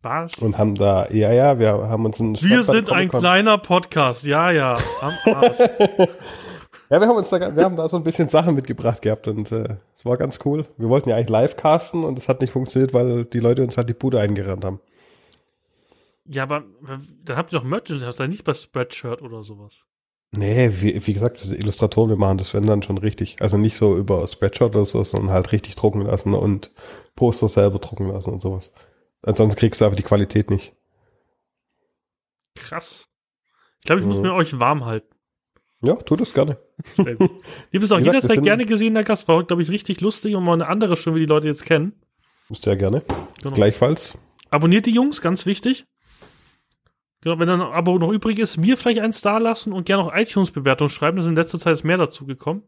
Was? und haben da, ja, ja, wir haben uns einen Wir sind ein kleiner Podcast. Ja, ja. Am Arsch. Ja, wir haben uns da, wir haben da so ein bisschen Sachen mitgebracht gehabt und äh, es war ganz cool. Wir wollten ja eigentlich live casten und es hat nicht funktioniert, weil die Leute uns halt die Bude eingerannt haben. ja, aber da habt ihr doch Merchandise, habt ihr nicht bei Spreadshirt oder sowas. Nee, wie, wie gesagt, wir sind Illustratoren, wir machen das wenn dann schon richtig. Also nicht so über Spreadshot oder so, sondern halt richtig drucken lassen und Poster selber drucken lassen und sowas. Ansonsten kriegst du einfach die Qualität nicht. Krass. Ich glaube, ich muss Mhm. mir euch warm halten. Ja, tu das gerne. Sehr. Ihr bist auch jederzeit gerne gesehener Gast. War, glaube ich, richtig lustig und mal eine andere Stimme, die die Leute jetzt kennen. Ja gerne. Genau. Gleichfalls. Abonniert die Jungs, ganz wichtig. Genau, wenn dann ein Abo noch übrig ist, mir vielleicht einen Star lassen und gerne auch iTunes-Bewertungen schreiben. Da ist in letzter Zeit mehr dazu gekommen.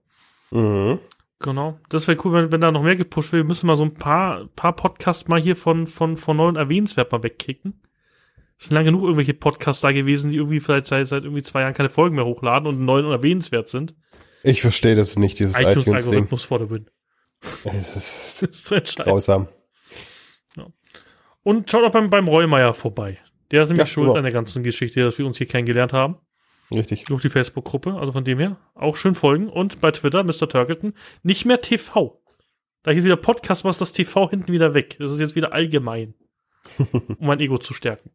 Mhm. Genau. Das wäre cool, wenn, wenn da noch mehr gepusht wird. Wir müssen mal so ein paar, paar Podcasts mal hier von, von, von neuen erwähnenswert mal wegkicken. Es sind lang genug irgendwelche Podcasts da gewesen, die irgendwie vielleicht seit, seit irgendwie zwei Jahren keine Folgen mehr hochladen und neu und erwähnenswert sind. Ich verstehe das nicht, dieses iTunes-Algorithmus vor der Win. Das ist Das ist so grausam. Und schaut auch beim, beim Reumeier vorbei. Der ist nämlich Ja, schuld genau. an der ganzen Geschichte, dass wir uns hier kennengelernt haben. Richtig. Durch die Facebook-Gruppe. Also von dem her auch schön folgen. Und bei Twitter, Mr. Turkleton, nicht mehr TV. Da hier wieder Podcast, was das TV hinten wieder weg. Das ist jetzt wieder allgemein. um mein Ego zu stärken.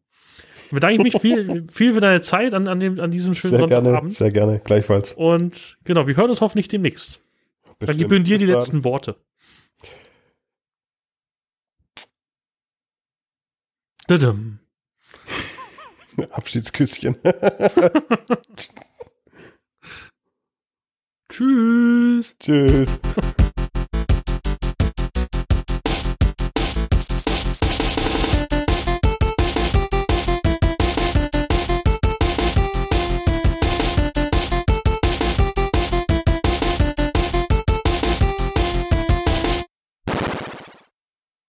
Ich bedanke mich viel, viel für deine Zeit an, an, dem, an diesem schönen Sehr gerne, Sonntagabend. sehr gerne, gleichfalls. Und genau, wir hören uns hoffentlich demnächst. Dann Bestimmt. gebühren dir die Bis dann. letzten Worte. Dadum. Abschiedsküsschen. Tschüss. Tschüss.